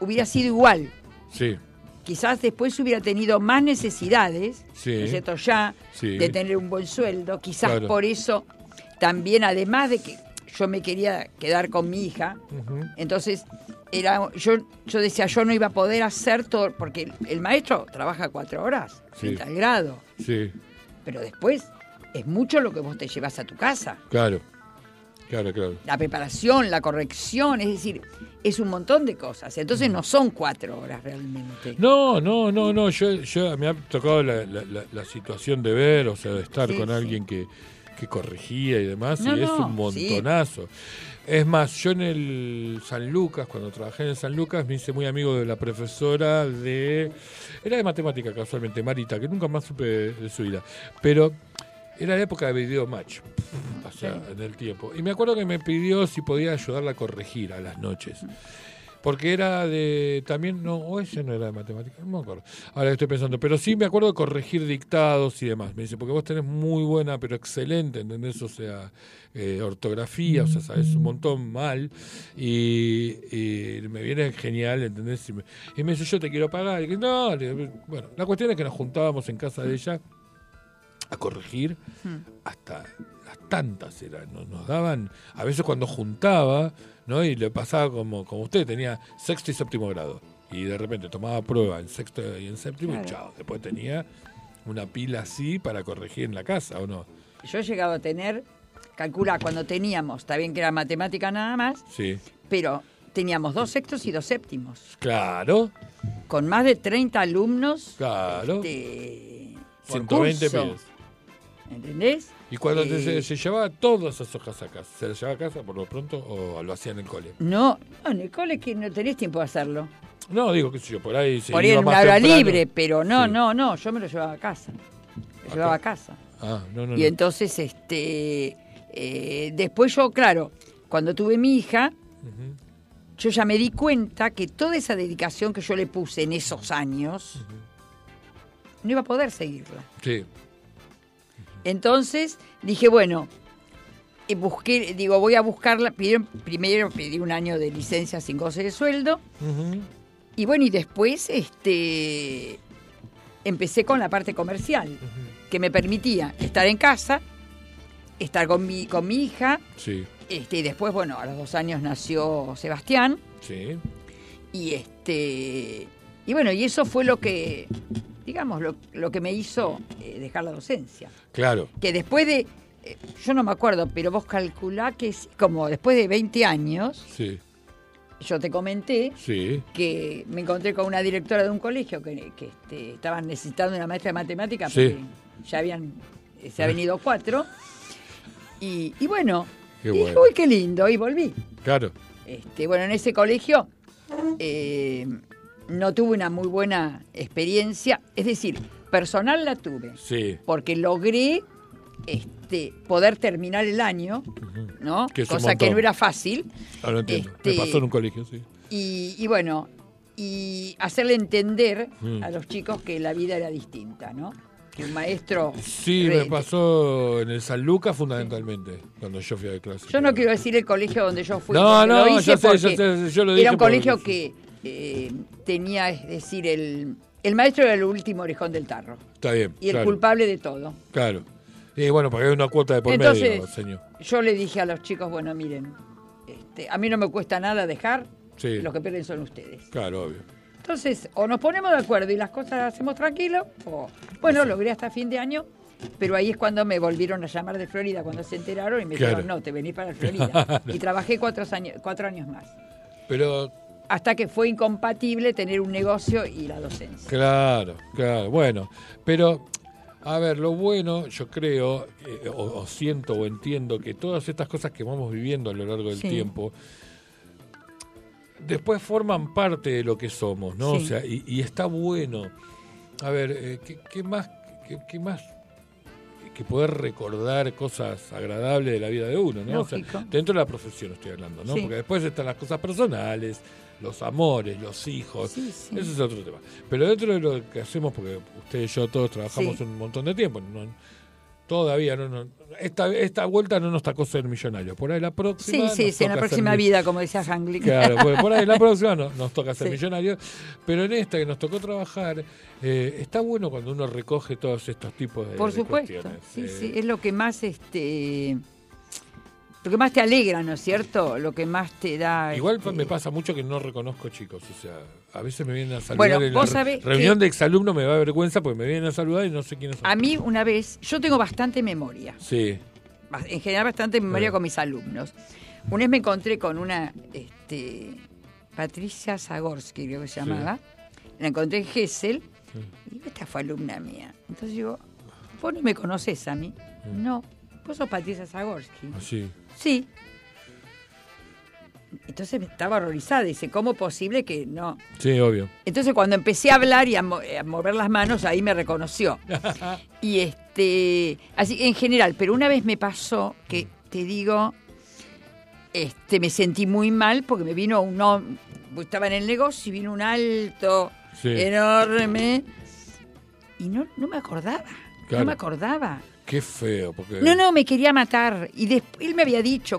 S2: hubiera sido igual.
S1: sí.
S2: Quizás después hubiera tenido más necesidades,
S1: Sí.
S2: ¿no? Ya de tener un buen sueldo. Quizás
S1: Claro.
S2: por eso también, además de que yo me quería quedar con mi hija, entonces era yo yo decía yo no iba a poder hacer todo porque el, el maestro trabaja cuatro horas
S1: Sí.
S2: al grado
S1: Sí,
S2: pero después es mucho lo que vos te llevas a tu casa
S1: claro. Claro, claro.
S2: la preparación la corrección es decir es un montón de cosas entonces no son cuatro horas realmente
S1: No, no, no, no. Yo, yo me ha tocado la, la- la- la situación de ver, o sea, de estar
S2: Sí,
S1: con
S2: sí.
S1: alguien que, que corregía y demás,
S2: No,
S1: y es un montonazo. Es más, yo en el San Lucas, cuando trabajé en el San Lucas, me hice muy amigo de la profesora de. Era de matemática, casualmente, Marita, que nunca más supe de su vida. Pero era la época de video match, o sea, en el tiempo. Y me acuerdo que me pidió si podía ayudarla a corregir a las noches. Porque era de. También, no, o ella no era de matemáticas, no me acuerdo. Ahora estoy pensando, pero sí me acuerdo de corregir dictados y demás. Me dice, porque vos tenés muy buena, pero excelente, ¿entendés? O sea, eh, ortografía, o sea, sabes un montón mal. Y, y me viene genial, ¿entendés? Y me, y me dice, yo te quiero pagar. Y que, no, bueno, la cuestión es que nos juntábamos en casa de ella a corregir hasta tantas eran, nos, nos daban, a veces cuando juntaba, ¿no? Y le pasaba como, como usted, tenía sexto y séptimo grado. Y de repente tomaba prueba en sexto y en séptimo y chao. Después tenía una pila así para corregir en la casa, ¿o no?
S2: yo he llegado a tener calcula cuando teníamos está bien que era matemática nada más
S1: Sí.
S2: pero teníamos dos sextos y dos séptimos
S1: Claro,
S2: con más de 30 alumnos
S1: claro.
S2: este, por
S1: 120
S2: curso. ¿Entendés?
S1: Y cuando
S2: Eh,
S1: se, se llevaba todas esas hojas a casa, ¿se las llevaba a casa por lo pronto o lo hacía en el cole?
S2: No, no, en el cole que no tenés tiempo de hacerlo.
S1: No, digo, qué sé yo, por ahí se
S2: Por ahí en una hora
S1: temprano.
S2: libre, pero no,
S1: Sí.
S2: no, no, yo me lo llevaba a casa. Lo llevaba a casa.
S1: Ah, no, no,
S2: Y
S1: no.
S2: entonces, este, eh, después yo, claro, cuando tuve mi hija, yo ya me di cuenta que toda esa dedicación que yo le puse en esos años, no iba a poder seguirla.
S1: Sí.
S2: Entonces dije, bueno, busqué, digo, voy a buscarla. Pidieron- primero pedí un año de licencia sin goce de sueldo. Y bueno, y después este, empecé con la parte comercial, que me permitía estar en casa, estar con mi, con mi hija.
S1: Sí,
S2: Este, y después, bueno, a los dos años nació Sebastián.
S1: sí.
S2: Y este y bueno, y eso fue lo que, digamos, lo, lo que me hizo eh, dejar la docencia.
S1: Claro.
S2: Que después de, eh, yo no me acuerdo, pero vos calculá que como después de 20 años,
S1: Sí,
S2: yo te comenté
S1: sí.
S2: que me encontré con una directora de un colegio que, que, este, estaban necesitando una maestra de matemáticas
S1: Sí.
S2: porque ya habían, eh, se habían ido cuatro. Y, y bueno,
S1: Qué
S2: dije, uy, qué lindo, y volví.
S1: Claro.
S2: Este, bueno, en ese colegio eh, no tuve una muy buena experiencia. Es decir, personal la tuve,
S1: Sí.
S2: porque logré este, poder terminar el año, ¿no?
S1: Que
S2: Cosa que no era fácil.
S1: Ahora entiendo.
S2: Este,
S1: Me pasó en un colegio, sí.
S2: Y, y bueno, y hacerle entender
S1: Mm.
S2: a los chicos que la vida era distinta, ¿no? Que un maestro...
S1: Sí, me pasó en el San Lucas fundamentalmente, cuando yo fui a clase.
S2: Yo no quiero decir el colegio donde yo fui.
S1: No, no,
S2: lo hice
S1: sé, sé, yo lo dije
S2: Era un colegio que eh, tenía, es decir, el, el maestro era el último orejón del tarro.
S1: Está bien.
S2: Y el
S1: claro,
S2: culpable de todo.
S1: Claro. Y bueno, porque hay una cuota de por
S2: Entonces,
S1: medio, señor.
S2: yo le dije a los chicos, bueno, miren, este, a mí no me cuesta nada dejar,
S1: Sí.
S2: los que pierden son ustedes.
S1: Claro, obvio.
S2: Entonces, o nos ponemos de acuerdo y las cosas las hacemos tranquilo, o bueno, logré hasta fin de año, pero ahí es cuando me volvieron a llamar de Florida, cuando se enteraron y me
S1: Claro.
S2: dijeron, no, te venís para Florida. y trabajé cuatro años, cuatro años más.
S1: Pero,
S2: Hasta que fue incompatible tener un negocio y la docencia.
S1: claro, claro. Bueno, pero, a ver, lo bueno, yo creo, eh, o, o siento o entiendo que todas estas cosas que vamos viviendo a lo largo del
S2: Sí.
S1: tiempo, después forman parte de lo que somos, ¿no?
S2: Sí.
S1: O sea, y, y está bueno. A ver, eh, ¿qué, qué más, qué, qué más que poder recordar cosas agradables de la vida de uno, ¿no? O sea, dentro de la profesión estoy hablando, ¿no?
S2: Sí.
S1: Porque después están las cosas personales, los amores, los hijos.
S2: Sí, sí.
S1: Ese es otro tema. Pero dentro de lo que hacemos, porque usted y yo todos trabajamos
S2: Sí.
S1: un montón de tiempo, no- todavía no, no esta, esta vuelta no nos tocó ser millonarios. Por ahí la próxima.
S2: Sí, sí, sí, en la
S1: ser
S2: próxima vida, como decía Hangling.
S1: Claro, por ahí la próxima no- nos toca ser
S2: Sí.
S1: millonarios, pero en esta que nos tocó trabajar, eh, está bueno cuando uno recoge todos estos tipos de
S2: Por
S1: de
S2: supuesto,
S1: cuestiones.
S2: sí,
S1: Eh,
S2: sí, es lo que más, este, lo que más te alegra, ¿no es cierto? Lo que más te da.
S1: Igual
S2: este,
S1: me pasa mucho que no reconozco chicos, o sea, a veces me vienen a saludar
S2: Bueno,
S1: en la
S2: vos
S1: re-
S2: sabés
S1: reunión
S2: que-
S1: de exalumnos me da vergüenza porque me vienen a saludar y no sé quiénes son.
S2: A mí una vez, yo tengo bastante memoria,
S1: Sí,
S2: en general bastante memoria
S1: Sí.
S2: con mis alumnos. Una vez me encontré con una, este, Patricia Zagorsky, creo que se
S1: Sí.
S2: llamaba. La encontré en Gessel. Y digo, esta fue alumna mía. Entonces digo, vos no me conoces a mí. No, vos sos Patricia Zagorsky.
S1: así.
S2: Sí. Entonces me estaba horrorizada. Dice, ¿cómo posible que no?
S1: Sí, obvio.
S2: Entonces cuando empecé a hablar y a, mo- a mover las manos, ahí me reconoció. y este, así que en general, pero una vez me pasó que te digo, este, me sentí muy mal porque me vino un hom- estaba en el negocio y vino un alto,
S1: Sí.
S2: enorme, y no, no me acordaba,
S1: Claro.
S2: no me acordaba.
S1: Qué feo, porque...
S2: No, no, me quería matar. Y después él me había dicho,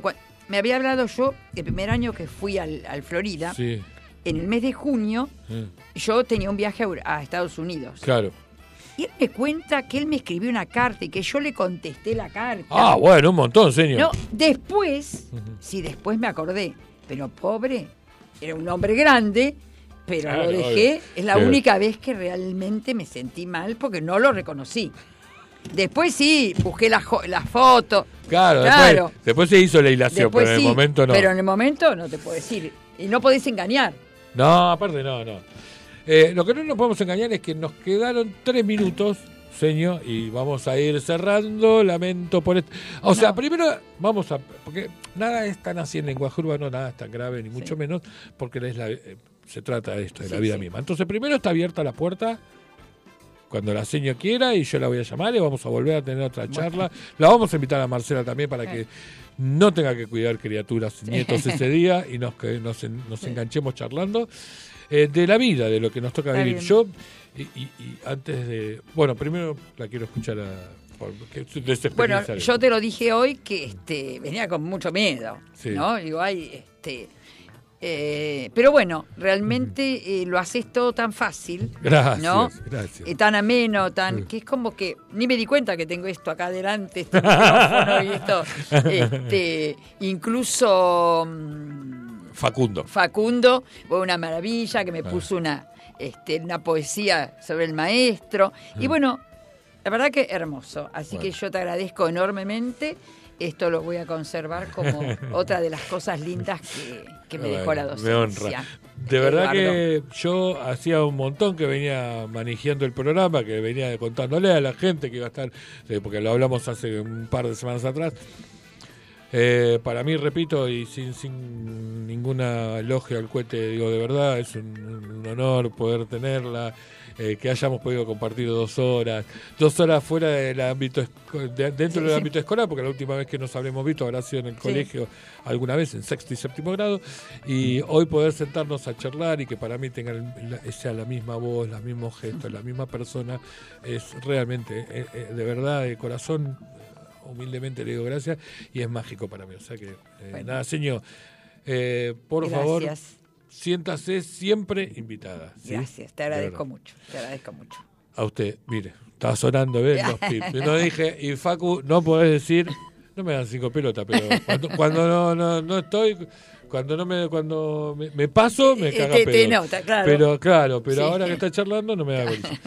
S2: me había hablado yo, el primer año que fui al, al Florida,
S1: Sí,
S2: en el mes de junio, yo tenía un viaje a Estados Unidos.
S1: claro.
S2: Y él me cuenta que él me escribió una carta y que yo le contesté la carta.
S1: Ah, bueno, un montón, señor.
S2: No, después, sí, después me acordé, pero pobre, era un hombre grande, pero
S1: Claro,
S2: lo dejé.
S1: obvio.
S2: Es la única vez que realmente me sentí mal porque no lo reconocí. Después sí, busqué la, jo- la foto.
S1: Claro,
S2: claro.
S1: Después, después se hizo la hilación,
S2: Después
S1: pero en
S2: sí,
S1: el momento no.
S2: Pero en el momento no te puedo decir. Y no podés engañar.
S1: No, aparte no, no. Eh, lo que no nos podemos engañar es que nos quedaron tres minutos, señor, y vamos a ir cerrando. Lamento por esto. O sea, primero vamos a. Porque nada es tan así en lenguaje urbano, nada es tan grave, ni mucho menos, porque es la- eh, se trata de esto, de la vida misma. Entonces, primero está abierta la puerta. Cuando la seño quiera y yo la voy a llamar y vamos a volver a tener otra charla. La vamos a invitar a Marcela también para que no tenga que cuidar criaturas, nietos ese día y nos, que nos, nos enganchemos charlando eh, de la vida, de lo que nos toca
S2: Está
S1: vivir.
S2: bien.
S1: Yo, y, y- y antes de. Bueno, primero la quiero escuchar a.
S2: Bueno, yo te lo dije hoy que este, venía con mucho miedo,
S1: Sí.
S2: ¿no? Digo, ay, este, eh, pero bueno, realmente eh, lo haces todo tan fácil,
S1: Gracias,
S2: ¿no?
S1: gracias.
S2: Eh, tan ameno, tan que es como que ni me di cuenta que tengo esto acá adelante, este micrófono y esto, este, incluso mm,
S1: Facundo.
S2: Facundo fue una maravilla que me
S1: Ah.
S2: puso una, este, una poesía sobre el maestro. Y
S1: Mm.
S2: bueno, la verdad que hermoso. Así
S1: Bueno.
S2: que yo te agradezco enormemente. Esto lo voy a conservar como otra de las cosas lindas que, que me dejó la docencia.
S1: Me honra. De verdad que yo hacía un montón que venía manejando el programa, que venía contándole a la gente que iba a estar, eh, porque lo hablamos hace un par de semanas atrás. Eh, para mí, repito, y sin, sin ninguna elogio al cohete, digo, de verdad, es un, un honor poder tenerla, eh, que hayamos podido compartir dos horas, dos horas fuera del ámbito, de- dentro
S2: Sí,
S1: del
S2: sí.
S1: ámbito escolar, porque la última vez que nos habremos visto habrá sido en el
S2: Sí.
S1: colegio, alguna vez en sexto y séptimo grado, y hoy poder sentarnos a charlar y que para mí tenga el- la- sea la misma voz, los mismos gestos, la misma persona, es realmente, eh, eh, de verdad, de corazón, humildemente le digo gracias, y es mágico para mí. O sea que, eh,
S2: Bueno.
S1: nada, señor, eh, por
S2: Gracias.
S1: favor, siéntase siempre invitada. ¿sí?
S2: Gracias, te
S1: De
S2: agradezco mucho, te agradezco mucho.
S1: A usted, mire, estaba sonando, ¿ves? Los pips. No dije, y Facu, no podés decir, no me dan cinco pelotas, pero cuando, cuando no, no, no estoy, cuando no me, cuando me, me paso, me
S2: Eh,
S1: caga
S2: te- te nota, claro.
S1: Pero claro, pero
S2: Sí.
S1: ahora que está charlando no me da bolilla.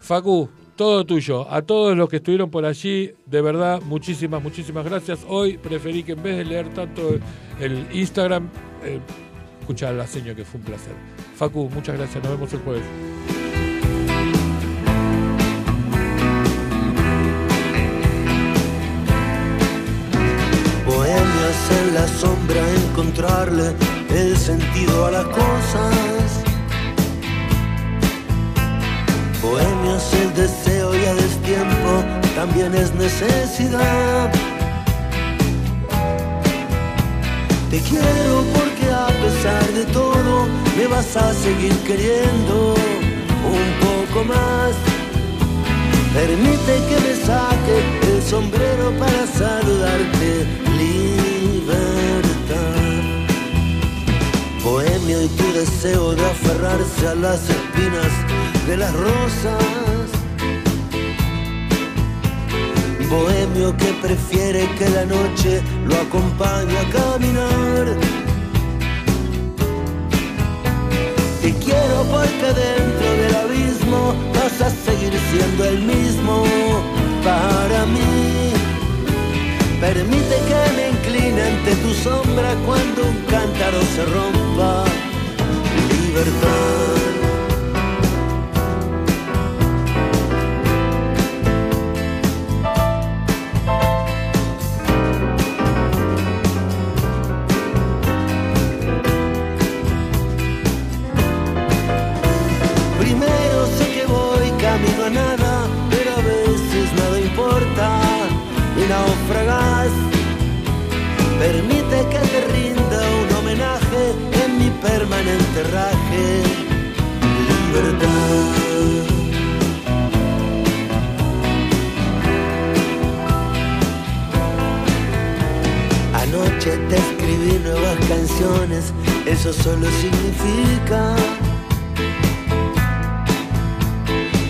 S1: Facu, todo tuyo. A todos los que estuvieron por allí, de verdad, muchísimas, muchísimas gracias. Hoy preferí que en vez de leer tanto el Instagram, eh, escuchar la seña que fue un placer. Facu, muchas gracias. Nos vemos el jueves.
S11: Bohemias en la sombra, encontrarle el sentido a las cosas. Bohemios el deseo y a destiempo también es necesidad. Te quiero porque a pesar de todo me vas a seguir queriendo un poco más. Permite que me saque el sombrero para saludarte. Libertad. Bohemio y tu deseo de aferrarse a las espinas de las rosas. Bohemio que prefiere que la noche lo acompañe a caminar. Te quiero porque dentro del abismo vas a seguir siendo el mismo para mí. Permite que me incline ante tu sombra cuando un cántaro se rompa. Libertad. Permite que te rinda un homenaje en mi permanente raje. Libertad. Anoche te escribí nuevas canciones, eso solo significa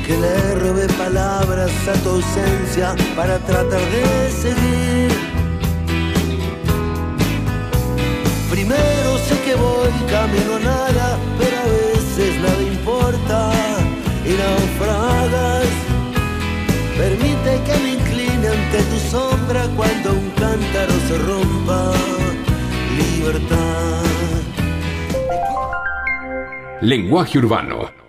S11: que le robé palabras a tu ausencia para tratar de seguir. Primero sé que voy camino a nada, pero a veces nada importa y naufragas. Permite que me incline ante tu sombra cuando un cántaro se rompa. Libertad.
S5: Lenguaje urbano